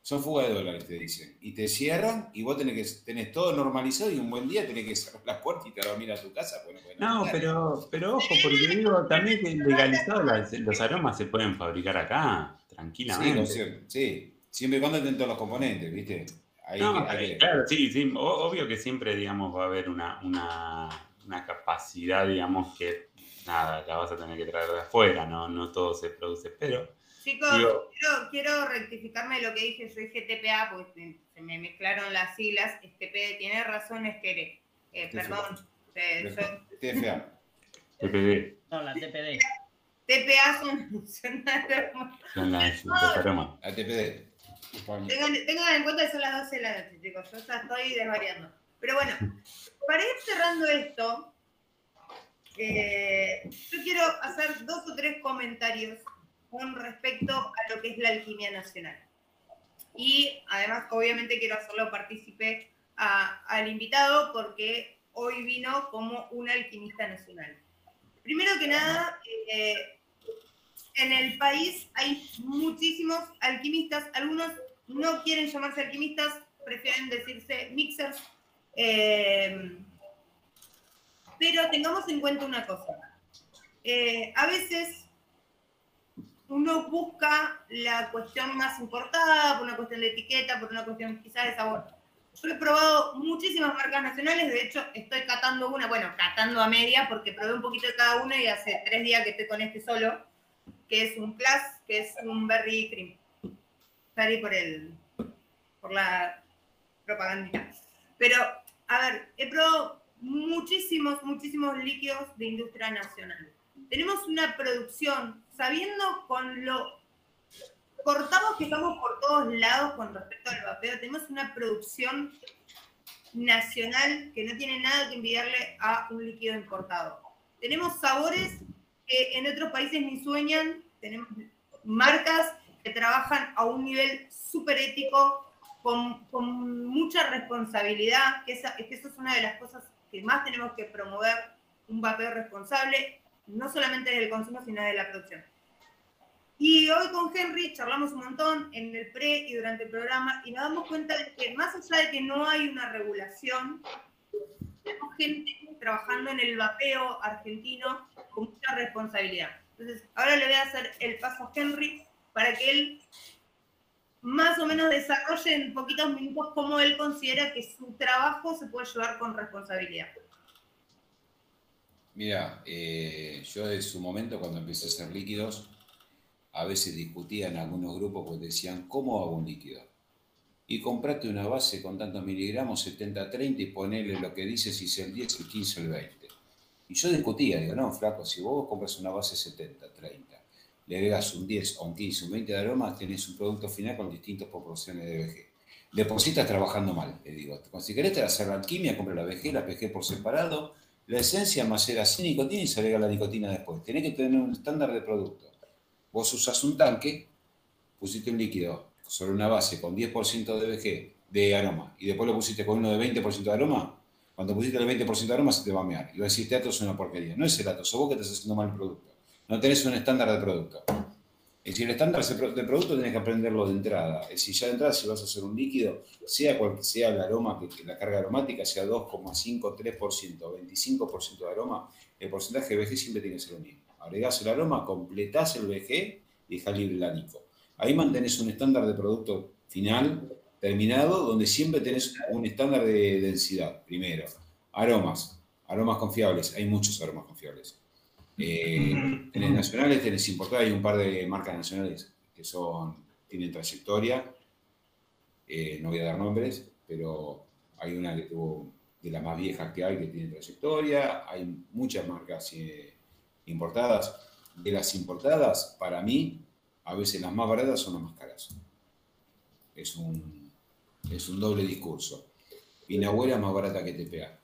son fuga de dólares, te dicen. Y te cierran y vos tenés, que, tenés todo normalizado y un buen día tenés que cerrar las puertas y te dormir a tu casa. Pues no, pero, pero ojo, porque digo también que legalizado los aromas se pueden fabricar acá, tranquilamente. Sí, sí, siempre y cuando estén todos los componentes, ¿viste? Claro, sí, sí, obvio que siempre, digamos, va a haber una, una, una capacidad, digamos, que nada, la vas a tener que traer de afuera, ¿no? No todo se produce, pero Chicos, quiero, rectificarme lo que dije, yo dije TPA, porque se me mezclaron las siglas. TPD tiene razón, es que, eh, perdón. TFA. TPD. No, la TPD. TPA son, son las no, TPD. Tengan, tengan, en cuenta que son las 12 de la noche, chicos. Yo ya estoy desvariando. Pero bueno, para ir cerrando esto, eh, yo quiero hacer dos o tres comentarios con respecto a lo que es la alquimia nacional. Y además, obviamente, quiero hacerlo partícipe al invitado porque hoy vino como un alquimista nacional. Primero que nada, eh, en el país hay muchísimos alquimistas, algunos no quieren llamarse alquimistas, prefieren decirse mixers, eh, pero tengamos en cuenta una cosa. Eh, a veces uno busca la cuestión más importada, por una cuestión de etiqueta, por una cuestión quizás de sabor. Yo he probado muchísimas marcas nacionales, de hecho estoy catando una, bueno, catando a media porque probé un poquito de cada una y hace tres días que estoy con este solo, que es un Plus, que es un Berry Cream. Salí por el, por la propaganda. Pero, a ver, he probado muchísimos, muchísimos líquidos de industria nacional. Tenemos una producción sabiendo con lo cortados que estamos por todos lados con respecto al vapeo, tenemos una producción nacional que no tiene nada que envidiarle a un líquido importado. Tenemos sabores que en otros países ni sueñan, tenemos marcas que trabajan a un nivel súper ético, con, con, mucha responsabilidad, que, esa, que eso es una de las cosas que más tenemos que promover, un vapeo responsable, no solamente del consumo, sino de la producción. Y hoy con Henry charlamos un montón en el pre y durante el programa y nos damos cuenta de que más allá de que no hay una regulación, tenemos gente trabajando en el vapeo argentino con mucha responsabilidad. Entonces, ahora le voy a hacer el paso a Henry para que él más o menos desarrolle en poquitos minutos cómo él considera que su trabajo se puede llevar con responsabilidad. Mira, eh, yo en su momento cuando empecé a hacer líquidos, a veces discutía en algunos grupos porque decían, ¿cómo hago un líquido? Y comprate una base con tantos miligramos, 70-30, y ponele lo que dice si es el 10, el 15 el 20. Y yo discutía, digo, no, flaco, si vos compras una base 70-30, le agregas un 10 o un 15, un 20 de aroma, tenés un producto final con distintas proporciones de BG. De por sí estás trabajando mal, le digo. Si querés hacer la alquimia, compra la BG, la PG por separado, la esencia más era sin nicotina y se agrega la nicotina después. Tenés que tener un estándar de producto. Vos usás un tanque, pusiste un líquido sobre una base con 10% de BG de aroma y después lo pusiste con uno de 20% de aroma, cuando pusiste el 20% de aroma se te va a mear. Y vas a decir, teatro es una porquería. No es el dato, sos vos que estás haciendo mal el producto. No tenés un estándar de producto. Es decir, el estándar de producto tienes que aprenderlo de entrada. Es decir, ya de entrada si vas a hacer un líquido, sea cual sea el aroma, la carga aromática sea 2,5, 3%, 25% de aroma, el porcentaje de VG siempre tiene que ser lo mismo. Agregás el aroma, completás el VG y dejás libre el ánico. Ahí mantenés un estándar de producto final terminado, donde siempre tenés un estándar de densidad, primero. Aromas, aromas confiables, hay muchos aromas confiables. Eh, tenés nacionales, tenés importadas, hay un par de marcas nacionales que son, tienen trayectoria, eh, no voy a dar nombres, pero hay una que tuvo de las más viejas que hay que tiene trayectoria, hay muchas marcas eh, importadas. De las importadas, para mí, a veces las más baratas son las más caras. Es un, es un doble discurso. Inahuela es más barata que TPA.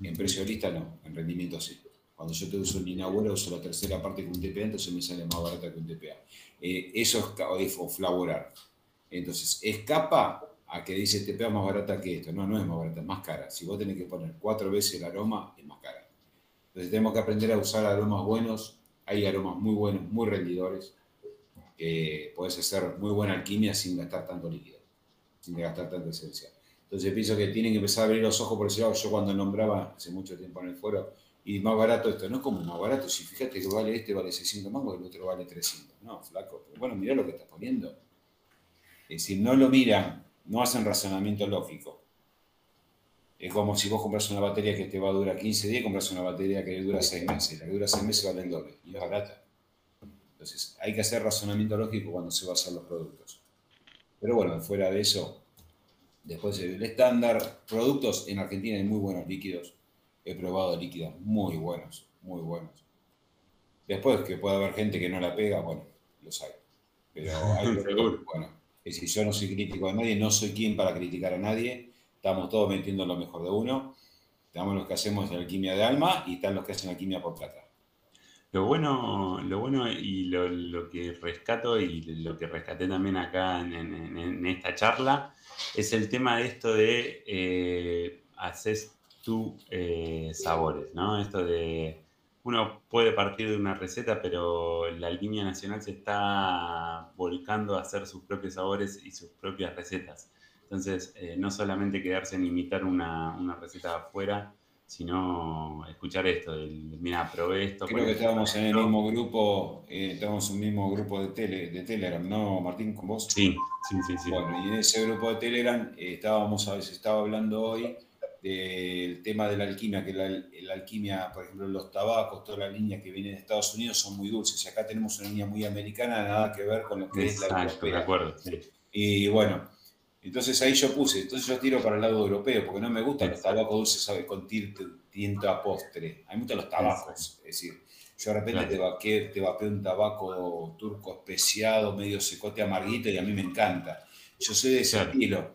En precio lista no, en rendimiento sí. Cuando yo te uso un Inahuela uso la tercera parte que un TPA, entonces me sale más barata que un TPA. Eh, eso es, o flavorar. Entonces, escapa a que dice TPA más barata que esto. No, no es más barata, es más cara. Si vos tenés que poner cuatro veces el aroma, es más cara. Entonces tenemos que aprender a usar aromas buenos. Hay aromas muy buenos, muy rendidores. Que puedes hacer muy buena alquimia sin gastar tanto líquido, sin gastar tanta esencia. Entonces pienso que tienen que empezar a abrir los ojos por ese lado. Yo cuando nombraba hace mucho tiempo en el foro, y más barato esto, no como más barato, si fíjate que vale este vale 600 mangos el otro vale 300. No, flaco, pero bueno, mira lo que estás poniendo. Es decir, no lo miran, no hacen razonamiento lógico. Es como si vos compras una batería que te va a durar 15 días y compras una batería que dura 6 meses. La que dura 6 meses vale el doble y es barata. Entonces, hay que hacer razonamiento lógico cuando se basan los productos. Pero bueno, fuera de eso, después el estándar, productos en Argentina hay muy buenos líquidos he probado líquidos muy buenos, muy buenos. Después que pueda haber gente que no la pega, bueno, los hay. Pero [LAUGHS] hay bueno, es decir, yo no soy crítico de nadie, no soy quien para criticar a nadie, estamos todos metiendo lo mejor de uno, estamos los que hacemos la alquimia de alma y están los que hacen alquimia por plata. Lo bueno, lo bueno y lo, que rescato y lo que rescaté también acá en, esta charla es el tema de esto de eh, tus eh, sabores, ¿no? Esto de, uno puede partir de una receta, pero la línea nacional se está volcando a hacer sus propios sabores y sus propias recetas. Entonces, eh, no solamente quedarse en imitar una, receta afuera, sino escuchar esto, mira, probé esto. Creo que estábamos en el mismo grupo, eh, estábamos en un mismo grupo de, tele, de Telegram, ¿no, Martín, con vos? Sí, sí, sí. sí. Bueno, y en ese grupo de Telegram estábamos, a veces estaba hablando hoy del tema de la alquimia, que la, alquimia, por ejemplo, los tabacos, todas las líneas que vienen de Estados Unidos son muy dulces. Y acá tenemos una línea muy americana, nada que ver con lo que es la europea. De acuerdo, Y bueno, entonces ahí yo puse, entonces yo tiro para el lado europeo, porque no me gustan los tabacos dulces ¿sabe? con tinto a postre. A mí me gustan los tabacos. Es decir, yo de repente te, vaqué, te vapeo un tabaco turco especiado, medio secote amarguito, y a mí me encanta. Yo soy de ese estilo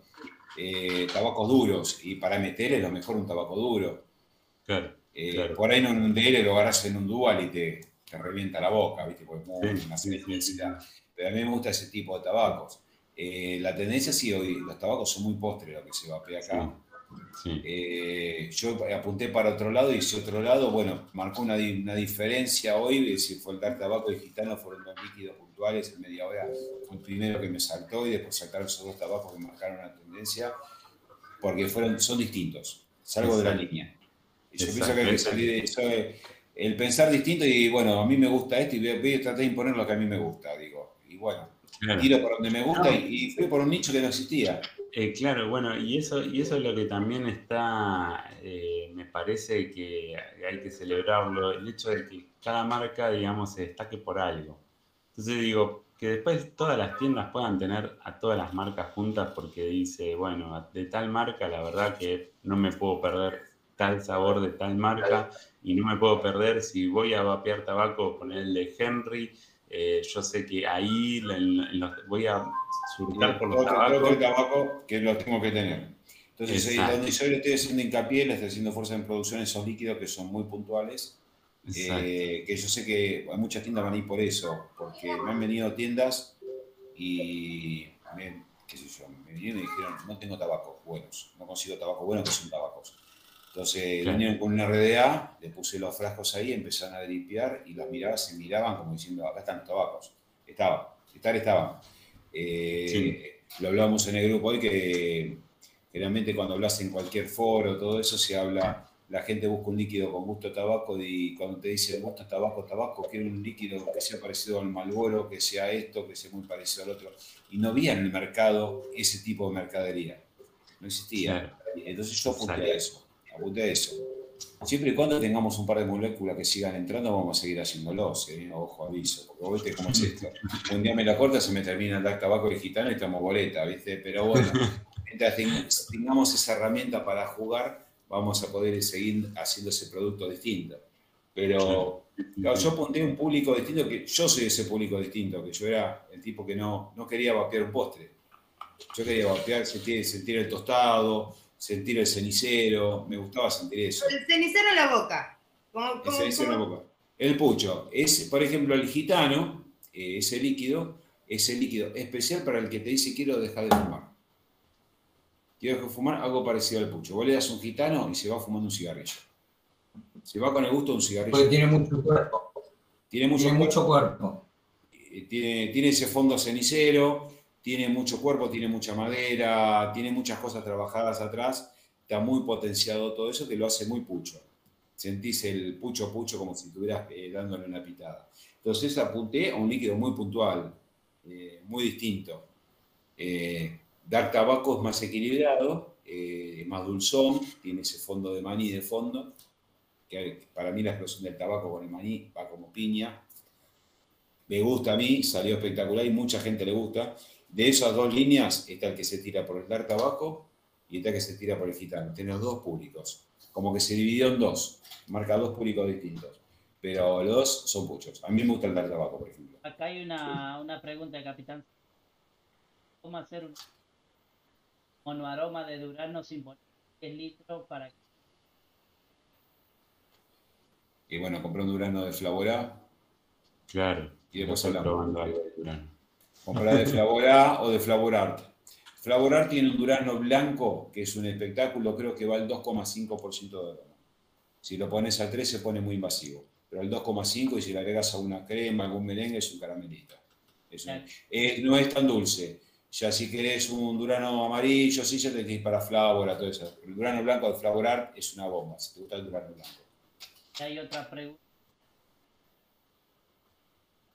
eh, tabacos duros y para meter es lo mejor un tabaco duro. Eh, por ahí en un DL lo agarras en un dual y te, te revienta la boca, ¿viste? Porque es una Pero a mí me gusta ese tipo de tabacos. Eh, la tendencia sí, hoy los tabacos son muy postres lo que se vapea acá. Yo apunté para otro lado y ese otro lado, bueno, marcó una, una diferencia hoy, si fue el dar tabaco y gitano, fueron los líquidos puntuales en media hora, fue el primero que me saltó y después saltaron esos dos tabacos que marcaron la tendencia, porque fueron, son distintos, salgo de la línea. Y yo pienso que hay que salir de eso, eh, el pensar distinto y bueno, a mí me gusta esto y voy, a tratar de imponer lo que a mí me gusta, digo, y bueno, tiro por donde me gusta y, y fui por un nicho que no existía. Eh, claro, bueno, y eso, y eso es lo que también está, eh, me parece que hay que celebrarlo, el hecho de que cada marca, digamos, se destaque por algo. Entonces digo, que después todas las tiendas puedan tener a todas las marcas juntas porque dice, bueno, de tal marca la verdad que no me puedo perder tal sabor de tal marca y no me puedo perder si voy a vapear tabaco con el de Henry eh, yo sé que ahí voy a surcar por los tabacos. el tabaco que lo tengo que tener. Entonces, donde yo le estoy haciendo hincapié, le estoy haciendo fuerza en producción esos líquidos que son muy puntuales, eh, que yo sé que hay muchas tiendas van a ir por eso, porque me han venido tiendas y me, qué sé yo, me vinieron y dijeron, no tengo tabacos buenos, no consigo tabacos buenos que son tabacos. Entonces Claro. vinieron con una RDA, le puse los frascos ahí, empezaron a dripear y las miradas se miraban como diciendo, acá están los tabacos. Estaban, estar estaban. Eh, Sí. Lo hablábamos en el grupo hoy que generalmente cuando hablas en cualquier foro, todo eso se habla, la gente busca un líquido con gusto a tabaco y cuando te dice el gusto a tabaco, tabaco, quiero un líquido que sea parecido al Malboro, que sea esto, que sea muy parecido al otro. Y no había en el mercado ese tipo de mercadería. No existía. Entonces yo apunté a eso, apunté a eso. Siempre y cuando tengamos un par de moléculas que sigan entrando, vamos a seguir haciéndolos, ¿eh? ojo, aviso, porque vos viste cómo es esto. Un día me la corta, se me termina el tabaco gitano y estamos boleta, ¿viste? Pero bueno, mientras ten- tengamos esa herramienta para jugar, vamos a poder seguir haciendo ese producto distinto. Pero claro, yo apunté un público distinto, que yo soy ese público distinto, que yo era el tipo que no, no quería vapear un postre. Yo quería vapear, sentir, sentir el tostado, sentir el cenicero, me gustaba sentir eso. El cenicero en la boca. Como, El cenicero en la boca. El pucho, es, por ejemplo, el gitano, eh, ese líquido, es el líquido especial para el que te dice quiero dejar de fumar. Quiero dejar de fumar, algo parecido al pucho. Vos le das un gitano y se va fumando un cigarrillo. Se va con el gusto de un cigarrillo. Porque tiene mucho cuerpo. Tiene mucho, Tiene cuerpo, mucho cuerpo. eh, tiene, tiene ese fondo cenicero, tiene mucho cuerpo, tiene mucha madera, tiene muchas cosas trabajadas atrás. Está muy potenciado todo eso que lo hace muy pucho. Sentís el pucho pucho como si estuvieras eh, dándole una pitada. Entonces apunté a un líquido muy puntual, eh, muy distinto. Eh, Dark Tabaco es más equilibrado, eh, más dulzón, tiene ese fondo de maní de fondo, que para mí la explosión del tabaco con el maní va como piña. Me gusta a mí, salió espectacular y mucha gente le gusta. De esas dos líneas está el que se tira por el Dark Tabaco y está el que se tira por el gitano. Tiene dos públicos, como que se dividió en dos, marca dos públicos distintos. Pero los dos son puchos. A mí me gusta el Dark Tabaco, por ejemplo. Acá hay una, una pregunta de Capitán. ¿Cómo hacer un monoaroma de Durano sin poner 10 litros para que Y bueno, compré un Durano de Flavorá, Claro. Y después hablamos. de Durano. Comprar de Flavorá o de Flavorart. Flavorart tiene un Durano blanco, que es un espectáculo, creo que va al 2,5% de aroma. Si lo pones al 3 se pone muy invasivo, pero al 2,5 y si le agregas a una crema, algún merengue, es un caramelito. Es un- eh, no es tan dulce. Ya si querés un Durano amarillo, sí, ya tenés que ir para Flavora, todo eso. El Durano blanco de Flavorart es una bomba, si te gusta el Durano blanco. Y hay otra pregunta.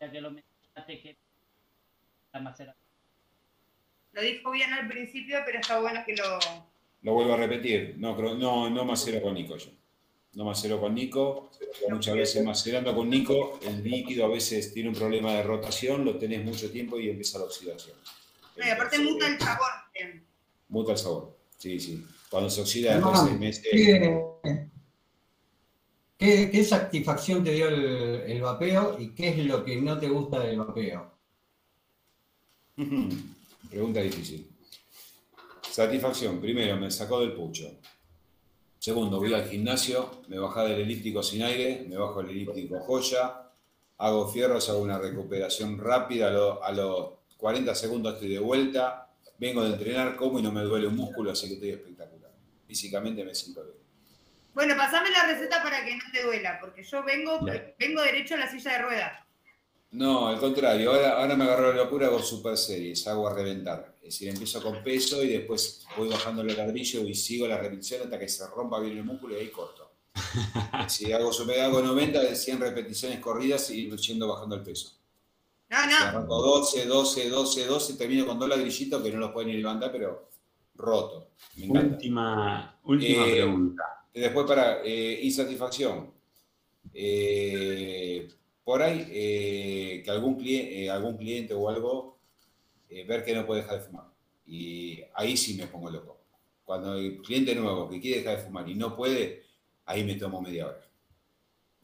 Ya que lo mencionaste, que la maceración. Lo dijo bien al principio, pero está bueno que lo. Lo vuelvo a repetir, no, creo- no, no macero con Nico yo. No macero con Nico. Muchas veces macerando con Nico, el líquido a veces tiene un problema de rotación, lo tenés mucho tiempo y empieza la oxidación. No, y aparte muta el sabor. bien. Muta el sabor. Sí, sí. Cuando se oxida después No, de seis meses. ¿Qué, qué, qué satisfacción te dio el, el vapeo y qué es lo que no te gusta del vapeo? [LAUGHS] Pregunta difícil. Satisfacción. Primero, me sacó del pucho. Segundo, voy al gimnasio, me bajaba del elíptico sin aire, me bajo el elíptico joya, hago fierros, hago una recuperación rápida, a los 40 segundos estoy de vuelta, vengo de entrenar, como y no me duele un músculo, así que estoy espectacular. Físicamente me siento bien. Bueno, pasame la receta para que no te duela, porque yo vengo, vengo derecho a la silla de ruedas. No, al contrario, ahora, ahora me agarró la locura con super series, hago a reventar. Es decir, empiezo con peso y después voy bajando el ladrillo y sigo la repetición hasta que se rompa bien el músculo y ahí corto. [LAUGHS] Si hago, super- hago 90 de 100 repeticiones corridas y ir yendo bajando el peso. No, Si no. arranco 12, 12, 12, 12, termino con dos ladrillitos que no los pueden ni levantar, pero roto. Me encanta. Última, última Eh, pregunta. Después para eh, insatisfacción. Eh, por ahí eh, que algún cliente, algún cliente o algo eh, ver que no puede dejar de fumar. Y ahí sí me pongo loco. Cuando el cliente nuevo que quiere dejar de fumar y no puede, ahí me tomo media hora.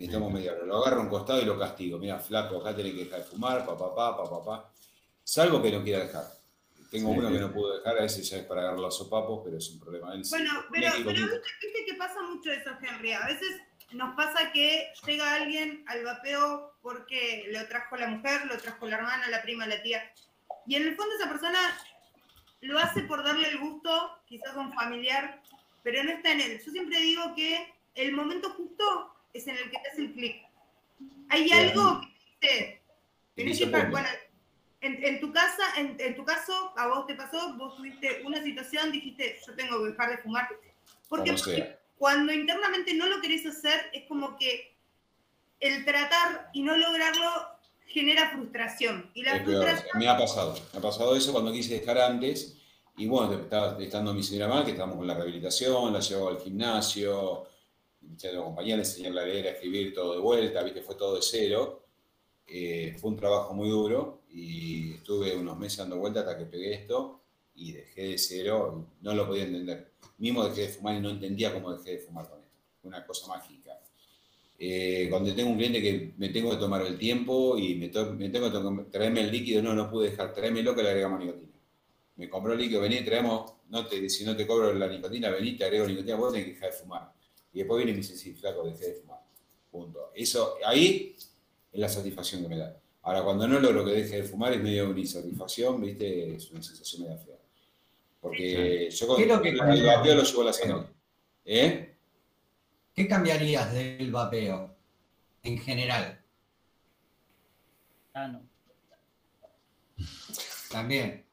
Me tomo media hora. Lo agarro a un costado y lo castigo. Mira, flaco, acá tenés que dejar de fumar, papá, papá, papá, papá. Salvo que no quiera dejar. Tengo Sí, uno sí. que no pudo dejar, a veces ya es para agarrar los sopapos, pero es un problema. Él. Bueno, pero, pero viste que pasa mucho eso, Henry. A veces nos pasa que llega alguien al vapeo porque lo trajo la mujer, lo trajo la hermana, la prima, la tía. Y en el fondo esa persona lo hace por darle el gusto, quizás a un familiar, pero no está en él. Yo siempre digo que el momento justo es en el que te hace el clic. Hay algo que te, tenés que bueno, en, en tu casa, en, en tu caso, a vos te pasó, vos tuviste una situación, dijiste, yo tengo que dejar de fumar. Porque cuando internamente no lo querés hacer, es como que el tratar y no lograrlo genera frustración. Y la Es peor. frustración Me ha pasado. Me ha pasado eso cuando quise dejar antes. Y bueno, estaba estando mi señora mal, que estábamos con la rehabilitación, la llevaba al gimnasio, ya tengo compañía, le enseñé a leer, a escribir todo de vuelta, viste, fue todo de cero. Eh, fue un trabajo muy duro y estuve unos meses dando vuelta hasta que pegué esto y dejé de cero, no lo podía entender. Mismo dejé de fumar y no entendía cómo dejé de fumar con esto. Una cosa mágica. Eh, cuando tengo un cliente que me tengo que tomar el tiempo y me, tengo que traerme el líquido, no, no pude dejar, tráemelo que le agregamos nicotina. Me compró el líquido, vení, traemos, no te, si no te cobro la nicotina, vení, te agrego nicotina, vos tenés que dejar de fumar. Y después viene y me dice, sí, flaco, dejé de fumar. Punto. Eso, ahí es la satisfacción que me da. Ahora, cuando no logro que deje de fumar, es medio una insatisfacción, ¿viste? Es una sensación medio fea. Porque yo con ¿Qué es lo que el vapeo lo llevo a la sangre. ¿Eh? ¿Qué cambiarías del vapeo en general? Ah, no. También.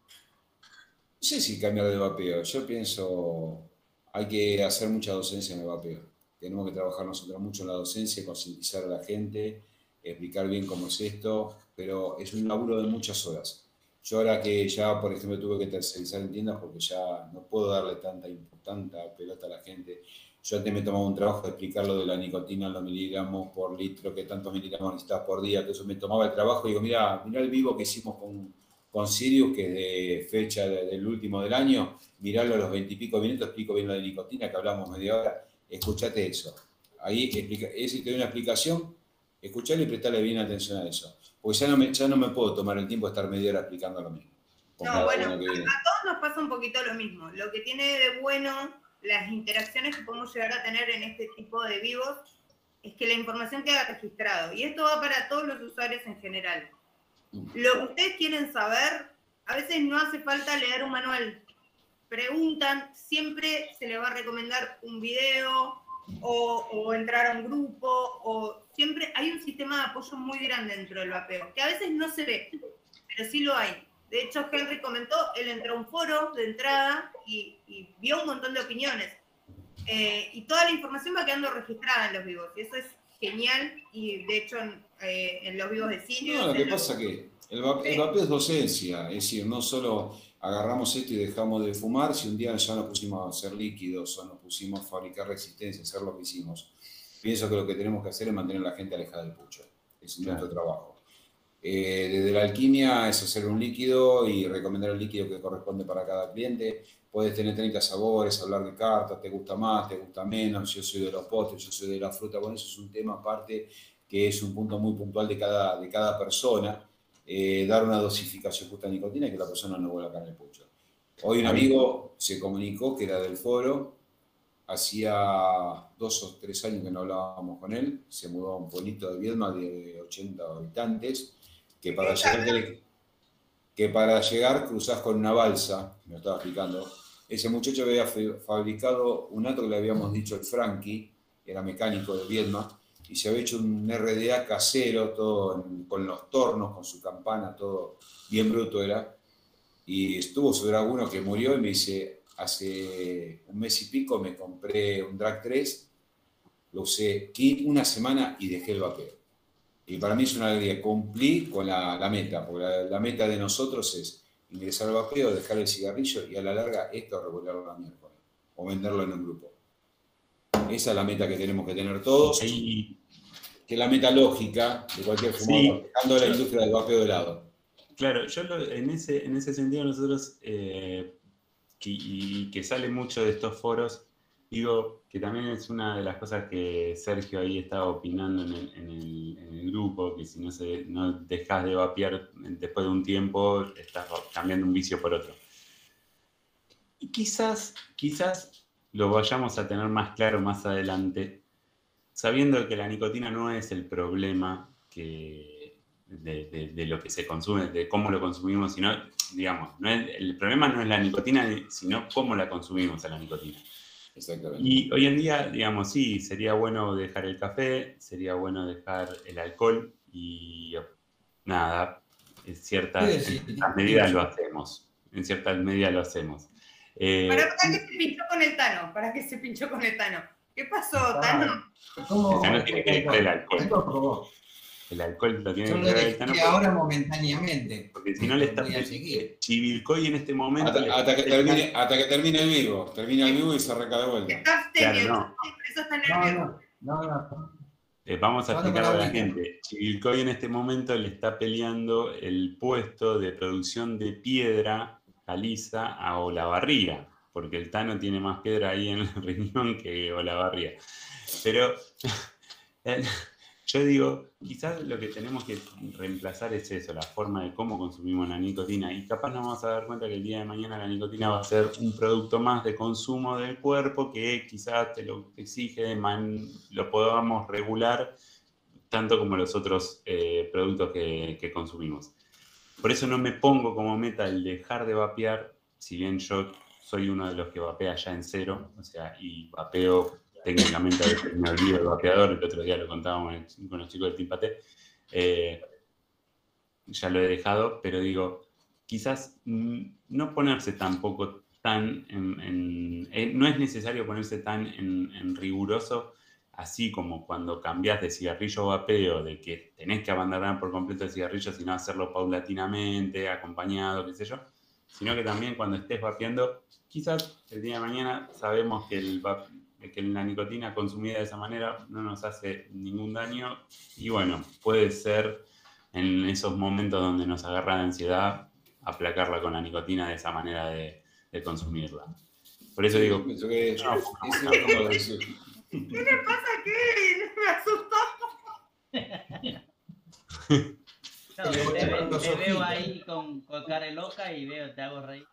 No sé si cambiar de vapeo. Yo pienso, hay que hacer mucha docencia en el vapeo. Tenemos que trabajar nosotros mucho en la docencia, concientizar a la gente, explicar bien cómo es esto, pero es un laburo de muchas horas. Yo ahora que ya, por ejemplo, tuve que tercerizar en tiendas porque ya no puedo darle tanta, pelota a la gente. Yo antes me tomaba un trabajo de explicar lo de la nicotina, los miligramos por litro, que tantos miligramos necesitas por día. Entonces me tomaba el trabajo y digo, mira, mira el vivo que hicimos con, con Sirius, que es de fecha de- del último del año, mirarlo a los veintipico minutos, explico bien lo de nicotina, que hablamos media hora, escuchate eso. Ahí explica, ese te doy una explicación, escuchale y prestarle bien atención a eso. Porque ya no, me, ya no me puedo tomar el tiempo de estar media hora explicando lo mismo. No, bueno, a todos nos pasa un poquito lo mismo. Lo que tiene de bueno las interacciones que podemos llegar a tener en este tipo de vivos es que la información queda registrado. Y esto va para todos los usuarios en general. Lo que ustedes quieren saber, a veces no hace falta leer un manual. Preguntan, siempre se les va a recomendar un video o, o entrar a un grupo, o siempre hay un sistema de apoyo muy grande dentro del vapeo, que a veces no se ve, pero sí lo hay. De hecho, Henry comentó, él entró a un foro de entrada y, y vio un montón de opiniones. Eh, y toda la información va quedando registrada en los vivos. Y eso es genial. Y de hecho, en, eh, en los vivos de Sirius. No, lo que pasa que el, va- el vapeo es docencia, es decir, no solo agarramos esto y dejamos de fumar, si un día ya nos pusimos a hacer líquidos o nos pusimos a fabricar resistencia, hacer lo que hicimos. Pienso que lo que tenemos que hacer es mantener a la gente alejada del pucho. Es nuestro trabajo. Eh, desde la alquimia es hacer un líquido y recomendar el líquido que corresponde para cada cliente. Puedes tener 30 sabores, hablar de cartas, te gusta más, te gusta menos, yo soy de los postres, yo soy de la fruta. Bueno, eso es un tema aparte que es un punto muy puntual de cada, de cada persona. Eh, dar una dosificación justa de nicotina y que la persona no vuelva a caer en el pucho. Hoy un amigo se comunicó que era del foro, hacía dos o tres años que no hablábamos con él, se mudó a un pueblito de Viedma de 80 habitantes, que para llegar, que para llegar cruzás con una balsa, me lo estaba explicando, ese muchacho había fa- fabricado un auto que le habíamos dicho el Frankie, era mecánico de Viedma, y se había hecho un RDA casero, todo en- con los tornos, con su campana, todo bien bruto era. Y estuvo sobre alguno que murió y me dice, hace un mes y pico me compré un Drag 3, lo usé una semana y dejé el vapeo. Y para mí es una alegría, cumplí con la, la meta, porque la, la meta de nosotros es ingresar al vapeo, dejar el cigarrillo y a la larga esto regularlo la miércoles o venderlo en un grupo. Esa es la meta que tenemos que tener todos, que es la meta lógica de cualquier fumador, Sí. dejando la industria del vapeo de lado. claro, yo lo- en, ese, en ese sentido nosotros, eh, que, y que sale mucho de estos foros, digo que también es una de las cosas que Sergio ahí estaba opinando en el, en el- en el grupo, que si no, se, no dejas de vapear después de un tiempo, estás cambiando un vicio por otro. Y quizás, quizás lo vayamos a tener más claro más adelante, sabiendo que la nicotina no es el problema que, de, de- de lo que se consume, de cómo lo consumimos, sino, digamos, no es- el problema no es la nicotina, sino cómo la consumimos a la nicotina. Exactamente. Y hoy en día, digamos, sí, sería bueno dejar el café, sería bueno dejar el alcohol y nada, en ciertas, Sí, sí, en ciertas medidas lo hacemos. En ciertas medidas lo hacemos. Eh, ¿Para, para qué se pinchó con el Tano? ¿Para qué se pinchó con el Tano? ¿Qué pasó, Tano? ¿Cómo? Ese no tiene que dejar el alcohol. El alcohol lo tiene Yo que dejar el Tano ahora momentáneamente. porque si no le está. Chivilcoy en este momento. Hasta, hasta que termine, hasta que termine el vivo. Termina el vivo y se arranca de vuelta. Está abstemio, Claro, no. por eso está No, nervioso. no, no, no. Eh, vamos a explicar a la gente. Chivilcoy en este momento le está peleando el puesto de producción de piedra caliza a Olavarría, porque el Tano tiene más piedra ahí en el [LAUGHS] riñón que Olavarría. Pero [LAUGHS] yo digo, quizás lo que tenemos que reemplazar es eso, la forma de cómo consumimos la nicotina. Y capaz nos vamos a dar cuenta que el día de mañana la nicotina va a ser un producto más de consumo del cuerpo que quizás te lo exige, man- lo podamos regular tanto como los otros eh, productos que consumimos. Por eso no me pongo como meta el dejar de vapear, si bien yo soy uno de los que vapea ya en cero, o sea, y vapeo técnicamente a veces me olvido del vapeador, el otro día lo contábamos en- con los chicos del Team Paté, eh, ya lo he dejado, pero digo, quizás mm, no ponerse tampoco tan en, en- eh, no es necesario ponerse tan en, en riguroso, así como cuando cambias de cigarrillo a vapeo, de que tenés que abandonar por completo el cigarrillo, sino hacerlo paulatinamente, acompañado, qué sé yo, sino que también cuando estés vapeando, quizás el día de mañana sabemos que, el, vap- que la nicotina consumida de esa manera no nos hace ningún daño y bueno, puede ser en esos momentos donde nos agarra la ansiedad, aplacarla con la nicotina de esa manera de, de consumirla. Por eso digo, No, ¿Qué le pasa a Kevin? Me asustó. No, te, ve- veo ahí con, con cara loca y veo, te hago reír.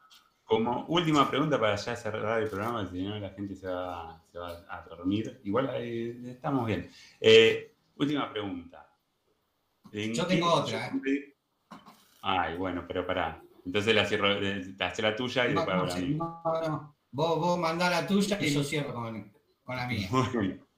como última pregunta para ya cerrar el programa, si no la gente se va, se va a dormir. Igual eh, estamos bien. Eh, última pregunta. ¿En Yo tengo otra, ¿eh? Ay, bueno, pero pará. Entonces la cierro, eh, hace la tuya y No, después la no, no. Vos, vos mandá la tuya y yo cierro con, con la mía.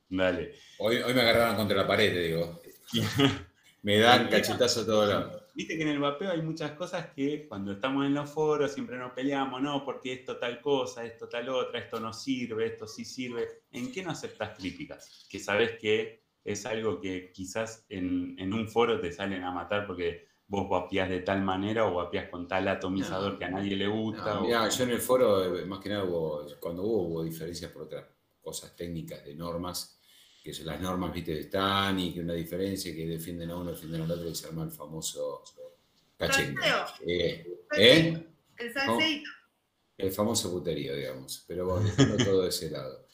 Dale. hoy, hoy me agarraron contra la pared, te digo. [LAUGHS] Me dan cachetazo a todos lados. Viste que en el vapeo hay muchas cosas que cuando estamos en los foros siempre nos peleamos, no, porque esto tal cosa, esto tal otra, esto no sirve, esto sí sirve. ¿En qué no aceptas críticas? Que sabes que es algo que quizás en, en un foro te salen a matar porque vos vapeás de tal manera o vapeás con tal atomizador No. que a nadie le gusta. No, o- yo en el foro, eh, más que nada, hubo, cuando hubo, hubo diferencias por otras cosas técnicas de normas, que son las normas, viste, de Stan y que una diferencia que defienden a uno, defienden al otro y se arma el famoso cachengue. Salseo. Eh, ¿eh? El salseíto. El famoso puterío, digamos. Pero bueno, dejando [LAUGHS] todo de ese lado.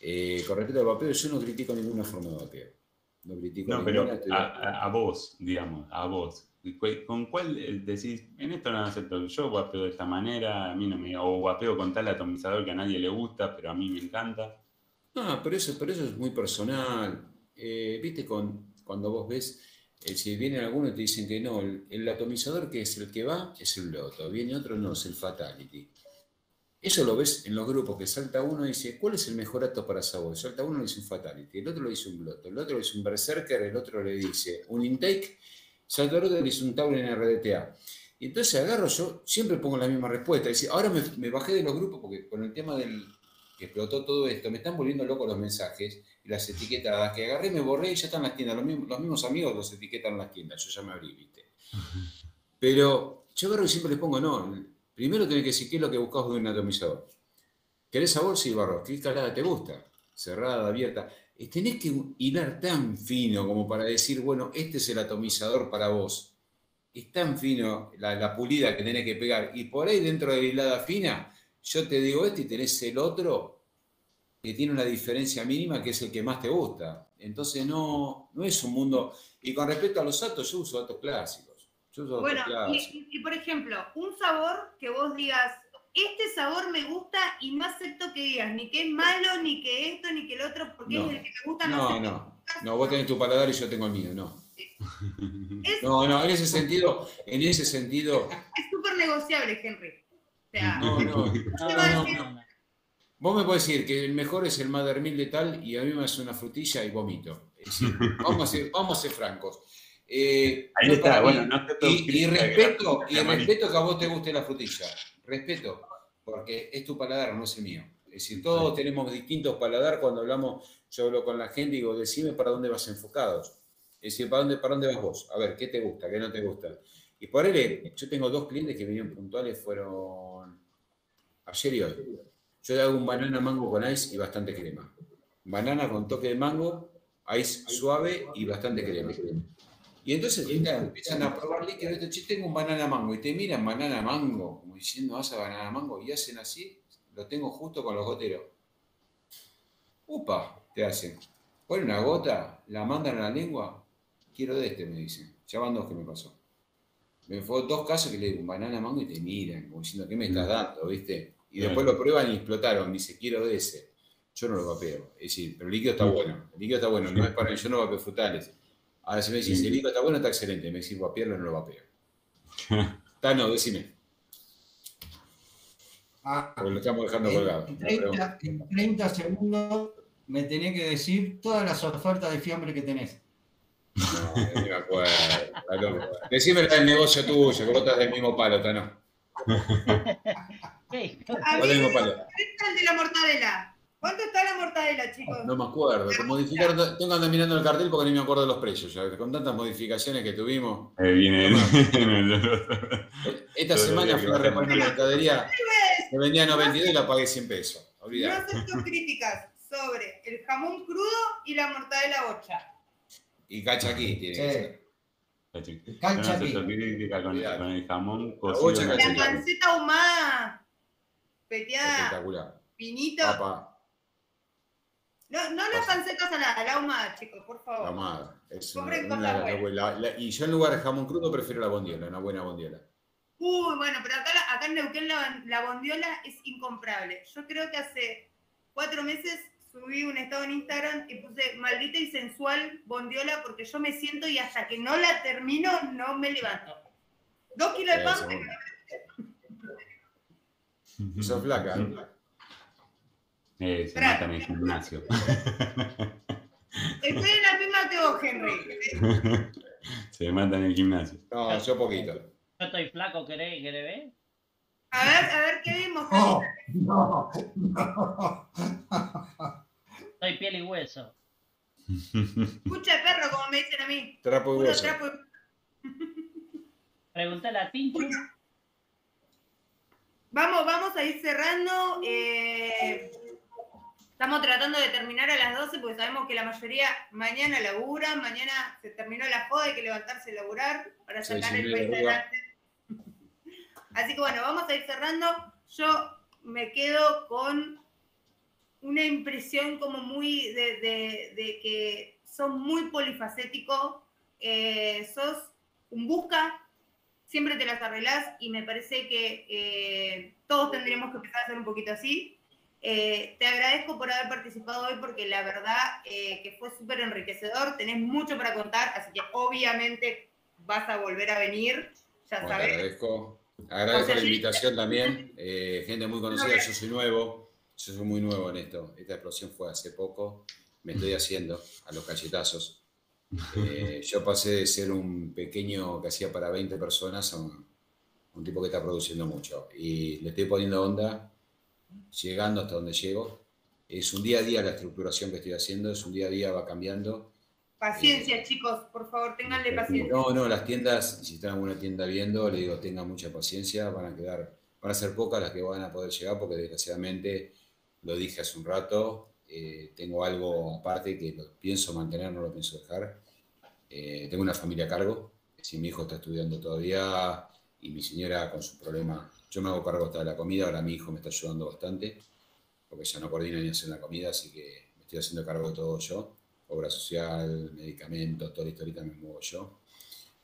Eh, con respecto al vapeo, yo no critico ninguna forma de vapeo. No critico No, pero ninguna. estoy- a, a- a vos, digamos, a vos. ¿Cu- ¿Con cuál eh, decís, en esto no acepto? Yo vapeo de esta manera, a mí no me. O vapeo con tal atomizador que a nadie le gusta, pero a mí me encanta. No, pero eso, pero eso es muy personal. Eh, Viste, con, cuando vos ves, eh, si vienen algunos y te dicen que no, el, atomizador que es el que va es el loto, viene otro no, es el fatality. Eso lo ves en los grupos que salta uno y dice, ¿cuál es el mejor acto para sabor? Salta uno y dice un fatality, el otro le dice un loto, el otro le dice un berserker, el otro le dice un intake, salta el otro y le dice un Tauren en RDTA. Y entonces agarro yo, siempre pongo la misma respuesta. Dice, ahora me bajé de los grupos porque con el tema del explotó todo esto, me están volviendo locos los mensajes y las etiquetadas que agarré, me borré y ya están las tiendas. Los mismos, los mismos amigos los etiquetan en las tiendas, yo ya me abrí, ¿viste? Pero yo agarro siempre les pongo, no, primero tenés que decir qué es lo que buscas de un atomizador. ¿Querés sabor? Sí, barro. ¿Qué calada te gusta? Cerrada, abierta. Y tenés que hilar tan fino como para decir, bueno, este es el atomizador para vos. Es tan fino la, la pulida que tenés que pegar. Y por ahí dentro de la hilada fina, yo te digo este y tenés el otro que tiene una diferencia mínima que es el que más te gusta. Entonces no, no es un mundo... Y con respecto a los datos, yo uso datos clásicos. Yo uso datos Bueno, clásicos. y, por ejemplo, un sabor que vos digas, este sabor me gusta y no acepto que digas ni que es malo, ni que esto, ni que el otro, porque No. es el que me gusta, No, sé no. No, vos tenés tu paladar y yo tengo el mío, no. [LAUGHS] Es No, no, en ese sentido, en ese sentido, es súper negociable, Henry. Sea, [LAUGHS] no, no. No. Vos me podés decir que el mejor es el Mother Milk de tal y a mí me hace una frutilla y vomito. Es decir, vamos, a ser, vamos a ser francos. Eh, Ahí no está, bueno, no te y, y respeto, que y respeto que a vos te guste la frutilla. Respeto, porque es tu paladar, no es el mío. Es decir, todos tenemos distintos paladar cuando hablamos, yo hablo con la gente y digo, decime para dónde vas enfocado. Es decir, ¿para dónde, para dónde vas vos? A ver, ¿qué te gusta, qué no te gusta? Y por él, yo tengo dos clientes que vinieron puntuales, fueron ayer y hoy. Yo le hago un banana mango con ice y bastante crema. Banana con toque de mango, ice suave y bastante crema. Y entonces empiezan a probar líquido. Che, tengo un banana mango. Y te miran banana mango, como diciendo, vas a banana mango. Y hacen así, lo tengo justo con los goteros. Upa, te hacen. Ponen una gota, la mandan a la lengua. Quiero de este, me dicen. Ya van dos que me pasó. Me fue dos casos que le digo un banana mango y te miran, como diciendo, ¿qué me estás dando? ¿Viste? Y Claro. después lo prueban y explotaron. Dice, quiero de ese. Yo no lo vapeo. Es decir, pero el líquido está bueno. El líquido está bueno. No es para yo no vapeo frutales. Ahora si me decís, Sí. el líquido está bueno, está excelente. Me decís, vapearlo, no lo vapeo. [LAUGHS] Está, no, decime. Ah, Porque lo estamos dejando en, colgado. en No, pero- 30, en 30 segundos me tenés que decir todas las ofertas de fiambre que tenés. No, ni me acuerdo. Decime la del negocio tuyo, que vos estás del mismo palo, Tano. [LAUGHS] ¿Qué? A Vos mí del me mismo palo. gusta el de la mortadela. ¿Cuánto está la mortadela, chicos? No me acuerdo. que Modificaron, tengo que andar mirando el cartel porque ni me acuerdo de los precios. ya, Con tantas modificaciones que tuvimos. Eh, viene [LAUGHS] Esta Todo semana fui que a reponer una mercadería que vendía 92 y la pagué 100 pesos. No Olvidá. acepto [LAUGHS] críticas sobre el jamón crudo y la mortadela bocha. Y cacha aquí tiene que Sí. ser. Yo no Cancha acepto aquí. crítica con, el jamón cocido. que la La panceta ahumada, peteada, Espectacular. pinito. Papá, No, no la panceta salada, la ahumada, chicos, por la favor. Es una- una- la- la- y yo en lugar de jamón crudo prefiero la bondiola, una buena bondiola. Uy, bueno, pero acá, acá en Neuquén la, la bondiola es incomparable. Yo creo que hace cuatro meses subí un estado en Instagram y puse maldita y sensual bondiola porque yo me siento y hasta que no la termino no me levanto. Dos kilos de Eh, pan. Mm. Y sos flaca. Eh, se mata en el gimnasio. estoy en la misma que vos, Henry. se mata en el gimnasio. No, yo poquito. Yo estoy flaco, ¿querés, querés ver? A ver, a ver qué vimos. Oh, Henry? no, no. Soy piel y hueso. Escucha perro, como me dicen a mí. Trapo y Puro hueso. trapo y- Preguntale a Tinchu. Vamos, vamos a ir cerrando. eh, estamos tratando de terminar a las 12 porque sabemos que la mayoría mañana laburan, mañana se terminó la joda, hay que levantarse y laburar para sacar el país adelante. [LAUGHS] Así que bueno, vamos a ir cerrando. Yo me quedo con una impresión como muy de, de- de que sos muy polifacético, eh, sos un busca, siempre te las arreglás y me parece que eh, todos tendríamos que empezar a hacer un poquito así. Eh, te agradezco por haber participado hoy porque la verdad eh, que fue súper enriquecedor, tenés mucho para contar, así que obviamente vas a volver a venir, ya Bueno, te sabes. agradezco. La invitación también. Gente muy conocida, yo soy nuevo. Yo soy muy nuevo en esto. Esta explosión fue hace poco. Me estoy haciendo a los cachetazos. Eh, yo pasé de ser un pequeño que hacía para 20 personas a un, un tipo que está produciendo mucho. Y le estoy poniendo onda, llegando hasta donde llego. Es un día a día la estructuración que estoy haciendo, es un día a día, va cambiando. Paciencia, Eh, chicos, por favor, tenganle paciencia. No, no, las tiendas, si están en alguna tienda viendo, le digo, tengan mucha paciencia, van a quedar, van a ser pocas las que van a poder llegar, porque desgraciadamente, lo dije hace un rato, eh, tengo algo aparte que lo pienso mantener, no lo pienso dejar. Eh, tengo una familia a cargo, si mi hijo está estudiando todavía y mi señora con su problema, yo me hago cargo hasta de la comida, ahora mi hijo me está ayudando bastante, porque ya no coordina ni hacer la comida, así que me estoy haciendo cargo de todo yo obra social, medicamentos, toda la historita me muevo yo.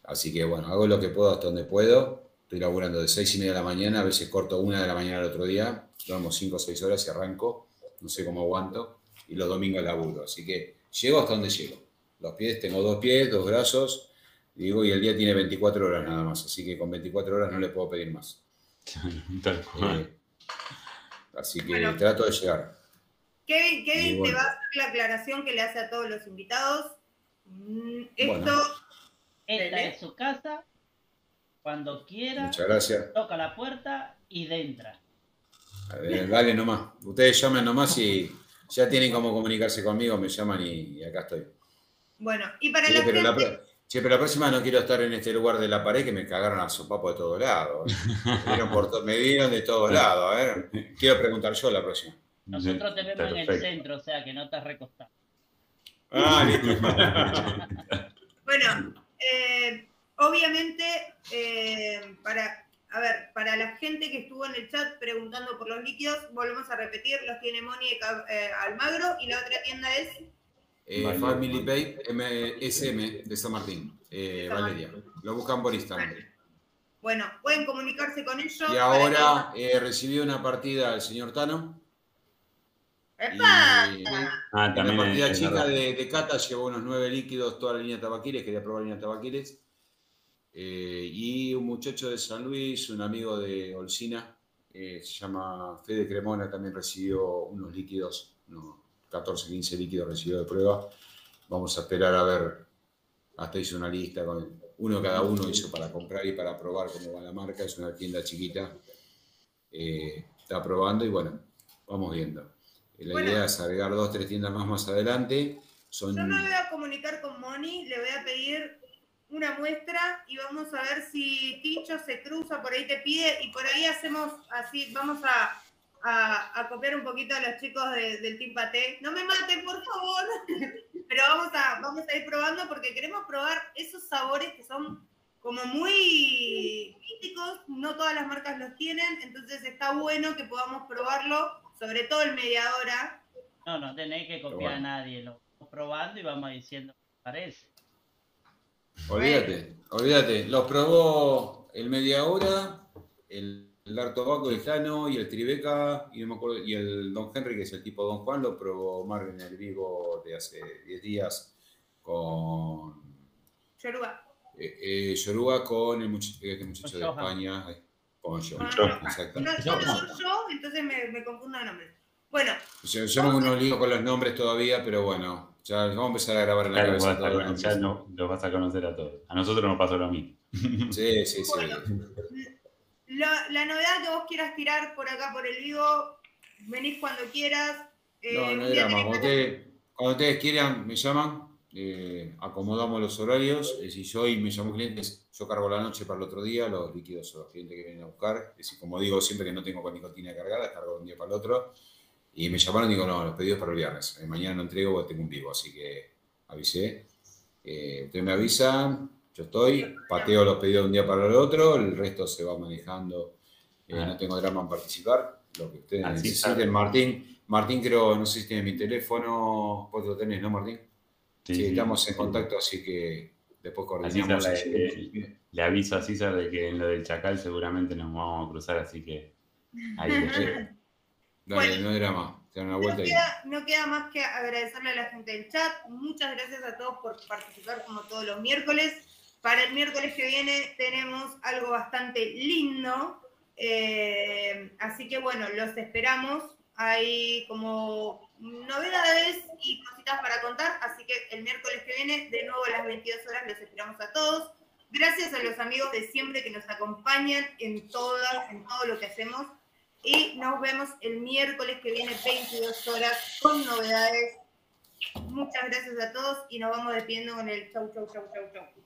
Así que bueno, hago lo que puedo hasta donde puedo. Estoy laburando de seis y media de la mañana, a veces corto una de la mañana al otro día, duermo cinco o seis horas y arranco, no sé cómo aguanto, y los domingos laburo. Así que llego hasta donde llego. Los pies, tengo dos pies, dos brazos, digo, y el día tiene 24 horas nada más, así que con 24 horas no le puedo pedir más. [LAUGHS] Tal cual. Eh, Así que Bueno. trato de llegar. Kevin, Kevin bueno. te va a hacer la aclaración que le hace a todos los invitados. Mm, Esto, Bueno. Esta es su casa. Cuando quiera, Muchas gracias. toca la puerta y entra. A ver, dale nomás. Ustedes llamen nomás y ya tienen cómo comunicarse conmigo, me llaman y, y acá estoy. Bueno, y para Sí, la pero, gente, pero la próxima no quiero estar en este lugar de la pared que me cagaron a sopapo de todos lados. Me dieron, por to- me dieron de todos lados. A ver, quiero preguntar yo la próxima. Nosotros te vemos en el centro, o sea que no estás recostado. Ah, listo. [LAUGHS] bueno, eh, obviamente, eh, para, a ver, para la gente que estuvo en el chat preguntando por los líquidos, volvemos a repetir, los tiene Moni eh, Almagro y la otra tienda es Vale. Family Pay MSM de San Martín, eh, Valeria. Lo buscan por Instagram. Bueno, pueden comunicarse con ellos. Y ahora eh, recibí una partida del señor Tano. que- Y, ¡Epa! Ah, En también la partida es chica de, de Cata llevó unos nueve líquidos, toda la línea de tabaquiles, quería probar la línea de tabaquiles. Eh, y un muchacho de San Luis, un amigo de Olcina, eh, se llama Fede Cremona, también recibió unos líquidos, unos 14, 15 líquidos recibió de prueba. Vamos a esperar a ver, hasta hice una lista, con uno cada uno hizo para comprar y para probar cómo va la marca, es una tienda chiquita. Eh, está probando y bueno, vamos viendo. La Bueno. idea es agregar dos, tres tiendas más más adelante. Son, Yo me voy a comunicar con Moni, le voy a pedir una muestra y vamos a ver si Tincho se cruza, por ahí te pide y por ahí hacemos así, vamos a, a, a copiar un poquito a los chicos de- del Team Paté. No me maten, por favor. [LAUGHS] Pero vamos a, vamos a ir probando porque queremos probar esos sabores que son como muy críticos, no todas las marcas los tienen, entonces está bueno que podamos probarlo, sobre todo el mediadora. No, no tenéis que copiar bueno. a nadie. Lo vamos probando y vamos diciendo qué parece. olvídate, olvídate. Los probó el media hora, el, el Artobaco, el Jano y el Tribeca y, no me acuerdo, y el Don Henry, que es el tipo Don Juan, lo probó Mar en el Vigo de hace 10 días con Yoruba. eh, eh, Yoruba con el muchacho, este muchacho Con de Johan. España. ay, Con Johan, Con Johan. exacto. No, yo no soy yo, entonces me, me confundo de nombres. Bueno, Yo, yo no me lío con los nombres todavía, pero bueno, ya vamos a empezar a grabar en la los cabeza vas, a, ya no- los vas a conocer a todos. A nosotros nos pasó lo mismo. Sí, sí, sí. Bueno. La, la novedad que vos quieras tirar por acá por el vivo, venís cuando quieras. Eh, No, no era más. Cuando ustedes, cuando ustedes quieran, me llaman, eh, acomodamos los horarios. eh, si yo hoy me llamo clientes, yo cargo la noche para el otro día, los líquidos o los clientes que vienen a buscar. Es decir, como digo siempre que no tengo con nicotina cargada, cargo de un día para el otro. Y me llamaron y digo, no, los pedidos para el viernes. Eh, mañana no entrego porque tengo un vivo, así que avisé. Eh, ustedes me avisan, yo estoy, pateo los pedidos de un día para el otro, el resto se va manejando. Eh, Ah. No tengo drama en participar, lo que ustedes Así necesiten. está. Martín, Martín creo, no sé si tiene mi teléfono, vos lo tenés, ¿no, Martín? Sí, Sí, sí. estamos en contacto, así que después Así coordinamos. la- llegamos. Le aviso a César de que en lo del Chacal seguramente nos vamos a cruzar, así que ahí. [LAUGHS] Dale, Bueno. no hay drama, te dan una No vuelta queda, no queda más que agradecerle a la gente del chat. Muchas gracias a todos por participar como todos los miércoles. Para el miércoles que viene tenemos algo bastante lindo. eh, así que bueno, los esperamos. Hay como novedades y cositas para contar. Así que el miércoles que viene, de nuevo a las 22 horas, los esperamos a todos. Gracias a los amigos de siempre que nos acompañan en, todas, en todo lo que hacemos. Y nos vemos el miércoles que viene, 22 horas, con novedades. Muchas gracias a todos y nos vamos despidiendo con el chau, chau, chau, chau, chau.